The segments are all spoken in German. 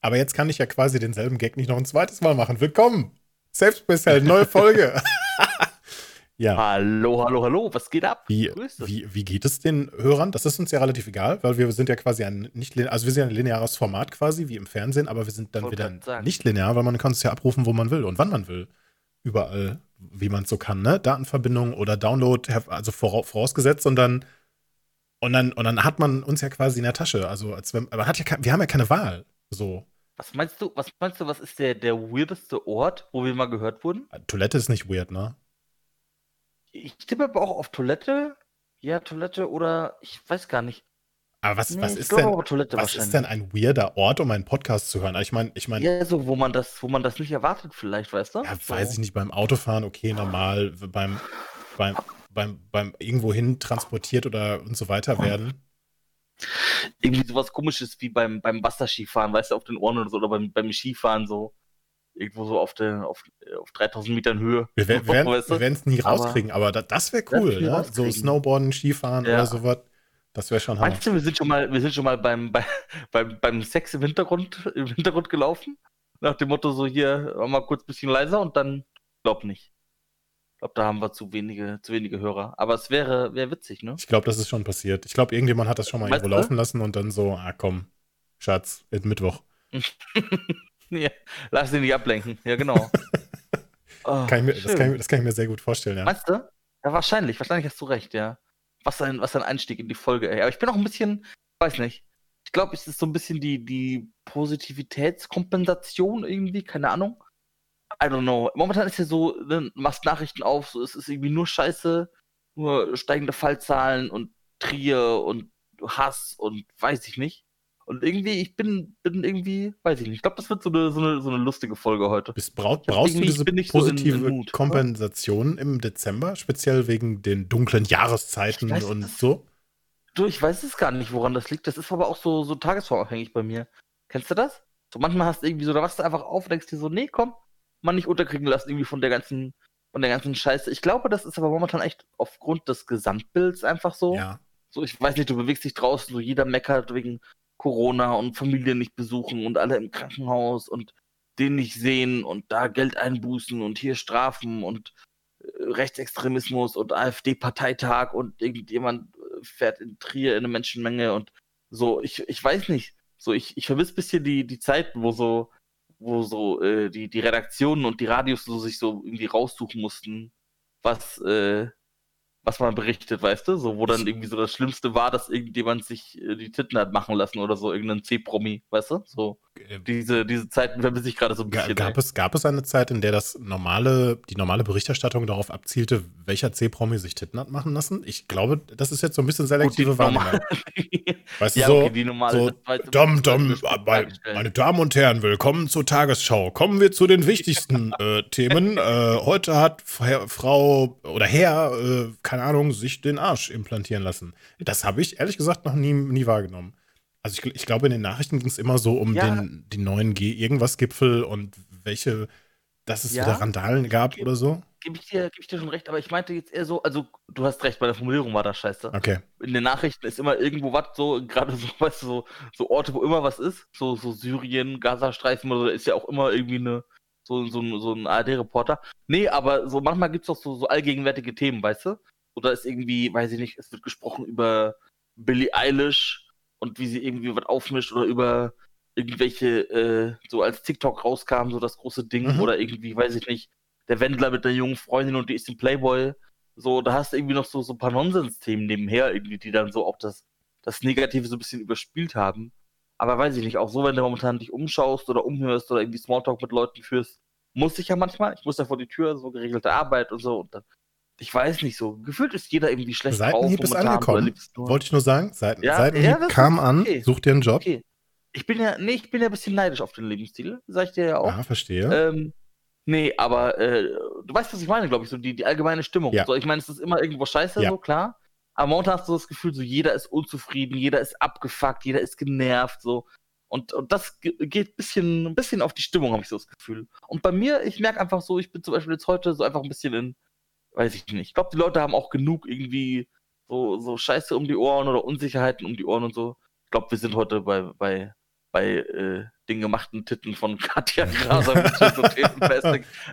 Aber jetzt kann ich ja quasi denselben Gag nicht noch ein zweites Mal machen. Willkommen! Selbstbestell, neue Folge. ja. Hallo, hallo, hallo, was geht ab? Wie, wie, wie geht es den Hörern? Das ist uns ja relativ egal, weil wir sind ja quasi ein nicht also wir sind ja ein lineares Format quasi, wie im Fernsehen, aber wir sind dann wieder nicht linear, weil man kann es ja abrufen, wo man will und wann man will. Überall, wie man es so kann, ne? Datenverbindung oder Download, also vorausgesetzt und dann und dann, und dann hat man uns ja quasi in der Tasche. Also, als wenn, man hat ja, wir haben ja keine Wahl. So. Was meinst du, was meinst du, was ist der, der weirdeste Ort, wo wir mal gehört wurden? Toilette ist nicht weird, ne? Ich tippe aber auch auf Toilette. Ja, Toilette oder ich weiß gar nicht. Aber was, nee, was, ist, denn, was ist denn ein weirder Ort, um einen Podcast zu hören? Ich meine, ich meine. Ja, so, wo man das, wo man das nicht erwartet, vielleicht, weißt du? Ja, so. weiß ich nicht, beim Autofahren, okay, normal, beim, beim, beim, beim irgendwo hin transportiert oder und so weiter werden. Irgendwie sowas komisches wie beim, beim Wasserskifahren, weißt du, auf den Ohren oder so, oder beim, beim Skifahren so. Irgendwo so auf, der, auf, auf 3000 Metern Höhe. Wir, werden es nie rauskriegen, aber, aber das wäre cool, ne? So Snowboarden, Skifahren ja. oder sowas. Das wäre schon Hammer. Meinst du, wir sind schon mal, wir sind schon mal beim, bei, beim, beim Sex im Hintergrund, im Hintergrund gelaufen? Nach dem Motto so hier, mal kurz ein bisschen leiser und dann glaub nicht. Ich glaube, da haben wir zu wenige, zu wenige Hörer. Aber es wäre, wäre witzig, ne? Ich glaube, das ist schon passiert. Ich glaube, irgendjemand hat das schon mal weißt irgendwo du? laufen lassen und dann so, ah komm, Schatz, ist Mittwoch. ja, lass ihn nicht ablenken. Ja, genau. oh, kann mir, das, kann ich, das, kann ich, mir sehr gut vorstellen, ja. Meinst du? Ja, wahrscheinlich. Wahrscheinlich hast du recht, ja. Was ein, was ein Einstieg in die Folge, ey. Aber ich bin auch ein bisschen, weiß nicht. Ich glaube, es ist so ein bisschen die, die Positivitätskompensation irgendwie, keine Ahnung. I don't know. Momentan ist ja so, ne, machst Nachrichten auf, so es ist irgendwie nur Scheiße, nur steigende Fallzahlen und Trier und Hass und weiß ich nicht. Und irgendwie, ich bin, bin irgendwie, weiß ich nicht. Ich glaube, das wird so eine, so, eine, so eine lustige Folge heute. Bist, brauch, brauchst du diese positive so in, in Kompensation im Dezember, speziell wegen den dunklen Jahreszeiten weiß, und das, so? Du, ich weiß es gar nicht, woran das liegt. Das ist aber auch so, so tagesformabhängig bei mir. Kennst du das? So manchmal hast du irgendwie so, da wachst du einfach auf und denkst dir so, nee, komm, man nicht unterkriegen lassen, irgendwie von der ganzen, von der ganzen Scheiße. Ich glaube, das ist aber momentan echt aufgrund des Gesamtbilds einfach so. Ja. So, ich weiß nicht, du bewegst dich draußen, so jeder meckert wegen Corona und Familien nicht besuchen und alle im Krankenhaus und den nicht sehen und da Geld einbußen und hier Strafen und äh, Rechtsextremismus und AfD-Parteitag und irgendjemand äh, fährt in Trier in eine Menschenmenge und so, ich, ich weiß nicht. So, ich, ich vermisse ein bisschen die, die Zeiten, wo so wo so äh, die, die Redaktionen und die Radios so sich so irgendwie raussuchen mussten, was, äh, was man berichtet, weißt du? So, wo dann irgendwie so das Schlimmste war, dass irgendjemand sich äh, die Titten hat machen lassen oder so, irgendein C-Promi, weißt du? So. Äh, diese, diese Zeiten vermisse ich gerade so ein bisschen. Gab es, gab es eine Zeit, in der das normale, die normale Berichterstattung darauf abzielte, welcher C-Promi sich Titten hat machen lassen? Ich glaube, das ist jetzt so ein bisschen selektive Wahrnehmung. weißt du, ja, okay, so, die normale, so dom, dom, meine Damen und Herren, willkommen zur Tagesschau. Kommen wir zu den wichtigsten äh, Themen. Äh, heute hat Frau oder Herr, äh, keine keine Ahnung, sich den Arsch implantieren lassen. Das habe ich ehrlich gesagt noch nie, nie wahrgenommen. Also ich, ich glaube, in den Nachrichten ging es immer so um ja. den, den neuen G-Irgendwas-Gipfel und welche, dass es ja. wieder Randalen gab oder so. Gebe ich, dir, geb ich dir schon recht, aber ich meinte jetzt eher so, also du hast recht, bei der Formulierung war das scheiße. Okay. In den Nachrichten ist immer irgendwo was, so, gerade so, weißt du, so, so Orte, wo immer was ist, so, so Syrien, Gazastreifen oder so, ist ja auch immer irgendwie eine, so, so, so ein ARD-Reporter. Nee, aber so manchmal gibt es doch so, so allgegenwärtige Themen, weißt du? Oder ist irgendwie, weiß ich nicht, es wird gesprochen über Billie Eilish und wie sie irgendwie was aufmischt oder über irgendwelche, äh, so als TikTok rauskam, so das große Ding mhm. oder irgendwie, weiß ich nicht, der Wendler mit der jungen Freundin und die ist im Playboy. So, da hast du irgendwie noch so, so ein paar Nonsens-Themen nebenher, irgendwie, die dann so auch das, das Negative so ein bisschen überspielt haben. Aber weiß ich nicht, auch so, wenn du momentan dich umschaust oder umhörst oder irgendwie Smalltalk mit Leuten führst, muss ich ja manchmal. Ich muss ja vor die Tür, so geregelte Arbeit und so. Und dann ich weiß nicht so. Gefühlt ist jeder irgendwie schlecht Seitenhieb drauf. ist angekommen. Wollte ich nur sagen. Seiten, ja, Seitenhieb ja, kam an. Okay. Such dir einen Job. Okay. Ich bin ja, nee, ich bin ja ein bisschen neidisch auf den Lebensstil. Sag ich dir ja auch. Ja, verstehe. Ähm, nee, aber äh, du weißt, was ich meine, glaube ich, so die, die allgemeine Stimmung. Ja. So, ich meine, es ist immer irgendwo scheiße, so klar. Aber momentan hast du das Gefühl, so jeder ist unzufrieden, jeder ist abgefuckt, jeder ist genervt, so. Und, und das geht ein bisschen, ein bisschen auf die Stimmung, habe ich so das Gefühl. Und bei mir, ich merke einfach so, ich bin zum Beispiel jetzt heute so einfach ein bisschen in, weiß ich nicht. Ich glaube, die Leute haben auch genug irgendwie so, so Scheiße um die Ohren oder Unsicherheiten um die Ohren und so. Ich glaube, wir sind heute bei, bei bei äh, den gemachten Titten von Katja Graser mit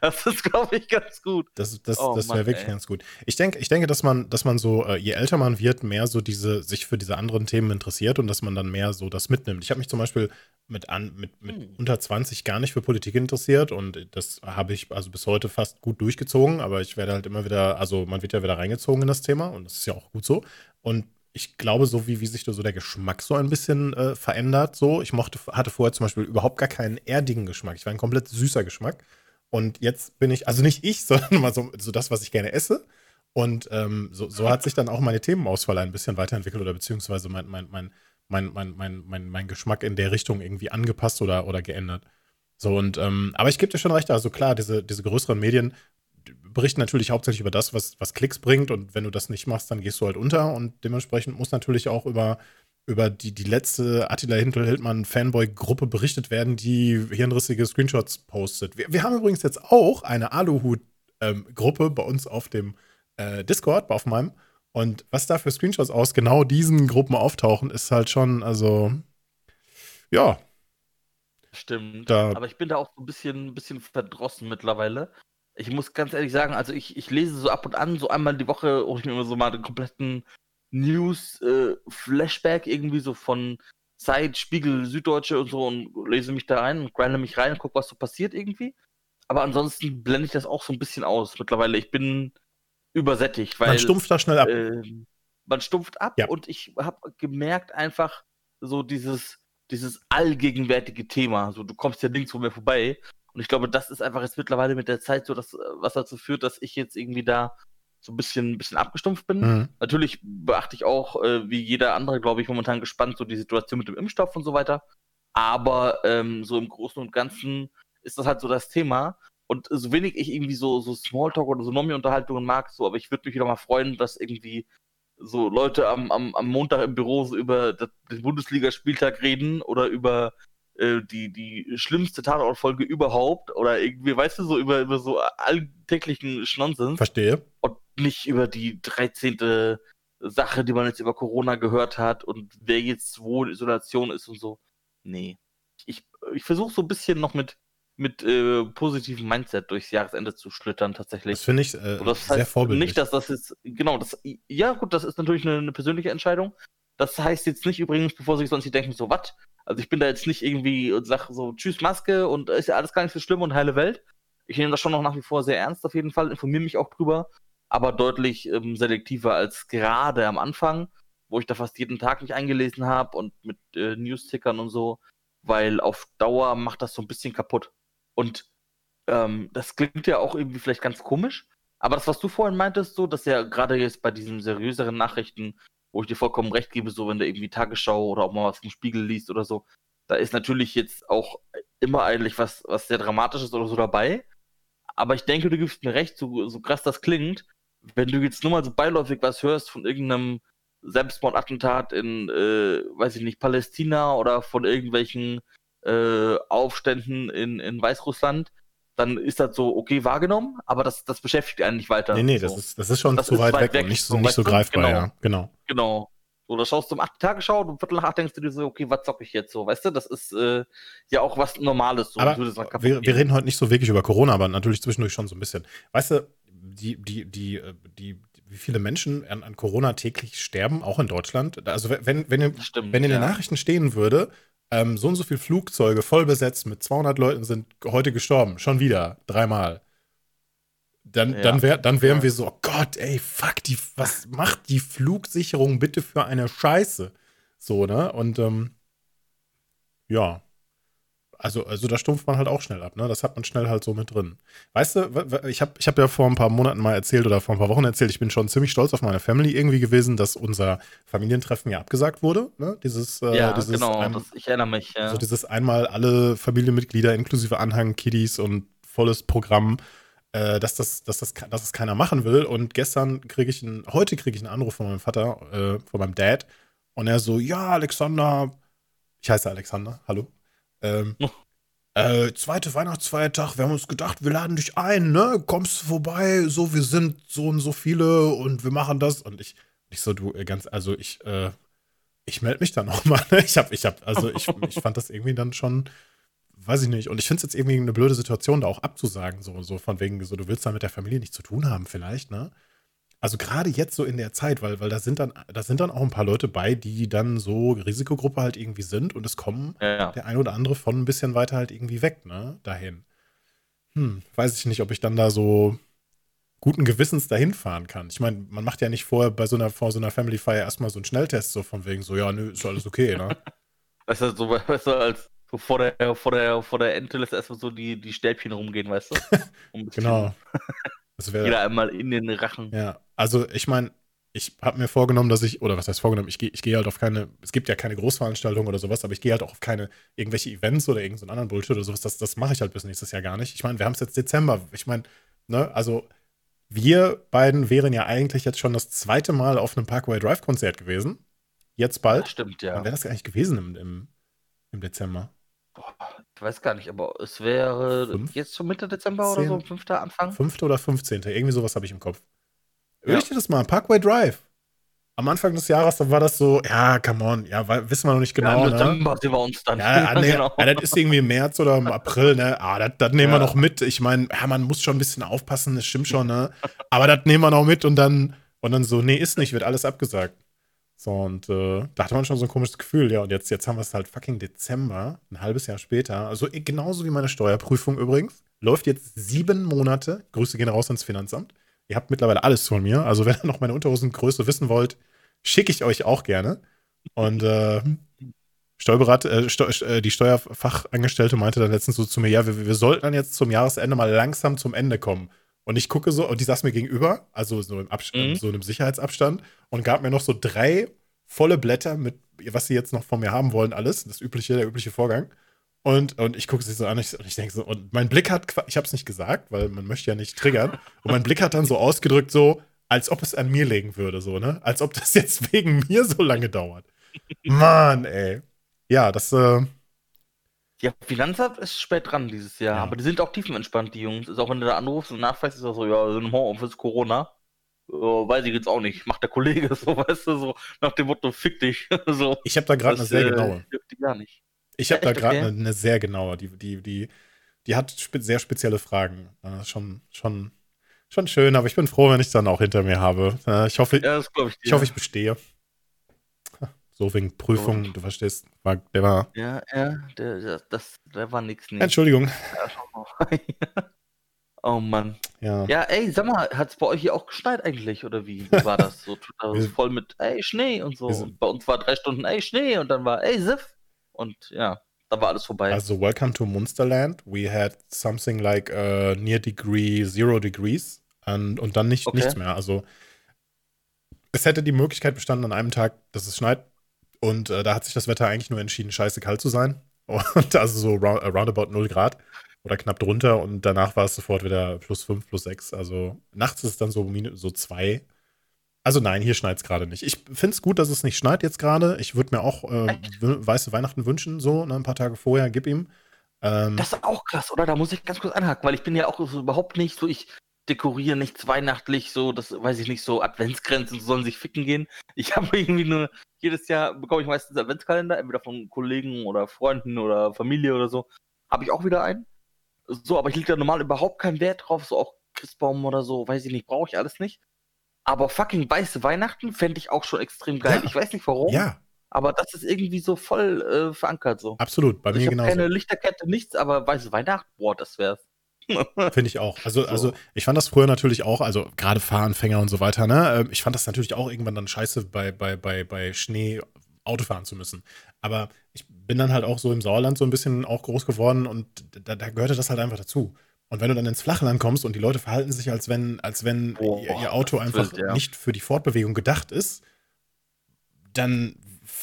Das ist, glaube ich, ganz gut. Das, das, oh, das wäre wirklich ey. ganz gut. Ich denke, ich denke, dass man, dass man so, äh, je älter man wird, mehr so diese, sich für diese anderen Themen interessiert und dass man dann mehr so das mitnimmt. Ich habe mich zum Beispiel mit, an, mit, mit hm. unter 20 gar nicht für Politik interessiert und das habe ich also bis heute fast gut durchgezogen, aber ich werde halt immer wieder, also man wird ja wieder reingezogen in das Thema und das ist ja auch gut so. Und ich glaube, so wie, wie sich so der Geschmack so ein bisschen äh, verändert, so. Ich mochte, hatte vorher zum Beispiel überhaupt gar keinen erdigen Geschmack. Ich war ein komplett süßer Geschmack. Und jetzt bin ich, also nicht ich, sondern mal so, so das, was ich gerne esse. Und ähm, so, so, hat sich dann auch meine Themenauswahl ein bisschen weiterentwickelt oder beziehungsweise mein, mein, mein, mein, mein, mein, mein, mein Geschmack in der Richtung irgendwie angepasst oder, oder geändert. So und, ähm, aber ich gebe dir schon recht, also klar, diese, diese größeren Medien berichten natürlich hauptsächlich über das, was, was Klicks bringt. Und wenn du das nicht machst, dann gehst du halt unter. Und dementsprechend muss natürlich auch über, über die, die letzte Attila Hildmann Fanboy-Gruppe berichtet werden, die hirnrissige Screenshots postet. Wir, wir haben übrigens jetzt auch eine Aluhut-Gruppe ähm, bei uns auf dem äh, Discord, auf meinem. Und was da für Screenshots aus genau diesen Gruppen auftauchen, ist halt schon, also, ja. Stimmt. Da, Aber ich bin da auch so ein bisschen, ein bisschen verdrossen mittlerweile, ich muss ganz ehrlich sagen, also ich, ich lese so ab und an, so einmal die Woche, hole ich mir immer so mal den kompletten News-Flashback äh, irgendwie so von Zeit, Spiegel, Süddeutsche und so und lese mich da rein und grinde mich rein und gucke, was so passiert irgendwie. Aber ansonsten blende ich das auch so ein bisschen aus mittlerweile. Ich bin übersättigt, weil. Man stumpft da schnell ab. Äh, man stumpft ab ja. und ich habe gemerkt einfach so dieses, dieses allgegenwärtige Thema. So, du kommst ja links von mir vorbei und ich glaube, das ist einfach jetzt mittlerweile mit der Zeit so, dass, äh, was dazu führt, dass ich jetzt irgendwie da so ein bisschen, ein bisschen abgestumpft bin. Mhm. Natürlich beachte ich auch, äh, wie jeder andere, glaube ich, momentan gespannt, so die Situation mit dem Impfstoff und so weiter. Aber ähm, so im Großen und Ganzen ist das halt so das Thema. Und so wenig ich irgendwie so, so Smalltalk oder so Nomi-Unterhaltungen mag, so, aber ich würde mich wieder mal freuen, dass irgendwie so Leute am, am, am Montag im Büro so über den Bundesligaspieltag reden oder über äh, die, die schlimmste Tatortfolge überhaupt oder irgendwie, weißt du, so über, über so alltäglichen Schnonsens. Verstehe. Und nicht über die 13. Sache, die man jetzt über Corona gehört hat und wer jetzt wo in Isolation ist und so. Nee. Ich, ich versuche so ein bisschen noch mit, mit äh, positivem Mindset durchs Jahresende zu schlittern, tatsächlich. Das finde ich äh, das heißt sehr vorbildlich. Nicht, dass das jetzt, genau, das, ja gut, das ist natürlich eine, eine persönliche Entscheidung. Das heißt jetzt nicht übrigens, bevor sich sonst die denken, so, was? Also ich bin da jetzt nicht irgendwie und sage so, tschüss Maske und ist ja alles gar nicht so schlimm und heile Welt. Ich nehme das schon noch nach wie vor sehr ernst auf jeden Fall, informiere mich auch drüber, aber deutlich ähm, selektiver als gerade am Anfang, wo ich da fast jeden Tag mich eingelesen habe und mit äh, News-Tickern und so, weil auf Dauer macht das so ein bisschen kaputt. Und ähm, das klingt ja auch irgendwie vielleicht ganz komisch, aber das, was du vorhin meintest, so, dass ja gerade jetzt bei diesen seriöseren Nachrichten wo ich dir vollkommen recht gebe, so wenn du irgendwie Tagesschau oder auch mal was im Spiegel liest oder so, da ist natürlich jetzt auch immer eigentlich was, was sehr Dramatisches oder so dabei. Aber ich denke, du gibst mir recht, so, so krass das klingt, wenn du jetzt nur mal so beiläufig was hörst von irgendeinem Selbstmordattentat in, äh, weiß ich nicht, Palästina oder von irgendwelchen äh, Aufständen in, in Weißrussland, dann ist das so okay wahrgenommen, aber das, das beschäftigt einen nicht weiter. Nee, nee, so. das, ist, das ist schon das zu ist weit, weg, weg, und nicht, so, nicht so greifbar, genau. ja, genau. Genau. So, da schaust du um acht Tage schaut und Viertel nach acht denkst du dir so, okay, was zock ich jetzt so, weißt du? Das ist äh, ja auch was Normales. So, aber wir, wir, reden heute nicht so wirklich über Corona, aber natürlich zwischendurch schon so ein bisschen. Weißt du, die, die, die, äh, die, wie viele Menschen an, an Corona täglich sterben, auch in Deutschland? Also wenn, wenn, Stimmt, wenn in den Nachrichten stehen würde, ähm, so und so viele Flugzeuge voll besetzt mit 200 Leuten sind heute gestorben. Schon wieder. Dreimal. Dann, ja. dann, wär, dann wären wir so, oh Gott, ey, fuck, die, was macht die Flugsicherung bitte für eine Scheiße? So, ne? Und ähm, ja. Also, also da stumpft man halt auch schnell ab, ne? Das hat man schnell halt so mit drin. Weißt du, ich habe ich hab ja vor ein paar Monaten mal erzählt oder vor ein paar Wochen erzählt, ich bin schon ziemlich stolz auf meine Family irgendwie gewesen, dass unser Familientreffen ja abgesagt wurde. Ne? Dieses, äh, ja, dieses genau, ein, das, ich erinnere mich. Ja. Also dieses einmal alle Familienmitglieder inklusive Anhang, Kiddies und volles Programm, äh, dass, das, dass, das, dass das keiner machen will. Und gestern kriege ich einen, heute kriege ich einen Anruf von meinem Vater, äh, von meinem Dad. Und er so, ja, Alexander, ich heiße Alexander, hallo. Ähm, äh, zweite Weihnachtsfeiertag, wir haben uns gedacht, wir laden dich ein, ne? Kommst du vorbei, so, wir sind so und so viele und wir machen das. Und ich, ich so, du, äh, ganz, also ich, äh, ich melde mich dann auch mal. Ich habe, ich habe, also ich, ich fand das irgendwie dann schon, weiß ich nicht. Und ich finde es jetzt irgendwie eine blöde Situation, da auch abzusagen, so, so von wegen, so du willst da mit der Familie nichts zu tun haben, vielleicht, ne? Also gerade jetzt so in der Zeit, weil, weil da sind dann, da sind dann auch ein paar Leute bei, die dann so Risikogruppe halt irgendwie sind und es kommen ja, der ein oder andere von ein bisschen weiter halt irgendwie weg, ne? Dahin. Hm, weiß ich nicht, ob ich dann da so guten Gewissens dahin fahren kann. Ich meine, man macht ja nicht vorher bei so einer, vor so einer Family Fire erstmal so einen Schnelltest, so von wegen, so, ja, nö, ist alles okay, ne? weißt du, so, weißt du, als so vor der, vor der, vor der Ente lässt erstmal so die, die Stäbchen rumgehen, weißt du? Um genau. Wär, Jeder einmal in den Rachen. Ja, also ich meine, ich habe mir vorgenommen, dass ich, oder was heißt vorgenommen, ich gehe ich geh halt auf keine, es gibt ja keine Großveranstaltungen oder sowas, aber ich gehe halt auch auf keine irgendwelche Events oder irgendeinen anderen Bullshit oder sowas. Das, das mache ich halt bis nächstes Jahr gar nicht. Ich meine, wir haben es jetzt Dezember. Ich meine, ne, also wir beiden wären ja eigentlich jetzt schon das zweite Mal auf einem Parkway Drive Konzert gewesen. Jetzt bald. Das stimmt, ja. Wann wäre das eigentlich gewesen im, im, im Dezember? Boah, ich weiß gar nicht, aber es wäre Fünf? jetzt zum Mitte Dezember oder so, 5. Anfang? 5. oder 15. Irgendwie sowas habe ich im Kopf. Ja. Dir das mal, Parkway Drive am Anfang des Jahres, da war das so, ja, come on, ja, wissen wir noch nicht genau. Ja, im Dezember ne? sind wir uns dann. Ja, nee, genau. ja, das ist irgendwie im März oder im April, ne? Ah, das, das nehmen ja. wir noch mit. Ich meine, ja, man muss schon ein bisschen aufpassen, das stimmt schon, ne? Aber das nehmen wir noch mit und dann, und dann so, nee, ist nicht, wird alles abgesagt. So, und äh, da hatte man schon so ein komisches Gefühl, ja, und jetzt, jetzt haben wir es halt fucking Dezember, ein halbes Jahr später. Also genauso wie meine Steuerprüfung übrigens. Läuft jetzt sieben Monate. Grüße gehen raus ins Finanzamt. Ihr habt mittlerweile alles von mir. Also, wenn ihr noch meine Unterhosengröße wissen wollt, schicke ich euch auch gerne. Und äh, Steuerberater, äh, Steu äh, die Steuerfachangestellte meinte dann letztens so zu mir, ja, wir, wir sollten dann jetzt zum Jahresende mal langsam zum Ende kommen. Und ich gucke so, und die saß mir gegenüber, also so im Abstand, mhm. so einem Sicherheitsabstand, und gab mir noch so drei volle Blätter mit, was sie jetzt noch von mir haben wollen, alles. Das übliche, der übliche Vorgang. Und, und ich gucke sie so an und ich, ich denke so, und mein Blick hat, ich habe es nicht gesagt, weil man möchte ja nicht triggern. Und mein Blick hat dann so ausgedrückt, so, als ob es an mir legen würde, so, ne? Als ob das jetzt wegen mir so lange dauert. Mann, ey. Ja, das, äh. Ja, Finanzamt ist spät dran dieses Jahr, ja. aber die sind auch tiefenentspannt, die Jungs. Ist auch wenn du da anrufst und nachfragst, ist auch so, ja, sind im Homeoffice Corona. Oh, weiß ich jetzt auch nicht. Macht der Kollege so, weißt du, so nach dem Motto, fick dich. so. Ich habe da gerade eine sehr äh, genaue. Die gar nicht. Ich habe da gerade eine, eine, sehr genaue. Die, die, die, die hat spe sehr spezielle Fragen. Äh, schon, schon, schon schön, aber ich bin froh, wenn ich es dann auch hinter mir habe. Äh, ich hoffe, ja, ich, ich, hoffe, ich bestehe. So wegen Prüfung, du verstehst. War, der war. Ja, ja, der, das, der war nix. Nee. Entschuldigung. oh Mann. Ja. ja, ey, sag mal, hat es bei euch hier auch geschneit eigentlich, oder wie, wie war das? So also voll mit, ey, Schnee und so. Und bei uns war drei Stunden, ey, Schnee und dann war, ey, Siff. Und ja, da war alles vorbei. Also, welcome to Munsterland. We had something like uh, near degree, zero degrees. Und, und dann nicht, okay. nichts mehr. Also, es hätte die Möglichkeit bestanden an einem Tag, dass es schneit, und äh, da hat sich das Wetter eigentlich nur entschieden, scheiße kalt zu sein. Und also so round, äh, roundabout 0 Grad oder knapp drunter. Und danach war es sofort wieder plus 5, plus 6. Also nachts ist es dann so, so 2. Also nein, hier schneit es gerade nicht. Ich finde es gut, dass es nicht schneit jetzt gerade. Ich würde mir auch äh, weiße Weihnachten wünschen, so ne, ein paar Tage vorher, gib ihm. Ähm, das ist auch krass, oder? Da muss ich ganz kurz anhaken, weil ich bin ja auch so überhaupt nicht so, ich dekoriere nichts weihnachtlich, so, das weiß ich nicht, so Adventsgrenzen sollen sich ficken gehen. Ich habe irgendwie nur, jedes Jahr bekomme ich meistens Adventskalender, entweder von Kollegen oder Freunden oder Familie oder so. Habe ich auch wieder einen. So, aber ich lege da normal überhaupt keinen Wert drauf, so auch Christbaum oder so, weiß ich nicht, brauche ich alles nicht. Aber fucking weiße Weihnachten fände ich auch schon extrem geil. Ja. Ich weiß nicht warum. Ja. Aber das ist irgendwie so voll äh, verankert so. Absolut, bei mir genauso. Keine Lichterkette, nichts, aber weiße Weihnachten, boah, das wär's. Finde ich auch. Also, so. also ich fand das früher natürlich auch, also gerade Fahranfänger und so weiter, ne? Ähm, ich fand das natürlich auch irgendwann dann scheiße, bei, bei, bei, bei Schnee Auto fahren zu müssen. Aber ich bin dann halt auch so im Sauerland so ein bisschen auch groß geworden und da, da gehörte das halt einfach dazu. Und wenn du dann ins Flachland kommst und die Leute verhalten sich, als wenn, als wenn oh, ihr, ihr, Auto einfach wird, ja. nicht für die Fortbewegung gedacht ist, dann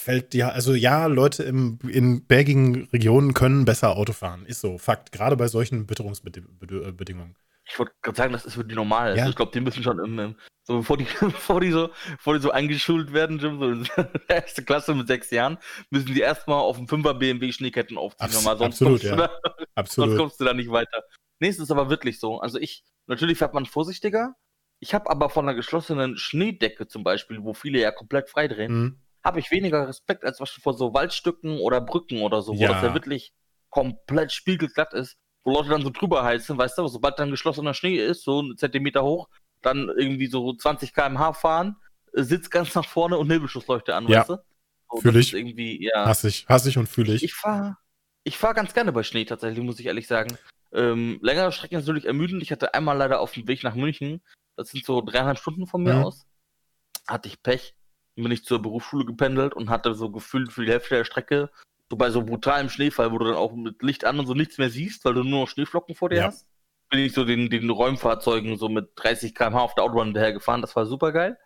fällt dir, also ja, Leute im, in bergigen Regionen können besser Auto fahren. Ist so, Fakt. Gerade bei solchen Witterungsbedingungen. Ich wollte gerade sagen, das ist für die normal. Ja. Ich glaube, die müssen schon im, im, so bevor die, bevor die so, bevor die so eingeschult werden, Jim, so in der erste Klasse mit sechs Jahren, müssen die erstmal auf dem 5er BMW Schneeketten aufziehen. Abs sonst absolut, ja. Da, absolut. Sonst kommst du da nicht weiter. Nee, es ist aber wirklich so. Also ich, natürlich fährt man vorsichtiger. Ich habe aber von einer geschlossenen Schneedecke zum Beispiel, wo viele ja komplett freidrehen, mhm habe ich weniger Respekt als vor so Waldstücken oder Brücken oder so, wo ja. das ja wirklich komplett spiegelglatt ist, wo Leute dann so drüber heizen, weißt du, sobald dann geschlossener Schnee ist, so einen Zentimeter hoch, dann irgendwie so 20 km/h fahren, sitzt ganz nach vorne und Nebelschussleuchte an, ja. weißt du? So, fühle ich. Irgendwie, ja. Hasse ich, hasse ich und fühle ich. Ich fahre ich fahr ganz gerne bei Schnee tatsächlich, muss ich ehrlich sagen. Ähm, längere Strecken sind natürlich ermüdend. Ich hatte einmal leider auf dem Weg nach München, das sind so dreieinhalb Stunden von mir mhm. aus, hatte ich Pech. Bin ich zur Berufsschule gependelt und hatte so gefühlt für die Hälfte der Strecke, so bei so brutalem Schneefall, wo du dann auch mit Licht an und so nichts mehr siehst, weil du nur noch Schneeflocken vor dir ja. hast, bin ich so den, den Räumfahrzeugen so mit 30 km/h auf der Autobahn hinterher gefahren. Das war super geil.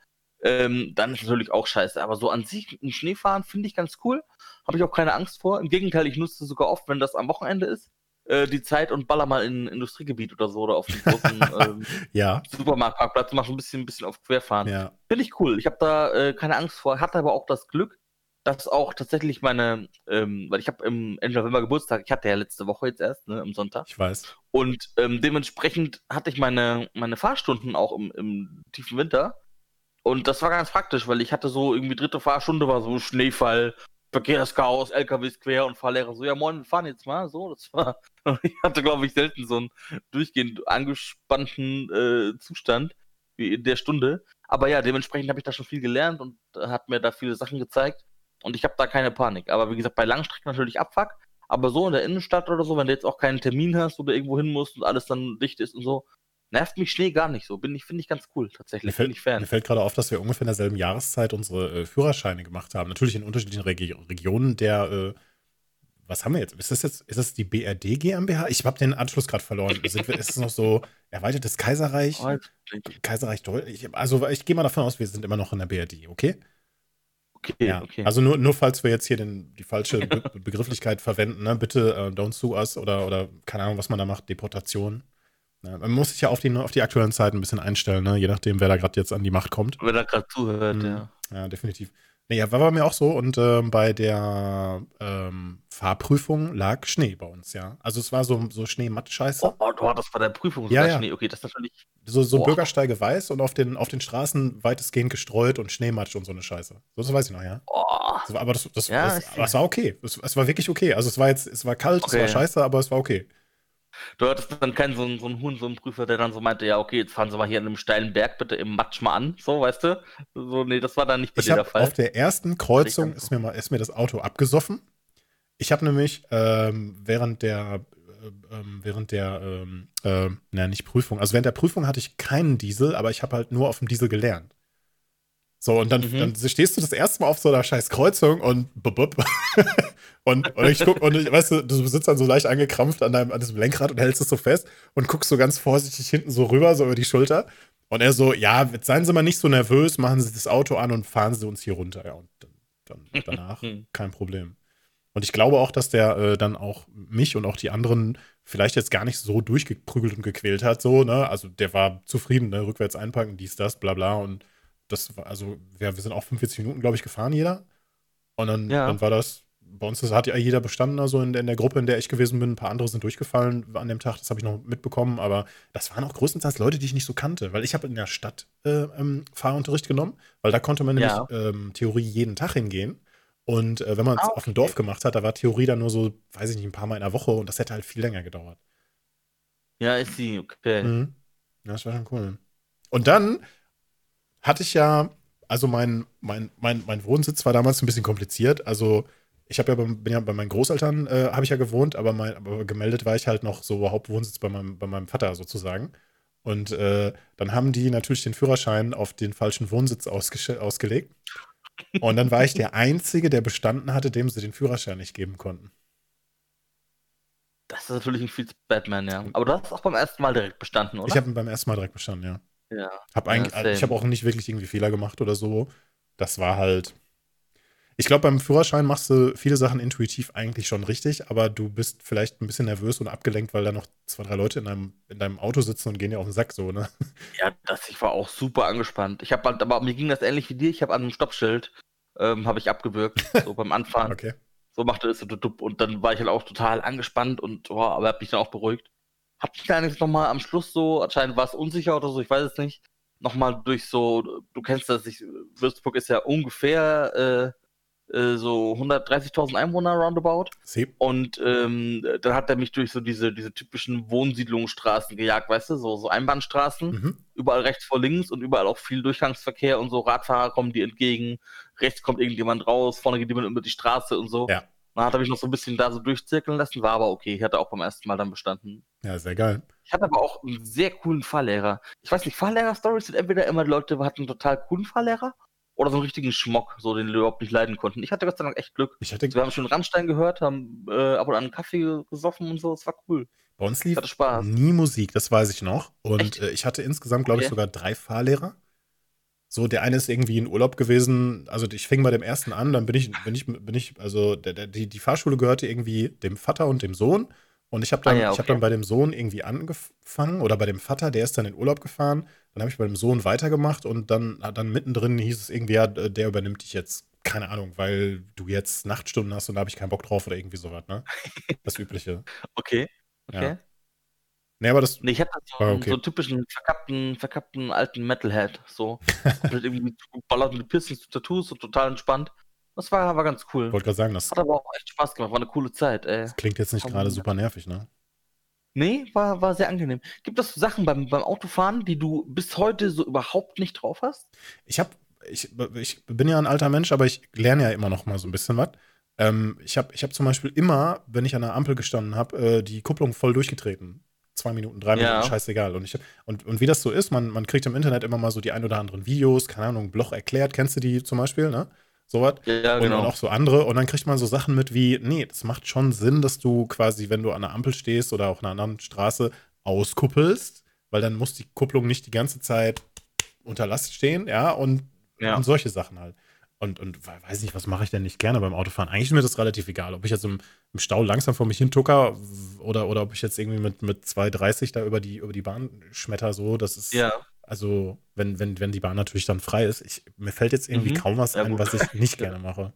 Ähm, dann ist natürlich auch scheiße. Aber so an sich ein Schneefahren finde ich ganz cool. Habe ich auch keine Angst vor. Im Gegenteil, ich nutze sogar oft, wenn das am Wochenende ist, äh, die Zeit und baller mal in ein Industriegebiet oder so oder auf den großen ähm, ja. Supermarktparkplatz und mache ein bisschen, ein bisschen auf Querfahren. Ja. Finde ich cool. Ich habe da äh, keine Angst vor. Hatte aber auch das Glück, dass auch tatsächlich meine, ähm, weil ich habe im Ende November Geburtstag, ich hatte ja letzte Woche jetzt erst, ne, am Sonntag. Ich weiß. Und ähm, dementsprechend hatte ich meine, meine Fahrstunden auch im, im tiefen Winter. Und das war ganz praktisch, weil ich hatte so irgendwie dritte Fahrstunde war so Schneefall, Verkehrschaos, LKWs quer und Fahrlehrer so, ja moin, wir fahren jetzt mal. So, das war, ich hatte glaube ich selten so einen durchgehend angespannten äh, Zustand wie in der Stunde. Aber ja, dementsprechend habe ich da schon viel gelernt und hat mir da viele Sachen gezeigt. Und ich habe da keine Panik. Aber wie gesagt, bei Langstrecken natürlich Abfuck. Aber so in der Innenstadt oder so, wenn du jetzt auch keinen Termin hast, wo du irgendwo hin musst und alles dann dicht ist und so, nervt mich Schnee gar nicht so. Bin ich, finde ich ganz cool, tatsächlich. Mir fällt, ich Fan. mir fällt gerade auf, dass wir ungefähr in derselben Jahreszeit unsere äh, Führerscheine gemacht haben. Natürlich in unterschiedlichen Regi Regionen der, äh, was haben wir jetzt? Ist das jetzt, ist das die BRD GmbH? Ich habe den Anschluss gerade verloren. Sind wir, ist es noch so erweitertes Kaiserreich? Kaiserreich Deutschland? Also ich gehe mal davon aus, wir sind immer noch in der BRD, okay? Okay, ja. okay. Also nur, nur falls wir jetzt hier den, die falsche Be Begrifflichkeit verwenden, ne? bitte uh, don't sue us oder, oder keine Ahnung, was man da macht, Deportation. Man muss sich ja auf die, auf die aktuellen Zeiten ein bisschen einstellen, ne? je nachdem, wer da gerade jetzt an die Macht kommt. Wer da gerade zuhört, mhm. ja. Ja, definitiv. Nee, ja, war bei mir auch so und ähm, bei der ähm, Fahrprüfung lag Schnee bei uns, ja. Also es war so, so Schneematt-Scheiße. Oh, oh, du hattest bei der Prüfung ja, ja. Schnee. Okay, das ist natürlich. So, so Bürgersteige weiß und auf den, auf den Straßen weitestgehend gestreut und Schneematsch und so eine Scheiße. So, das weiß ich noch, ja. Oh. Das war, aber das, das, ja, das, es war okay. Es, es, war wirklich okay. Also es war jetzt, es war kalt, okay. es war scheiße, aber es war okay. Du hattest dann keinen so einen, so einen Huhn, so einen Prüfer, der dann so meinte, ja, okay, jetzt fahren Sie mal hier an einem steilen Berg bitte im Matsch mal an, so, weißt du? So, nee, das war dann nicht bei ich dir der Fall. Auf der ersten Kreuzung ist mir, mal, ist mir das Auto abgesoffen. Ich habe nämlich ähm, während der, äh, ähm, während der, ähm, äh, naja, nicht Prüfung, also während der Prüfung hatte ich keinen Diesel, aber ich habe halt nur auf dem Diesel gelernt. So, und dann, mhm. dann stehst du das erste Mal auf so einer scheiß Kreuzung und bub, und, und ich guck, und ich, weißt du, du sitzt dann so leicht angekrampft an deinem an diesem Lenkrad und hältst es so fest und guckst so ganz vorsichtig hinten so rüber, so über die Schulter. Und er so, ja, seien Sie mal nicht so nervös, machen Sie das Auto an und fahren Sie uns hier runter. Ja, und dann, dann danach kein Problem. Und ich glaube auch, dass der äh, dann auch mich und auch die anderen vielleicht jetzt gar nicht so durchgeprügelt und gequält hat, so, ne? Also der war zufrieden, ne? Rückwärts einpacken, dies, das, bla bla. Und das war, also, wir, wir sind auch 45 Minuten, glaube ich, gefahren, jeder. Und dann, ja. dann war das, bei uns das hat ja jeder bestanden, also in, in, der Gruppe, in der ich gewesen bin. Ein paar andere sind durchgefallen an dem Tag, das habe ich noch mitbekommen, aber das waren auch größtenteils Leute, die ich nicht so kannte, weil ich habe in der Stadt äh, ähm, Fahrunterricht genommen, weil da konnte man ja. nämlich ähm, Theorie jeden Tag hingehen. Und äh, wenn man es ah, okay. auf dem Dorf gemacht hat, da war Theorie dann nur so, weiß ich nicht, ein paar Mal in der Woche und das hätte halt viel länger gedauert. Ja, ist sie, okay. Mhm. Ja, das war schon cool. Und dann hatte ich ja, also mein, mein, mein, mein Wohnsitz war damals ein bisschen kompliziert. Also ich habe ja, bei, bin ja bei meinen Großeltern äh, habe ich ja gewohnt, aber, mein, aber gemeldet war ich halt noch so Hauptwohnsitz bei meinem, bei meinem Vater sozusagen. Und äh, dann haben die natürlich den Führerschein auf den falschen Wohnsitz ausgelegt. Und dann war ich der Einzige, der bestanden hatte, dem sie den Führerschein nicht geben konnten. Das ist natürlich ein viel Batman, ja. Aber du hast auch beim ersten Mal direkt bestanden, oder? Ich habe beim ersten Mal direkt bestanden, ja. Ja. Hab eigentlich, ja, ich habe auch nicht wirklich irgendwie Fehler gemacht oder so. Das war halt. Ich glaube, beim Führerschein machst du viele Sachen intuitiv eigentlich schon richtig, aber du bist vielleicht ein bisschen nervös und abgelenkt, weil da noch zwei, drei Leute in deinem, in deinem Auto sitzen und gehen dir auf den Sack so, ne? Ja, das, ich war auch super angespannt. Ich habe halt, aber mir ging das ähnlich wie dir. Ich habe an einem Stoppschild ähm, habe ich abgewürgt, so beim Anfahren. Okay. So machte es und dann war ich halt auch total angespannt und oh, aber habe mich dann auch beruhigt. Hab ich da nicht nochmal am Schluss so, anscheinend war es unsicher oder so, ich weiß es nicht, nochmal durch so, du kennst das, ich, Würzburg ist ja ungefähr äh, so 130.000 Einwohner roundabout. Sie. Und ähm, dann hat er mich durch so diese, diese typischen Wohnsiedlungsstraßen gejagt, weißt du, so, so Einbahnstraßen, mhm. überall rechts vor links und überall auch viel Durchgangsverkehr und so Radfahrer kommen die entgegen, rechts kommt irgendjemand raus, vorne geht jemand über die Straße und so. Ja. Dann hat er mich noch so ein bisschen da so durchzirkeln lassen, war aber okay. Ich hatte auch beim ersten Mal dann bestanden. Ja, sehr geil. Ich hatte aber auch einen sehr coolen Fahrlehrer. Ich weiß nicht, Fahrlehrer-Stories sind entweder immer Leute hatten einen total coolen Fahrlehrer oder so einen richtigen Schmock, so den wir überhaupt nicht leiden konnten. Ich hatte Gott sei Dank echt Glück. Ich hatte... wir haben schon Randstein gehört, haben äh, ab und an einen Kaffee gesoffen und so. Es war cool. Bei uns lief nie Musik, das weiß ich noch. Und äh, ich hatte insgesamt, glaube okay. ich, sogar drei Fahrlehrer. So, der eine ist irgendwie in Urlaub gewesen. Also ich fing bei dem ersten an, dann bin ich, bin ich, bin ich, also der, der, die, die Fahrschule gehörte irgendwie dem Vater und dem Sohn. Und ich habe dann, ah, ja, okay. hab dann bei dem Sohn irgendwie angefangen oder bei dem Vater, der ist dann in Urlaub gefahren. Dann habe ich bei dem Sohn weitergemacht und dann, dann mittendrin hieß es irgendwie, ja, der übernimmt dich jetzt, keine Ahnung, weil du jetzt Nachtstunden hast und da habe ich keinen Bock drauf oder irgendwie sowas, ne? Das Übliche. okay, okay. Ja. Nee, aber das. Nee, ich hatte so, ah, okay. so einen typischen verkappten, verkappten alten Metalhead. So. mit irgendwie geballert mit Piercings und Tattoos, so total entspannt. Das war, war ganz cool. Wollte gerade sagen, das. Hat aber auch echt Spaß gemacht, war eine coole Zeit, ey. Das klingt jetzt nicht gerade super nervig, ne? Nee, war, war sehr angenehm. Gibt es Sachen beim, beim Autofahren, die du bis heute so überhaupt nicht drauf hast? Ich hab, ich, ich bin ja ein alter Mensch, aber ich lerne ja immer noch mal so ein bisschen was. Ähm, ich habe ich hab zum Beispiel immer, wenn ich an der Ampel gestanden habe, äh, die Kupplung voll durchgetreten zwei Minuten, drei Minuten, ja. scheißegal. Und, ich, und, und wie das so ist, man, man kriegt im Internet immer mal so die ein oder anderen Videos, keine Ahnung, Bloch erklärt, kennst du die zum Beispiel, ne? Sowas. Ja, genau. Und auch so andere. Und dann kriegt man so Sachen mit wie, nee, das macht schon Sinn, dass du quasi, wenn du an der Ampel stehst oder auch an einer anderen Straße, auskuppelst, weil dann muss die Kupplung nicht die ganze Zeit unter Last stehen, ja, und, ja. und solche Sachen halt. Und, und weiß nicht, was mache ich denn nicht gerne beim Autofahren? Eigentlich ist mir das relativ egal, ob ich jetzt im, im Stau langsam vor mich hin tucker oder, oder ob ich jetzt irgendwie mit, mit 2,30 da über die, über die Bahn schmetter, so, das ist. Ja. Also, wenn, wenn, wenn die Bahn natürlich dann frei ist, ich, mir fällt jetzt irgendwie mhm. kaum was ja, ein, was ich nicht gerne mache.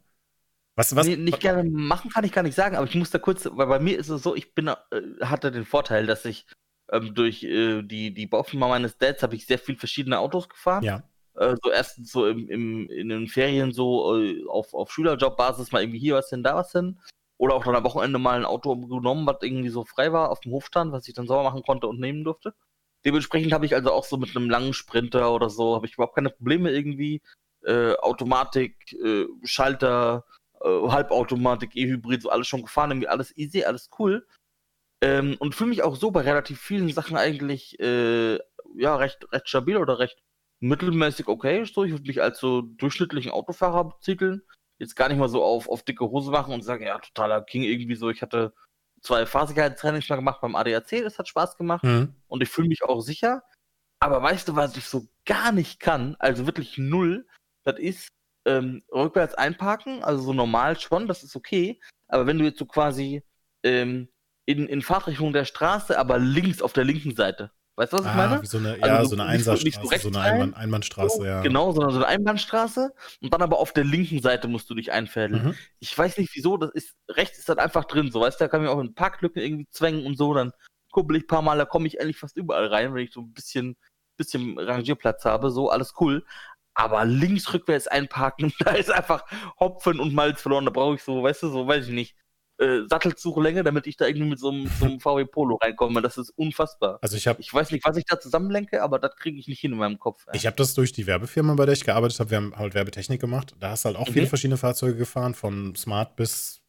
Was, was, nee, nicht gerne machen kann ich gar nicht sagen, aber ich muss da kurz, weil bei mir ist es so, ich bin, äh, hatte den Vorteil, dass ich ähm, durch äh, die, die Baufirma meines Dads habe ich sehr viel verschiedene Autos gefahren. Ja. Äh, so erstens so im, im, in den Ferien so äh, auf, auf Schülerjobbasis mal irgendwie hier was hin, da was hin. Oder auch dann am Wochenende mal ein Auto genommen, was irgendwie so frei war auf dem Hof stand, was ich dann sauber machen konnte und nehmen durfte. Dementsprechend habe ich also auch so mit einem langen Sprinter oder so, habe ich überhaupt keine Probleme irgendwie. Äh, Automatik, äh, Schalter, äh, Halbautomatik, E-Hybrid, so alles schon gefahren, irgendwie alles easy, alles cool. Ähm, und fühle mich auch so bei relativ vielen Sachen eigentlich äh, ja recht, recht stabil oder recht mittelmäßig okay. So, ich würde mich als so durchschnittlichen Autofahrer betiteln. Jetzt gar nicht mal so auf, auf dicke Hose machen und sagen, ja, totaler King irgendwie so. Ich hatte zwei Fahrsicherheitstrainings mal gemacht beim ADAC, das hat Spaß gemacht mhm. und ich fühle mich auch sicher. Aber weißt du, was ich so gar nicht kann, also wirklich null, das ist ähm, rückwärts einparken, also so normal schon, das ist okay. Aber wenn du jetzt so quasi ähm, in, in Fahrtrichtung der Straße, aber links auf der linken Seite, Weißt du, was ich ah, meine? Wie so eine, also ja, so eine Einsatzstraße, so, eine Einbahn, Einbahnstraße, ja. Genau, sondern so eine Einbahnstraße und dann aber auf der linken Seite musst du dich einfädeln. Mhm. Ich weiß nicht wieso, das ist, rechts ist das einfach drin, so, weißt du, da kann ich auch in Parklücken irgendwie zwängen und so, dann kuppel ich ein paar Mal, da komme ich endlich fast überall rein, wenn ich so ein bisschen, bisschen Rangierplatz habe, so, alles cool. Aber links rückwärts einparken, da ist einfach Hopfen und Malz verloren, da brauche ich so, weißt du, so, weiß ich nicht äh, Sattelzuglänge, damit ich da irgendwie mit so einem, so einem VW Polo reinkomme. Das ist unfassbar. Also ich habe, ich weiß nicht, was ich da zusammenlenke, aber das kriege ich nicht hin in meinem Kopf. Ey. Ich habe das durch die Werbefirma, bei der ich gearbeitet habe. Wir haben halt Werbetechnik gemacht. Da hast du halt auch mhm. viele verschiedene Fahrzeuge gefahren, von Smart bis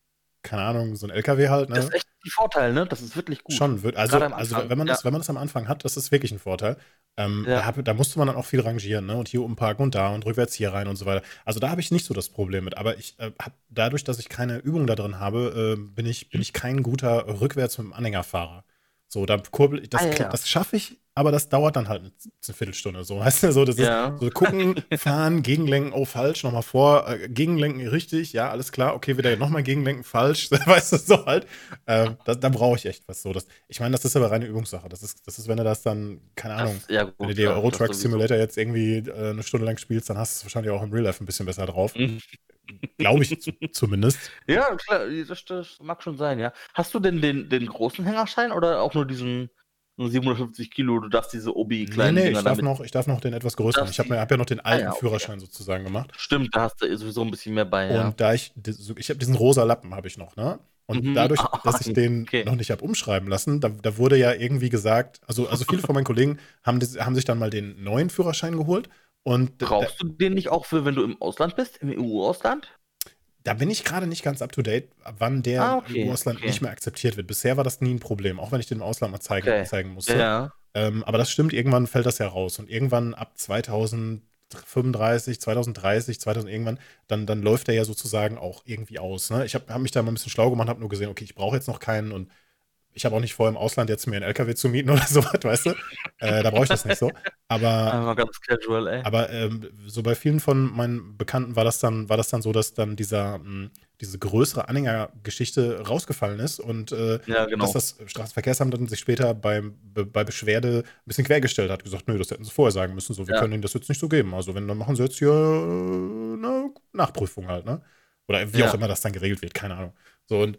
keine Ahnung, so ein LKW halt. Ne? Das ist echt ein Vorteil, ne? Das ist wirklich gut. Schon, wird, also, also wenn, man das, wenn man das am Anfang hat, das ist wirklich ein Vorteil. Ähm, ja. da, da, musste man dann auch viel rangieren, ne? Und hier umparken und da und rückwärts hier rein und so weiter. Also da habe ich nicht so das Problem mit. Aber ich äh, habe dadurch, dass ich keine Übung da drin habe, äh, bin, ich, bin ich kein guter rückwärts mit dem Anhängerfahrer. So, da kurbel das, ah, ja, ja. das schaffe ich, aber das dauert dann halt eine, Viertelstunde. So, weißt du, so, das ja. ist so gucken, fahren, gegenlenken, oh, falsch, nochmal vor, äh, gegenlenken, richtig, ja, alles klar, okay, wieder nochmal gegenlenken, falsch, weißt du, so halt. Äh, da, da brauche ich echt was so. Das, ich meine, das ist aber reine Übungssache. Das ist, das ist, wenn du das dann, keine Ahnung, das, ja, gut, wenn du dir Euro Truck Simulator jetzt irgendwie äh, eine Stunde lang spielst, dann hast du es wahrscheinlich auch im Real Life ein bisschen besser drauf. Mhm. Glaube ich zumindest. Ja, klar, das, das, mag schon sein, ja. Hast du denn den, den großen Hängerschein oder auch nur diesen 750 Kilo, du darfst diese Obi kleinen nee, nee, ich darf, noch, ich darf noch den etwas größeren. Ich habe hab ja noch den alten ah, ja, okay, Führerschein ja. sozusagen gemacht. Stimmt, da hast du sowieso ein bisschen mehr bei. Und ja. da ich, ich habe diesen rosa Lappen habe ich noch, ne? Und mhm. dadurch, dass ich den okay. noch nicht habe umschreiben lassen, da, da, wurde ja irgendwie gesagt, also, also viele von meinen Kollegen haben, haben sich dann mal den neuen Führerschein geholt. Und Brauchst du den nicht auch für, wenn du im Ausland bist, im EU-Ausland? Da bin ich gerade nicht ganz up to date, wann der ah, okay, im Ausland okay. nicht mehr akzeptiert wird. Bisher war das nie ein Problem, auch wenn ich den im Ausland mal zeigen, okay. zeigen musste. Ja. Ähm, aber das stimmt, irgendwann fällt das ja raus. Und irgendwann ab 2035, 2030, 2000 irgendwann, dann, dann läuft der ja sozusagen auch irgendwie aus. Ne? Ich habe hab mich da mal ein bisschen schlau gemacht, habe nur gesehen, okay, ich brauche jetzt noch keinen und ich habe auch nicht vor, im Ausland jetzt mir einen LKW zu mieten oder sowas, weißt du? Äh, da brauche ich das nicht so. Aber, aber ganz casual, ey. Aber ähm, so bei vielen von meinen Bekannten war das dann, war das dann so, dass dann dieser, mh, hm, diese größere Anhängergeschichte rausgefallen ist und äh, ja, genau. dass das Straßenverkehrsamt dann sich später beim, bei Beschwerde ein bisschen quergestellt hat, gesagt, nö, das hätten sie vorher sagen müssen, so, wir ja. können ihnen das jetzt nicht so geben. Also wenn, dann machen sie jetzt hier äh, eine Nachprüfung halt, ne? Oder wie ja. auch immer das dann geregelt wird, keine Ahnung. So und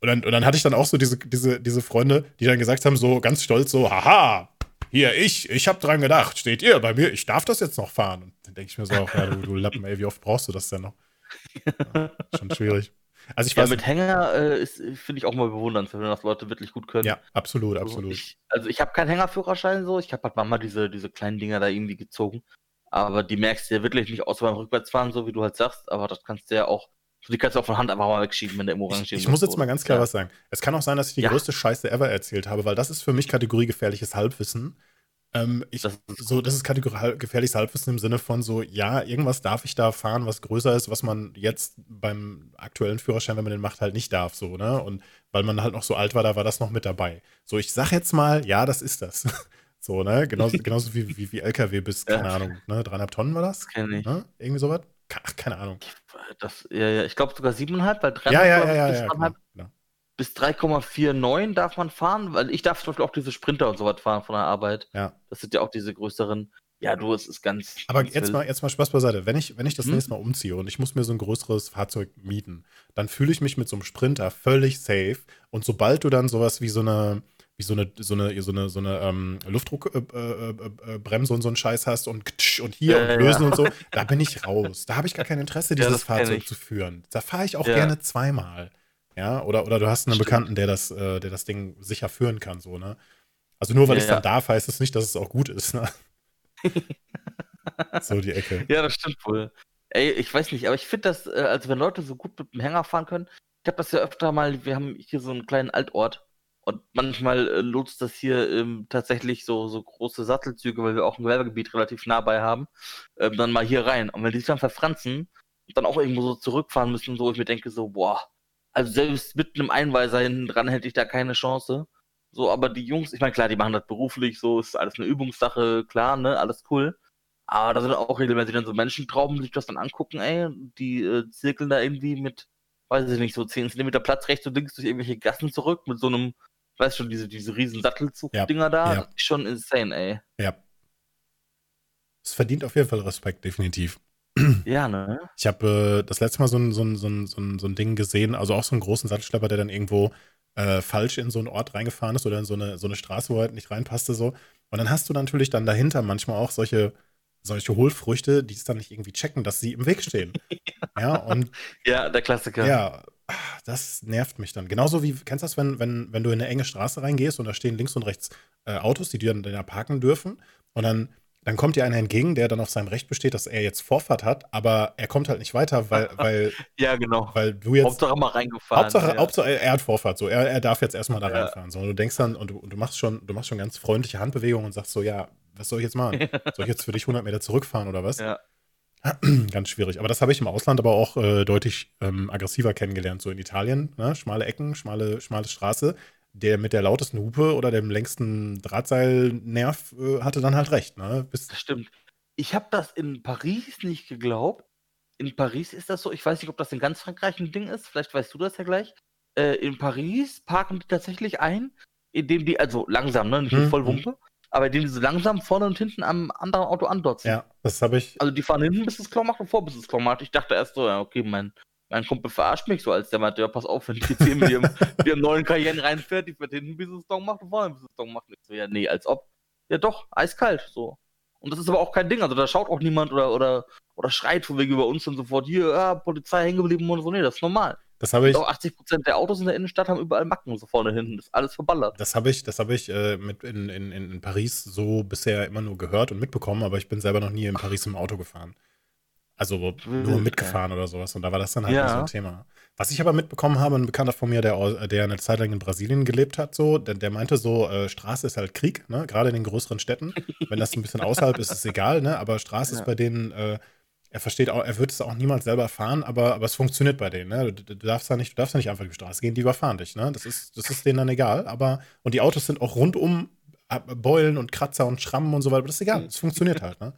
und dann, und dann hatte ich dann auch so diese, diese, diese Freunde, die dann gesagt haben, so ganz stolz, so, haha, hier, ich, ich hab dran gedacht, steht ihr bei mir, ich darf das jetzt noch fahren. Und dann denke ich mir so, auch, ja, du, du Lappen, ey, wie oft brauchst du das denn noch? Ja, schon schwierig. Also ich ja, weiß, mit Hänger äh, finde ich auch mal bewundernswert, wenn das Leute wirklich gut können. Ja, absolut, also absolut. Ich, also ich habe keinen Hängerführerschein so, ich habe halt manchmal diese, diese kleinen Dinger da irgendwie gezogen. Aber die merkst du ja wirklich nicht, außer beim Rückwärtsfahren, so wie du halt sagst. Aber das kannst du ja auch die kannst du auch von Hand einfach mal wegschieben, wenn der im Orange Ich, ich muss jetzt mal ganz klar ja. was sagen. Es kann auch sein, dass ich die ja. größte Scheiße ever erzählt habe, weil das ist für mich Kategorie gefährliches Halbwissen. Ähm, ich, das ist so, das ist Kategorie gefährliches Halbwissen im Sinne von so, ja, irgendwas darf ich da fahren, was größer ist, was man jetzt beim aktuellen Führerschein, wenn man den macht, halt nicht darf, so, ne? Und weil man halt noch so alt war, da war das noch mit dabei. So, ich sag jetzt mal, ja, das ist das. so, ne? Genauso, genauso wie, wie, wie LKW bis, keine ja. Ahnung, ne? Dreieinhalb Tonnen war das? Kenn ich. Ne? Irgendwie sowas? Ach, keine Ahnung. Das, ja, ja, ich glaube sogar 7,5, weil 3,5 ja, ja, ja, ja, ja, genau. bis 3,49 darf man fahren, weil ich darf zum Beispiel auch diese Sprinter und sowas fahren von der Arbeit. Ja. Das sind ja auch diese größeren. Ja, du, es ist ganz. Aber ganz jetzt, mal, jetzt mal Spaß beiseite. Wenn ich, wenn ich das hm? nächste Mal umziehe und ich muss mir so ein größeres Fahrzeug mieten, dann fühle ich mich mit so einem Sprinter völlig safe. Und sobald du dann sowas wie so eine, wie so eine, so eine, so eine, so eine ähm, Luftdruckbremse äh, äh, äh, und so einen Scheiß hast und, und hier ja, und lösen ja. und so, da bin ich raus. Da habe ich gar kein Interesse, dieses ja, Fahrzeug zu führen. Da fahre ich auch gerne zweimal. Ja, oder, oder du hast einen Stimmt. Bekannten, der das, äh, der das Ding sicher führen kann, so, ne? Also nur weil ich es dann darf, heißt es das nicht, dass es auch gut ist, ne? so die Ecke. Ja, das stimmt wohl. Ey, ich weiß nicht, aber ich finde das, äh, also wenn Leute so gut mit dem Hänger fahren können, ich habe das ja öfter mal, wir haben hier so einen kleinen Altort und manchmal äh, nutzt das hier ähm, tatsächlich so, so große Sattelzüge, weil wir auch ein Gewerbegebiet relativ nah bei haben, ähm, dann mal hier rein. Und wenn die sich dann verfranzen und dann auch irgendwo so zurückfahren müssen, so ich mir denke so, boah, also selbst mit einem Einweiser hinten dran hätte ich da keine Chance. So, aber die Jungs, ich meine, klar, die machen das beruflich, so ist alles eine Übungssache, klar, ne, alles cool. Aber da sind auch regelmäßig dann so Menschentrauben, die sich das dann angucken, ey, die äh, zirkeln da irgendwie mit, weiß ich nicht, so 10 cm Platz rechts und links durch irgendwelche Gassen zurück mit so einem weißt schon, diese, diese riesen Sattelzug-Dinger ja, da, ja. schon insane, ey. Ja. Es verdient auf jeden Fall Respekt, definitiv. Ja, ne? Ich habe äh, das letzte Mal so ein, so, ein, so, ein, so, ein, so ein Ding gesehen, also auch so einen großen Sattelschlepper, der dann irgendwo äh, falsch in so einen Ort reingefahren ist oder in so eine, so eine Straße, wo er halt nicht reinpasste, so. Und dann hast du natürlich dann dahinter manchmal auch solche, solche Hohlfrüchte, die es dann nicht irgendwie checken, dass sie im Weg stehen. ja. ja, und. Ja, der Klassiker. Ja, das nervt mich dann. Genauso wie, kennst du das, wenn, wenn, wenn du in eine enge Straße reingehst und da stehen links und rechts äh, Autos, die dir dann da parken dürfen und dann, dann kommt dir einer entgegen, der dann auf seinem Recht besteht, dass er jetzt Vorfahrt hat, aber er kommt halt nicht weiter, weil, weil, ja, genau. weil du jetzt. Hauptsache mal reingefahren. Hauptsache, ja. Hauptsache er hat Vorfahrt, so. Er, er darf jetzt erstmal da ja. reinfahren. So. Und du denkst dann, und du, und du machst schon, du machst schon ganz freundliche Handbewegungen und sagst so, ja, was soll ich jetzt machen? soll ich jetzt für dich 100 Meter zurückfahren oder was? Ja. Ganz schwierig. Aber das habe ich im Ausland aber auch äh, deutlich ähm, aggressiver kennengelernt. So in Italien, ne? schmale Ecken, schmale, schmale Straße. Der mit der lautesten Hupe oder dem längsten Drahtseilnerv äh, hatte dann halt recht. Ne? Bis das stimmt. Ich habe das in Paris nicht geglaubt. In Paris ist das so. Ich weiß nicht, ob das in ganz Frankreich ein Ding ist. Vielleicht weißt du das ja gleich. Äh, in Paris parken die tatsächlich ein, indem die, also langsam, ne? nicht hm, voll Wumpe, aber indem die so langsam vorne und hinten am anderen Auto andotzen. Ja, das habe ich. Also die fahren hinten, bis es klar macht und vor, bis es klar macht. Ich dachte erst so, ja, okay, mein, mein Kumpel verarscht mich so, als der meinte, ja, pass auf, wenn ich jetzt hier mit dem, mit dem neuen Cayenne reinfährt, die wird hinten Business Dong macht und vorne ein Business Dong macht. Ich so, ja, nee, als ob. Ja, doch, eiskalt, so. Und das ist aber auch kein Ding, also da schaut auch niemand oder, oder, oder schreit von wegen über uns und sofort, hier, ja, Polizei hängen geblieben und so, nee, das ist normal. Das habe ich. Auch 80% der Autos in der Innenstadt haben überall Macken so vorne hinten. Das ist alles verballert. Das habe ich, das habe ich äh, mit in, in, in Paris so bisher immer nur gehört und mitbekommen, aber ich bin selber noch nie in Paris im Auto gefahren. Also nur mitgefahren oder sowas. Und da war das dann halt ja. so ein Thema. Was ich aber mitbekommen habe, ein Bekannter von mir, der, der eine Zeit lang in Brasilien gelebt hat, so, der, der meinte so, äh, Straße ist halt Krieg, ne? Gerade in den größeren Städten. Wenn das ein bisschen außerhalb ist, ist es egal, ne? Aber Straße ja. ist bei denen äh, er versteht auch, er wird es auch niemals selber fahren, aber, aber es funktioniert bei denen. Ne? Du, du, darfst da nicht, du darfst da nicht einfach die Straße gehen, die überfahren dich. Ne? Das, ist, das ist denen dann egal. Aber, und die Autos sind auch rundum äh, Beulen und Kratzer und Schrammen und so weiter. Aber das ist egal. Es funktioniert halt. Ne?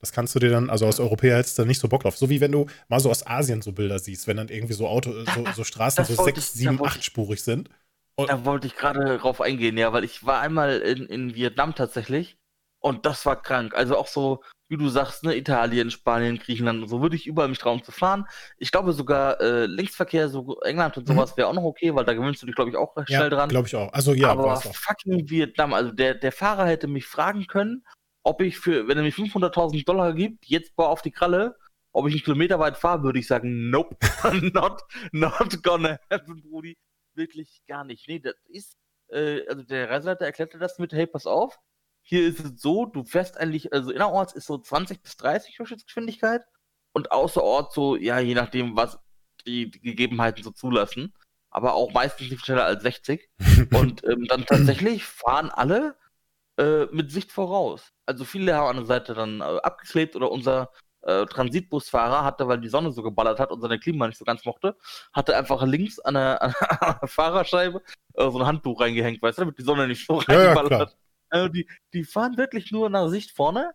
Das kannst du dir dann, also als Europäer hättest du nicht so Bock drauf. So wie wenn du mal so aus Asien so Bilder siehst, wenn dann irgendwie so Auto, so, so Straßen das so sechs, ich, sieben, achtspurig sind. Und da wollte ich gerade drauf eingehen, ja, weil ich war einmal in, in Vietnam tatsächlich und das war krank. Also auch so wie du sagst, ne, Italien, Spanien, Griechenland, so würde ich überall mich trauen zu fahren. Ich glaube sogar äh, Linksverkehr, so England und mhm. sowas wäre auch noch okay, weil da gewöhnst du dich, glaube ich, auch recht ja, schnell dran. glaube ich auch. Also ja, aber fucking Vietnam, also der, der Fahrer hätte mich fragen können, ob ich für, wenn er mir 500.000 Dollar gibt, jetzt boah auf die Kralle, ob ich einen Kilometer weit fahre, würde ich sagen, nope, not, not gonna happen, Brudi. Wirklich gar nicht. Nee, das ist, äh, also der Reiseleiter erklärte das mit, hey, pass auf, hier ist es so, du fährst eigentlich, also innerorts ist so 20 bis 30 Durchschnittsgeschwindigkeit und außerorts so, ja, je nachdem, was die, die Gegebenheiten so zulassen, aber auch meistens nicht schneller als 60. und ähm, dann tatsächlich fahren alle äh, mit Sicht voraus. Also viele haben an der Seite dann äh, abgeklebt oder unser äh, Transitbusfahrer hatte, weil die Sonne so geballert hat und seine Klima nicht so ganz mochte, hatte einfach links an der, an der Fahrerscheibe äh, so ein Handtuch reingehängt, weißt du, damit die Sonne nicht so reingeballert ja, ja, hat. Also die, die fahren wirklich nur nach Sicht vorne.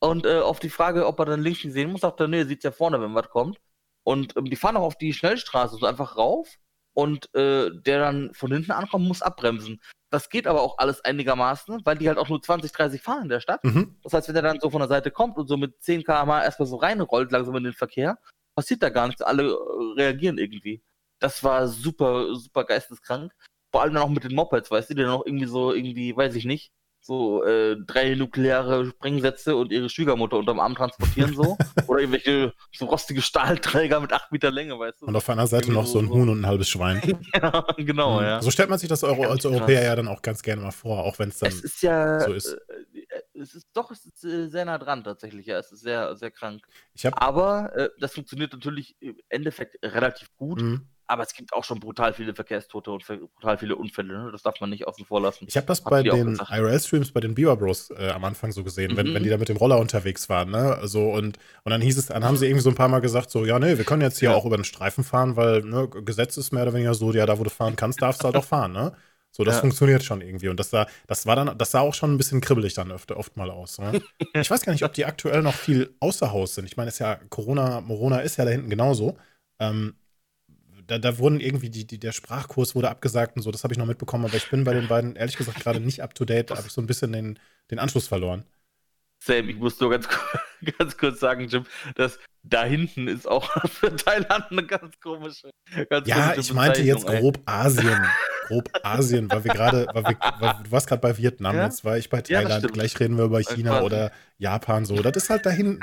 Und äh, auf die Frage, ob er dann links nicht sehen muss, sagt er, nee, sieht ja vorne, wenn was kommt. Und ähm, die fahren auch auf die Schnellstraße, so einfach rauf. Und äh, der dann von hinten ankommt, muss abbremsen. Das geht aber auch alles einigermaßen, weil die halt auch nur 20, 30 fahren in der Stadt. Mhm. Das heißt, wenn er dann so von der Seite kommt und so mit 10 km/h erstmal so reinrollt, langsam in den Verkehr, passiert da gar nichts. Alle äh, reagieren irgendwie. Das war super, super geisteskrank. Vor allem dann auch mit den Mopeds, weißt du, die dann auch irgendwie so, irgendwie, weiß ich nicht, so äh, drei nukleare Sprengsätze und ihre Schwiegermutter unterm Arm transportieren so. Oder irgendwelche so rostige Stahlträger mit acht Meter Länge, weißt du. Und auf einer Seite noch so ein Huhn und ein halbes Schwein. ja, genau, mhm. ja. So stellt man sich das Euro, als Europäer krass. ja dann auch ganz gerne mal vor, auch wenn es dann es ist ja, so ist. Äh, es ist doch es ist, äh, sehr nah dran tatsächlich, ja. Es ist sehr, sehr krank. Aber äh, das funktioniert natürlich im Endeffekt relativ gut. Mhm aber es gibt auch schon brutal viele Verkehrstote und brutal viele Unfälle. Ne? Das darf man nicht außen vor lassen. Ich habe das Hat bei den IRL-Streams bei den Beaver Bros äh, am Anfang so gesehen, mhm. wenn, wenn die da mit dem Roller unterwegs waren. Ne? Also, und, und dann hieß es, dann haben sie irgendwie so ein paar Mal gesagt, so, ja, nee, wir können jetzt hier ja. auch über den Streifen fahren, weil ne, Gesetz ist mehr oder weniger so, ja, da wo du fahren kannst, darfst du halt auch fahren, ne? So, das ja. funktioniert schon irgendwie. Und das sah, das war dann, das sah auch schon ein bisschen kribbelig dann oft, oft mal aus. Ne? ich weiß gar nicht, ob die aktuell noch viel außer Haus sind. Ich meine, es ist ja Corona, Morona ist ja da hinten genauso. Ähm, da, da wurden irgendwie die, die, der Sprachkurs wurde abgesagt und so, das habe ich noch mitbekommen, aber ich bin bei den beiden ehrlich gesagt gerade nicht up to date, da habe ich so ein bisschen den, den Anschluss verloren. Sam, ich muss nur ganz, ganz kurz sagen, Jim, dass da hinten ist auch für Thailand eine ganz komische. Ganz ja, komische ich meinte jetzt grob. Asien. Grob Asien, weil wir gerade, weil wir, weil, du warst gerade bei Vietnam, ja? jetzt war ich bei Thailand, ja, gleich reden wir über China oder Japan so. Das ist halt da hinten.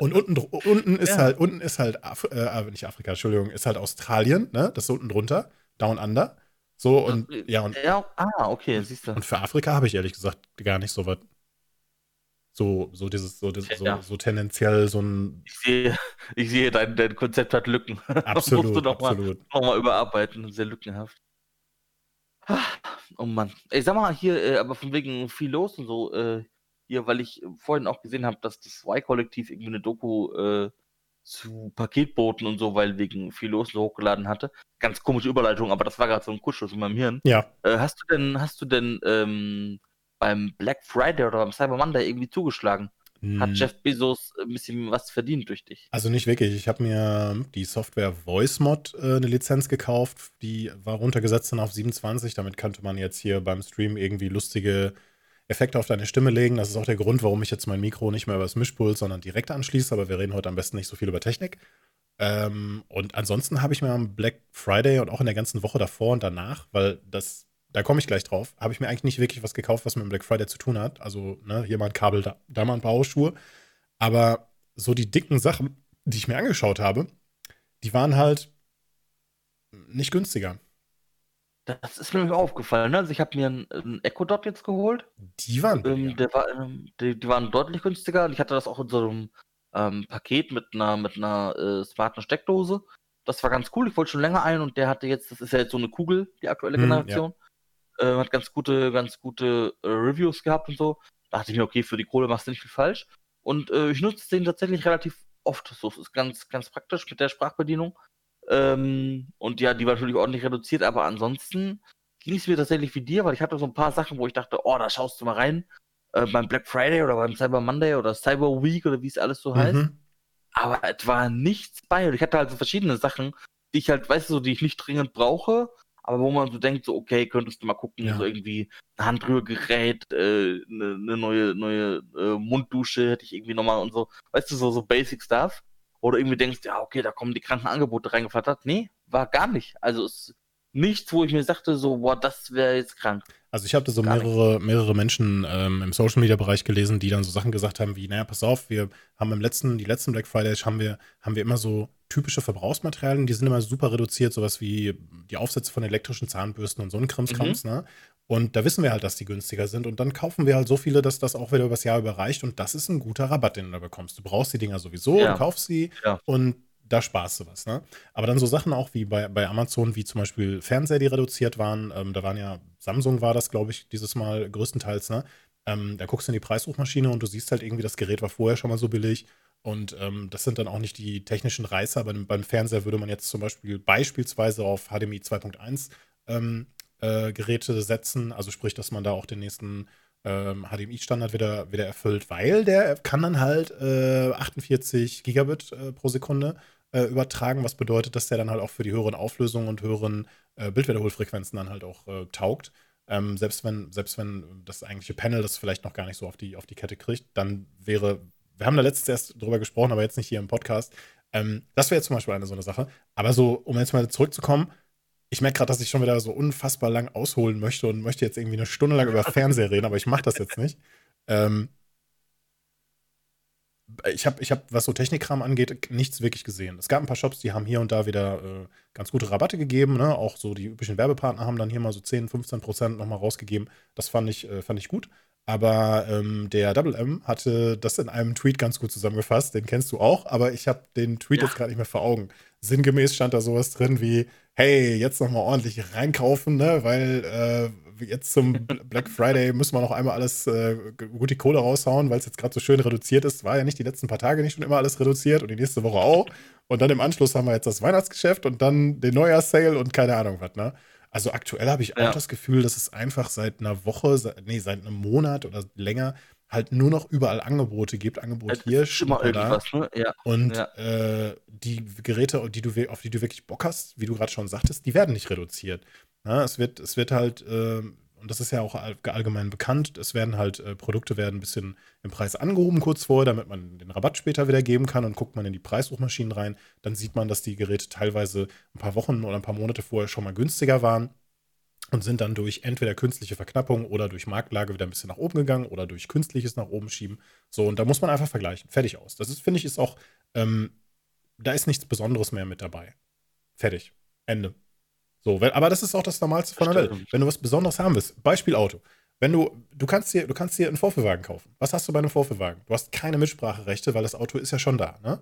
Und unten, unten ist ja. halt, unten ist halt, Af äh, nicht Afrika, Entschuldigung, ist halt Australien, ne? Das ist unten drunter, Down Under. So und ja und. Ja, ah, okay, siehst du. Und für Afrika habe ich ehrlich gesagt gar nicht so was so, so dieses, so, dieses, ja. so, so, tendenziell so ein. Ich sehe, ich sehe dein, dein Konzept hat Lücken. Absolut. musst du noch absolut. Mal, noch mal überarbeiten, sehr lückenhaft. Oh Mann. Ich sag mal hier, äh, aber von wegen viel los und so, äh, hier, weil ich vorhin auch gesehen habe, dass das Y-Kollektiv irgendwie eine Doku äh, zu Paketbooten und so, weil wegen viel los so hochgeladen hatte. Ganz komische Überleitung, aber das war gerade so ein Kuschus in meinem Hirn. Ja. Äh, hast du denn, hast du denn ähm, beim Black Friday oder beim Cyber Monday irgendwie zugeschlagen. Hm. Hat Jeff Bezos ein bisschen was verdient durch dich? Also nicht wirklich. Ich habe mir die Software VoiceMod äh, eine Lizenz gekauft. Die war runtergesetzt dann auf 27. Damit könnte man jetzt hier beim Stream irgendwie lustige Effekte auf deine Stimme legen. Das ist auch der Grund, warum ich jetzt mein Mikro nicht mehr über das Mischpult, sondern direkt anschließe. Aber wir reden heute am besten nicht so viel über Technik. Ähm, und ansonsten habe ich mir am Black Friday und auch in der ganzen Woche davor und danach, weil das, da komme ich gleich drauf, habe ich mir eigentlich nicht wirklich was gekauft, was mit dem Black Friday zu tun hat. Also, ne, hier mal ein Kabel, da, da mal ein paar Hausschuhe. Aber so die dicken Sachen, die ich mir angeschaut habe, die waren halt nicht günstiger. Das ist mir aufgefallen. Ne? Also ich habe mir einen, einen Echo Dot jetzt geholt. Die waren ähm, der war, ähm, die, die, waren deutlich günstiger. Und ich hatte das auch in so einem ähm, Paket mit einer, mit einer äh, smarten Steckdose. Das war ganz cool. Ich wollte schon länger ein und der hatte jetzt, das ist ja jetzt so eine Kugel, die aktuelle hm, Generation. Ja. Äh, hat ganz gute, ganz gute äh, Reviews gehabt und so. Da dachte ich mir, okay, für die Kohle machst du nicht viel falsch. Und äh, ich nutze den tatsächlich relativ oft. So, es ist ganz, ganz praktisch mit der Sprachbedienung. Ähm, und ja, die war natürlich ordentlich reduziert, aber ansonsten ging es mir tatsächlich wie dir, weil ich hatte so ein paar Sachen, wo ich dachte, oh, da schaust du mal rein. Äh, beim Black Friday oder beim Cyber Monday oder Cyber Week oder wie es alles so mhm. heißt. Aber es war nichts bei. Und ich hatte halt so verschiedene Sachen, die ich halt, weißt du, die ich nicht dringend brauche, aber wo man so denkt, so, okay, könntest du mal gucken, ja. so irgendwie ein Handrührgerät, äh, eine, ne neue, neue äh, Munddusche hätte ich irgendwie nochmal und so, weißt du, so, so Basic Stuff. Oder irgendwie denkst, ja, okay, da kommen die kranken Angebote reingeflattert. Nee, war gar nicht. Also es nichts, wo ich mir sagte, so, boah, das wäre jetzt krank. Also ich habe da so mehrere, mehrere Menschen ähm, im Social Media Bereich gelesen, die dann so Sachen gesagt haben wie, naja, pass auf, wir haben im letzten, die letzten Black Fridays haben wir, haben wir immer so typische Verbrauchsmaterialien, die sind immer super reduziert, sowas wie die Aufsätze von elektrischen Zahnbürsten und so ein Krimskrams, mhm. ne? Und da wissen wir halt, dass die günstiger sind. Und dann kaufen wir halt so viele, dass das auch wieder übers Jahr überreicht. Und das ist ein guter Rabatt, den du da bekommst. Du brauchst die Dinger sowieso, ja. du kaufst sie ja. und da sparst du was. Ne? Aber dann so Sachen auch wie bei, bei Amazon, wie zum Beispiel Fernseher, die reduziert waren. Ähm, da waren ja, Samsung war das, glaube ich, dieses Mal größtenteils. Ne? Ähm, da guckst du in die Preissuchmaschine und du siehst halt irgendwie, das Gerät war vorher schon mal so billig. Und ähm, das sind dann auch nicht die technischen Reißer. Beim, beim Fernseher würde man jetzt zum Beispiel beispielsweise auf HDMI 2.1 ähm, äh, Geräte setzen. Also sprich, dass man da auch den nächsten ähm, HDMI-Standard wieder, wieder erfüllt, weil der kann dann halt äh, 48 Gigabit äh, pro Sekunde äh, übertragen, was bedeutet, dass der dann halt auch für die höheren Auflösungen und höheren äh, Bildwiederholfrequenzen dann halt auch äh, taugt. Ähm, selbst, wenn, selbst wenn das eigentliche Panel das vielleicht noch gar nicht so auf die, auf die Kette kriegt, dann wäre, wir haben da letztens erst drüber gesprochen, aber jetzt nicht hier im Podcast. Ähm, das wäre zum Beispiel eine so eine Sache. Aber so, um jetzt mal zurückzukommen, ich merke gerade, dass ich schon wieder so unfassbar lang ausholen möchte und möchte jetzt irgendwie eine Stunde lang über Fernseher reden, aber ich mache das jetzt nicht. Ähm, ich habe, ich hab, was so Technikkram angeht, nichts wirklich gesehen. Es gab ein paar Shops, die haben hier und da wieder äh, ganz gute Rabatte gegeben. Ne? Auch so die üblichen Werbepartner haben dann hier mal so 10, 15 Prozent nochmal rausgegeben. Das fand ich, äh, fand ich gut. Aber ähm, der Double M hatte das in einem Tweet ganz gut zusammengefasst. Den kennst du auch, aber ich habe den Tweet ja. jetzt gerade nicht mehr vor Augen. Sinngemäß stand da sowas drin wie: Hey, jetzt nochmal ordentlich reinkaufen, ne? weil äh, jetzt zum Black Friday müssen wir noch einmal alles äh, gut die Kohle raushauen, weil es jetzt gerade so schön reduziert ist. War ja nicht die letzten paar Tage nicht schon immer alles reduziert und die nächste Woche auch. Und dann im Anschluss haben wir jetzt das Weihnachtsgeschäft und dann den Neujahrssale und keine Ahnung was, ne? Also aktuell habe ich auch ja. das Gefühl, dass es einfach seit einer Woche, seit, nee, seit einem Monat oder länger halt nur noch überall Angebote gibt. Angebot es hier, immer irgendwas, ne? ja. Und ja. Äh, die Geräte, die du, auf die du wirklich Bock hast, wie du gerade schon sagtest, die werden nicht reduziert. Ja, es, wird, es wird halt, äh, und das ist ja auch allgemein bekannt, es werden halt, äh, Produkte werden ein bisschen im Preis angehoben kurz vorher, damit man den Rabatt später wieder geben kann und guckt man in die Preissuchmaschinen rein, dann sieht man, dass die Geräte teilweise ein paar Wochen oder ein paar Monate vorher schon mal günstiger waren und sind dann durch entweder künstliche Verknappung oder durch Marktlage wieder ein bisschen nach oben gegangen oder durch künstliches nach oben schieben. So, und da muss man einfach vergleichen. Fertig aus. Das ist, finde ich, ist auch, ähm, da ist nichts Besonderes mehr mit dabei. Fertig. Ende. So, wenn, aber das ist auch das Normalste von der Welt. Wenn du was Besonderes haben willst, Beispiel Auto. Wenn du, du kannst dir, du kannst dir einen Vorführwagen kaufen. Was hast du bei einem Vorführwagen? Du hast keine Mitspracherechte, weil das Auto ist ja schon da, ne?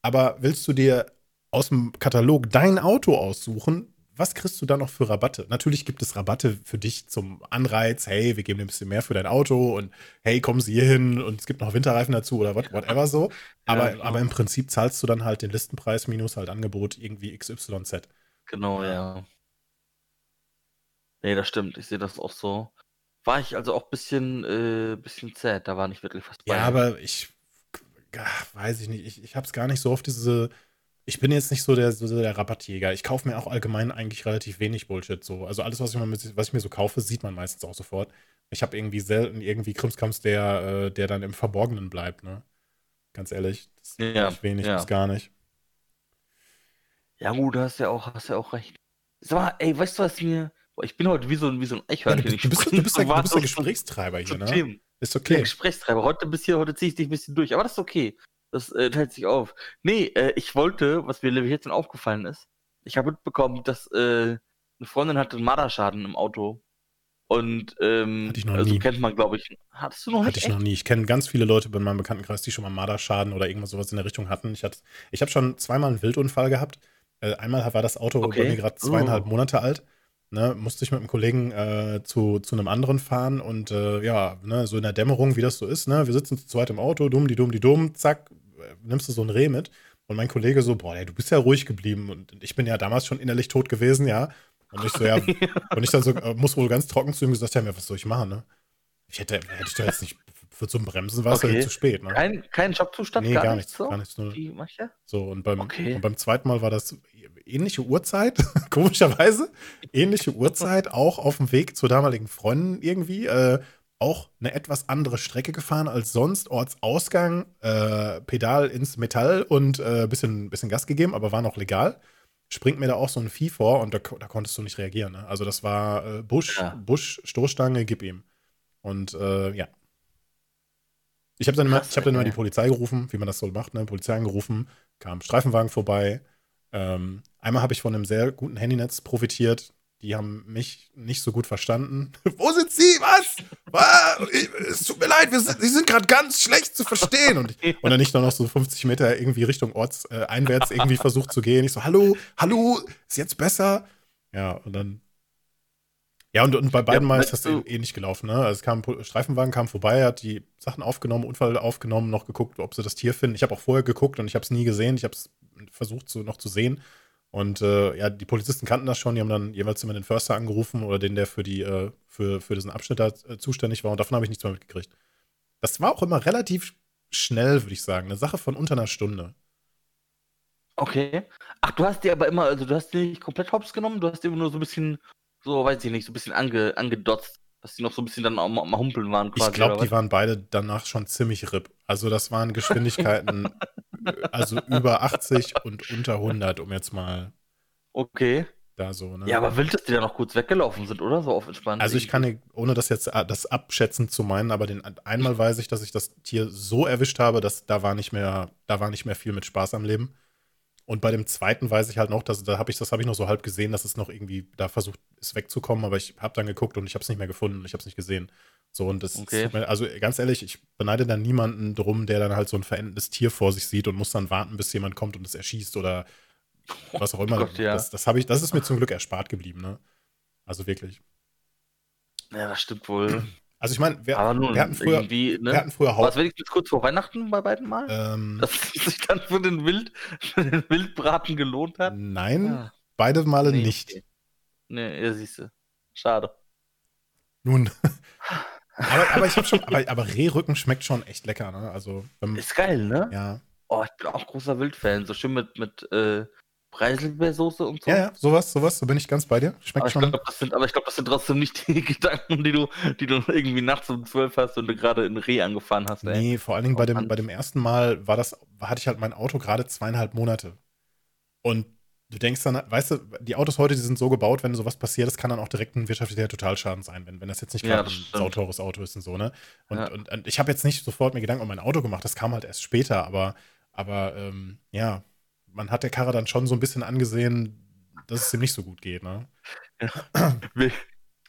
Aber willst du dir aus dem Katalog dein Auto aussuchen, was kriegst du da noch für Rabatte? Natürlich gibt es Rabatte für dich zum Anreiz, hey, wir geben dir ein bisschen mehr für dein Auto und hey, kommen Sie hier hin und es gibt noch Winterreifen dazu oder what, whatever so. Aber, ja, genau. aber im Prinzip zahlst du dann halt den Listenpreis minus halt Angebot irgendwie XYZ. Genau, ja. Nee, das stimmt. Ich sehe das auch so. War ich also auch ein bisschen, äh, bisschen zäh, da war nicht wirklich was bei. Ja, aber ich, ach, weiß ich nicht, ich, ich habe es gar nicht so auf diese ich bin jetzt nicht so der, so der Rabattjäger. Ich kaufe mir auch allgemein eigentlich relativ wenig Bullshit so. Also alles, was ich, mal was ich mir so kaufe, sieht man meistens auch sofort. Ich habe irgendwie selten irgendwie Krimskrams, der, äh, der dann im Verborgenen bleibt, ne? Ganz ehrlich. Das ja, ich wenig ja. bis gar nicht. Ja, gut, du hast ja auch, hast ja auch recht. Sag mal, ey, weißt du, was mir. Ich bin heute wie so ein, wie so ein Eichhörnchen. Ja, du, bist, du, bist, der, du bist der Gesprächstreiber hier, ne? Themen. Ist okay. Der Gesprächstreiber. Heute bist hier, heute ziehe ich dich ein bisschen durch. Aber das ist okay. Das äh, teilt sich auf. Nee, äh, ich wollte, was mir jetzt dann aufgefallen ist, ich habe mitbekommen, dass äh, eine Freundin hatte einen Marderschaden im Auto. Und ähm, Hatte ich noch also nie. kennt man, glaube ich. Hattest du noch Hatte ich echt? noch nie. Ich kenne ganz viele Leute in meinem Bekanntenkreis, die schon mal Marderschaden oder irgendwas sowas in der Richtung hatten. Ich, ich habe schon zweimal einen Wildunfall gehabt. Äh, einmal war das Auto okay. bei mir gerade zweieinhalb oh. Monate alt. Ne, musste ich mit einem Kollegen äh, zu, zu einem anderen fahren und äh, ja, ne, so in der Dämmerung, wie das so ist, ne, wir sitzen zu zweit im Auto, dumm, die dumm, die dumm, zack, äh, nimmst du so ein Reh mit. Und mein Kollege so, boah, ey, du bist ja ruhig geblieben. Und ich bin ja damals schon innerlich tot gewesen, ja. Und ich so, ja, und ich dann so, äh, muss wohl ganz trocken zu ihm gesagt haben, ja, was soll ich machen, ne? Ich hätte, hätte ich da jetzt nicht, für zum Bremsen war es okay. ja zu spät, ne? Kein, kein Schockzustand? Nee, gar, gar nichts, so? gar nichts. Nur, so, und beim, okay. und beim zweiten Mal war das ähnliche Uhrzeit, komischerweise, ähnliche Uhrzeit, auch auf dem Weg zur damaligen Freundin irgendwie, äh, auch eine etwas andere Strecke gefahren als sonst, Ortsausgang, äh, Pedal ins Metall und äh, bisschen, bisschen Gas gegeben, aber war noch legal springt mir da auch so ein Vieh vor und da, da konntest du nicht reagieren. Ne? Also das war äh, Busch, ja. Busch, Stoßstange, gib ihm. Und äh, ja. Ich habe dann, immer, hab dann immer die Polizei gerufen, wie man das so macht, ne? Polizei angerufen, kam Streifenwagen vorbei. Ähm, einmal habe ich von einem sehr guten Handynetz profitiert. Die haben mich nicht so gut verstanden. Wo sind Sie? Was? Es tut mir leid, wir sind, Sie sind gerade ganz schlecht zu verstehen. Und, und dann nicht nur noch so 50 Meter irgendwie Richtung Orts äh, einwärts irgendwie versucht zu gehen. Ich so, hallo, hallo, ist jetzt besser? Ja, und dann. Ja, und, und bei beiden ja, Mal ist das ähnlich gelaufen. Ne? Also es kam Streifenwagen kam vorbei, hat die Sachen aufgenommen, Unfall aufgenommen, noch geguckt, ob sie das Tier finden. Ich habe auch vorher geguckt und ich habe es nie gesehen. Ich habe es versucht so noch zu sehen. Und äh, ja, die Polizisten kannten das schon, die haben dann jeweils immer den Förster angerufen oder den, der für, die, äh, für, für diesen Abschnitt da äh, zuständig war. Und davon habe ich nichts mehr mitgekriegt. Das war auch immer relativ schnell, würde ich sagen. Eine Sache von unter einer Stunde. Okay. Ach, du hast die aber immer, also du hast die nicht komplett hops genommen, du hast die immer nur so ein bisschen, so weiß ich nicht, so ein bisschen ange, angedotzt, dass die noch so ein bisschen dann am, am Humpeln waren quasi. Ich glaube, die waren beide danach schon ziemlich ripp. Also das waren Geschwindigkeiten also über 80 und unter 100, um jetzt mal. Okay. Da so, ne? Ja, aber wild, dass die da noch kurz weggelaufen sind, oder? So auf entspannt. Also ich kann, ohne das jetzt äh, das abschätzen zu meinen, aber den, einmal weiß ich, dass ich das Tier so erwischt habe, dass da war nicht mehr, da war nicht mehr viel mit Spaß am Leben. Und bei dem zweiten weiß ich halt noch, dass da habe ich, das habe ich noch so halb gesehen, dass es noch irgendwie da versucht ist wegzukommen, aber ich habe dann geguckt und ich habe es nicht mehr gefunden, ich habe es nicht gesehen. So, und das okay. mir, also ganz ehrlich, ich beneide dann niemanden drum, der dann halt so ein verendendes Tier vor sich sieht und muss dann warten, bis jemand kommt und es erschießt oder was auch immer. Gott, ja. Das, das, ich, das ist mir zum Glück erspart geblieben, ne? Also wirklich. Ja, das stimmt wohl. Also ich meine, wir, wir, hatten früher, ne? wir hatten früher Haupt. Was wenigstens kurz vor Weihnachten bei beiden Mal? Ähm, Dass es sich dann für den, Wild, für den Wildbraten gelohnt hat? Nein, ah. beide Male nee, nicht. Okay. Nee, ja, siehst du. Schade. Nun, aber, aber ich habe schon, aber, aber Rehrücken schmeckt schon echt lecker, ne? Also, wenn, ist geil, ne? Ja. Oh, ich bin auch großer Wildfan. So schön mit, mit äh, Preiselbeersoße und so. Ja, ja, sowas, sowas, so bin ich ganz bei dir. Schmeckt aber schon. Glaub, sind, aber ich glaube, das sind trotzdem nicht die Gedanken, die du, die du irgendwie nachts um zwölf hast und du gerade in Reh angefahren hast. Ey. Nee, vor allen Dingen bei dem, bei dem ersten Mal war das, hatte ich halt mein Auto gerade zweieinhalb Monate. Und du denkst dann, weißt du, die Autos heute, die sind so gebaut, wenn sowas passiert, das kann dann auch direkt ein wirtschaftlicher Totalschaden sein, wenn, wenn das jetzt nicht gerade ja, ein sauteures Auto ist und so, ne? Und, ja. und, und ich habe jetzt nicht sofort mir Gedanken um mein Auto gemacht, das kam halt erst später, aber, aber ähm, ja, man hat der Karre dann schon so ein bisschen angesehen, dass es ihm nicht so gut geht, ne? Ja. Wie,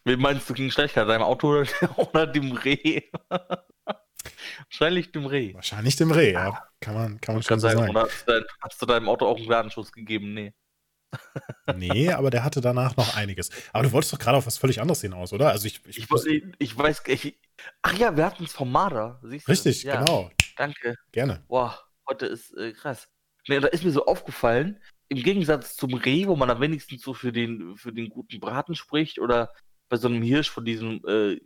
wie meinst du ging schlechter, deinem Auto oder dem Reh? Wahrscheinlich dem Reh. Wahrscheinlich dem Reh, ja. Kann man, kann man schon so sagen. Oder hast du, dein, hast du deinem Auto auch einen Ladenschuss gegeben? Nee nee, aber der hatte danach noch einiges. Aber du wolltest doch gerade auf was völlig anderes hinaus, oder? Also ich, ich, ich, ich weiß, ich, ach ja, wir hatten es vom Marder. Richtig, ja, genau. Danke. Gerne. Boah, heute ist äh, krass. Nee, da ist mir so aufgefallen, im Gegensatz zum Reh, wo man am wenigsten so für den, für den guten Braten spricht, oder bei so einem Hirsch von diesem äh,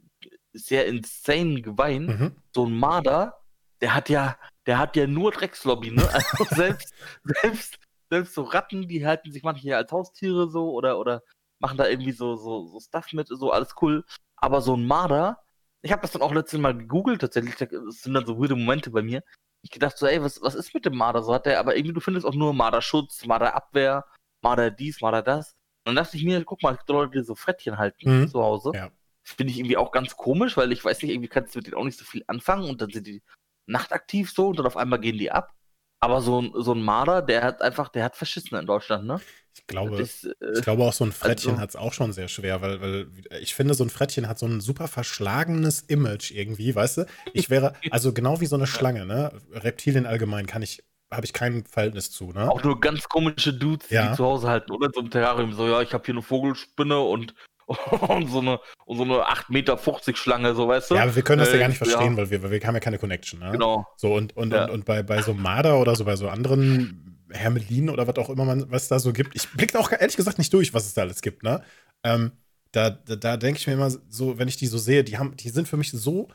sehr insane Gewein, mhm. so ein Marder, der hat ja, der hat ja nur Dreckslobby, ne? Also selbst, selbst selbst so Ratten, die halten sich manchmal als Haustiere so oder, oder machen da irgendwie so, so, so Stuff mit, so alles cool. Aber so ein Marder, ich habe das dann auch letztes Mal gegoogelt, tatsächlich, das sind dann so weirde Momente bei mir. Ich gedacht so, ey, was, was ist mit dem Marder? So hat der, aber irgendwie, du findest auch nur Marderschutz, Marderabwehr, Marder dies, Marder das. Und dann dachte ich mir, guck mal, es gibt Leute, die so Frettchen halten mhm. zu Hause. Ja. Finde ich irgendwie auch ganz komisch, weil ich weiß nicht, irgendwie kannst du mit denen auch nicht so viel anfangen und dann sind die nachtaktiv so und dann auf einmal gehen die ab. Aber so ein, so ein Marder, der hat einfach, der hat verschissen in Deutschland, ne? Ich glaube, ist, äh, ich glaube auch so ein Frettchen also, hat es auch schon sehr schwer, weil, weil ich finde, so ein Frettchen hat so ein super verschlagenes Image irgendwie, weißt du? Ich wäre, also genau wie so eine Schlange, ne? Reptilien allgemein kann ich, habe ich kein Verhältnis zu, ne? Auch nur ganz komische Dudes, ja. die zu Hause halten, oder? So ein Terrarium, so, ja, ich habe hier eine Vogelspinne und und so eine, und so eine 8,50 Meter Schlange, so weißt du? Ja, aber wir können das äh, ja gar nicht verstehen, ja. weil, wir, weil wir haben ja keine Connection. Ne? Genau. So, und, und, ja. und, und, bei, bei so Marder oder so bei so anderen Hermelinen oder was auch immer man, was da so gibt, ich blicke auch ehrlich gesagt nicht durch, was es da alles gibt, ne? Ähm, da, da, da denke ich mir immer so, wenn ich die so sehe, die haben, die sind für mich so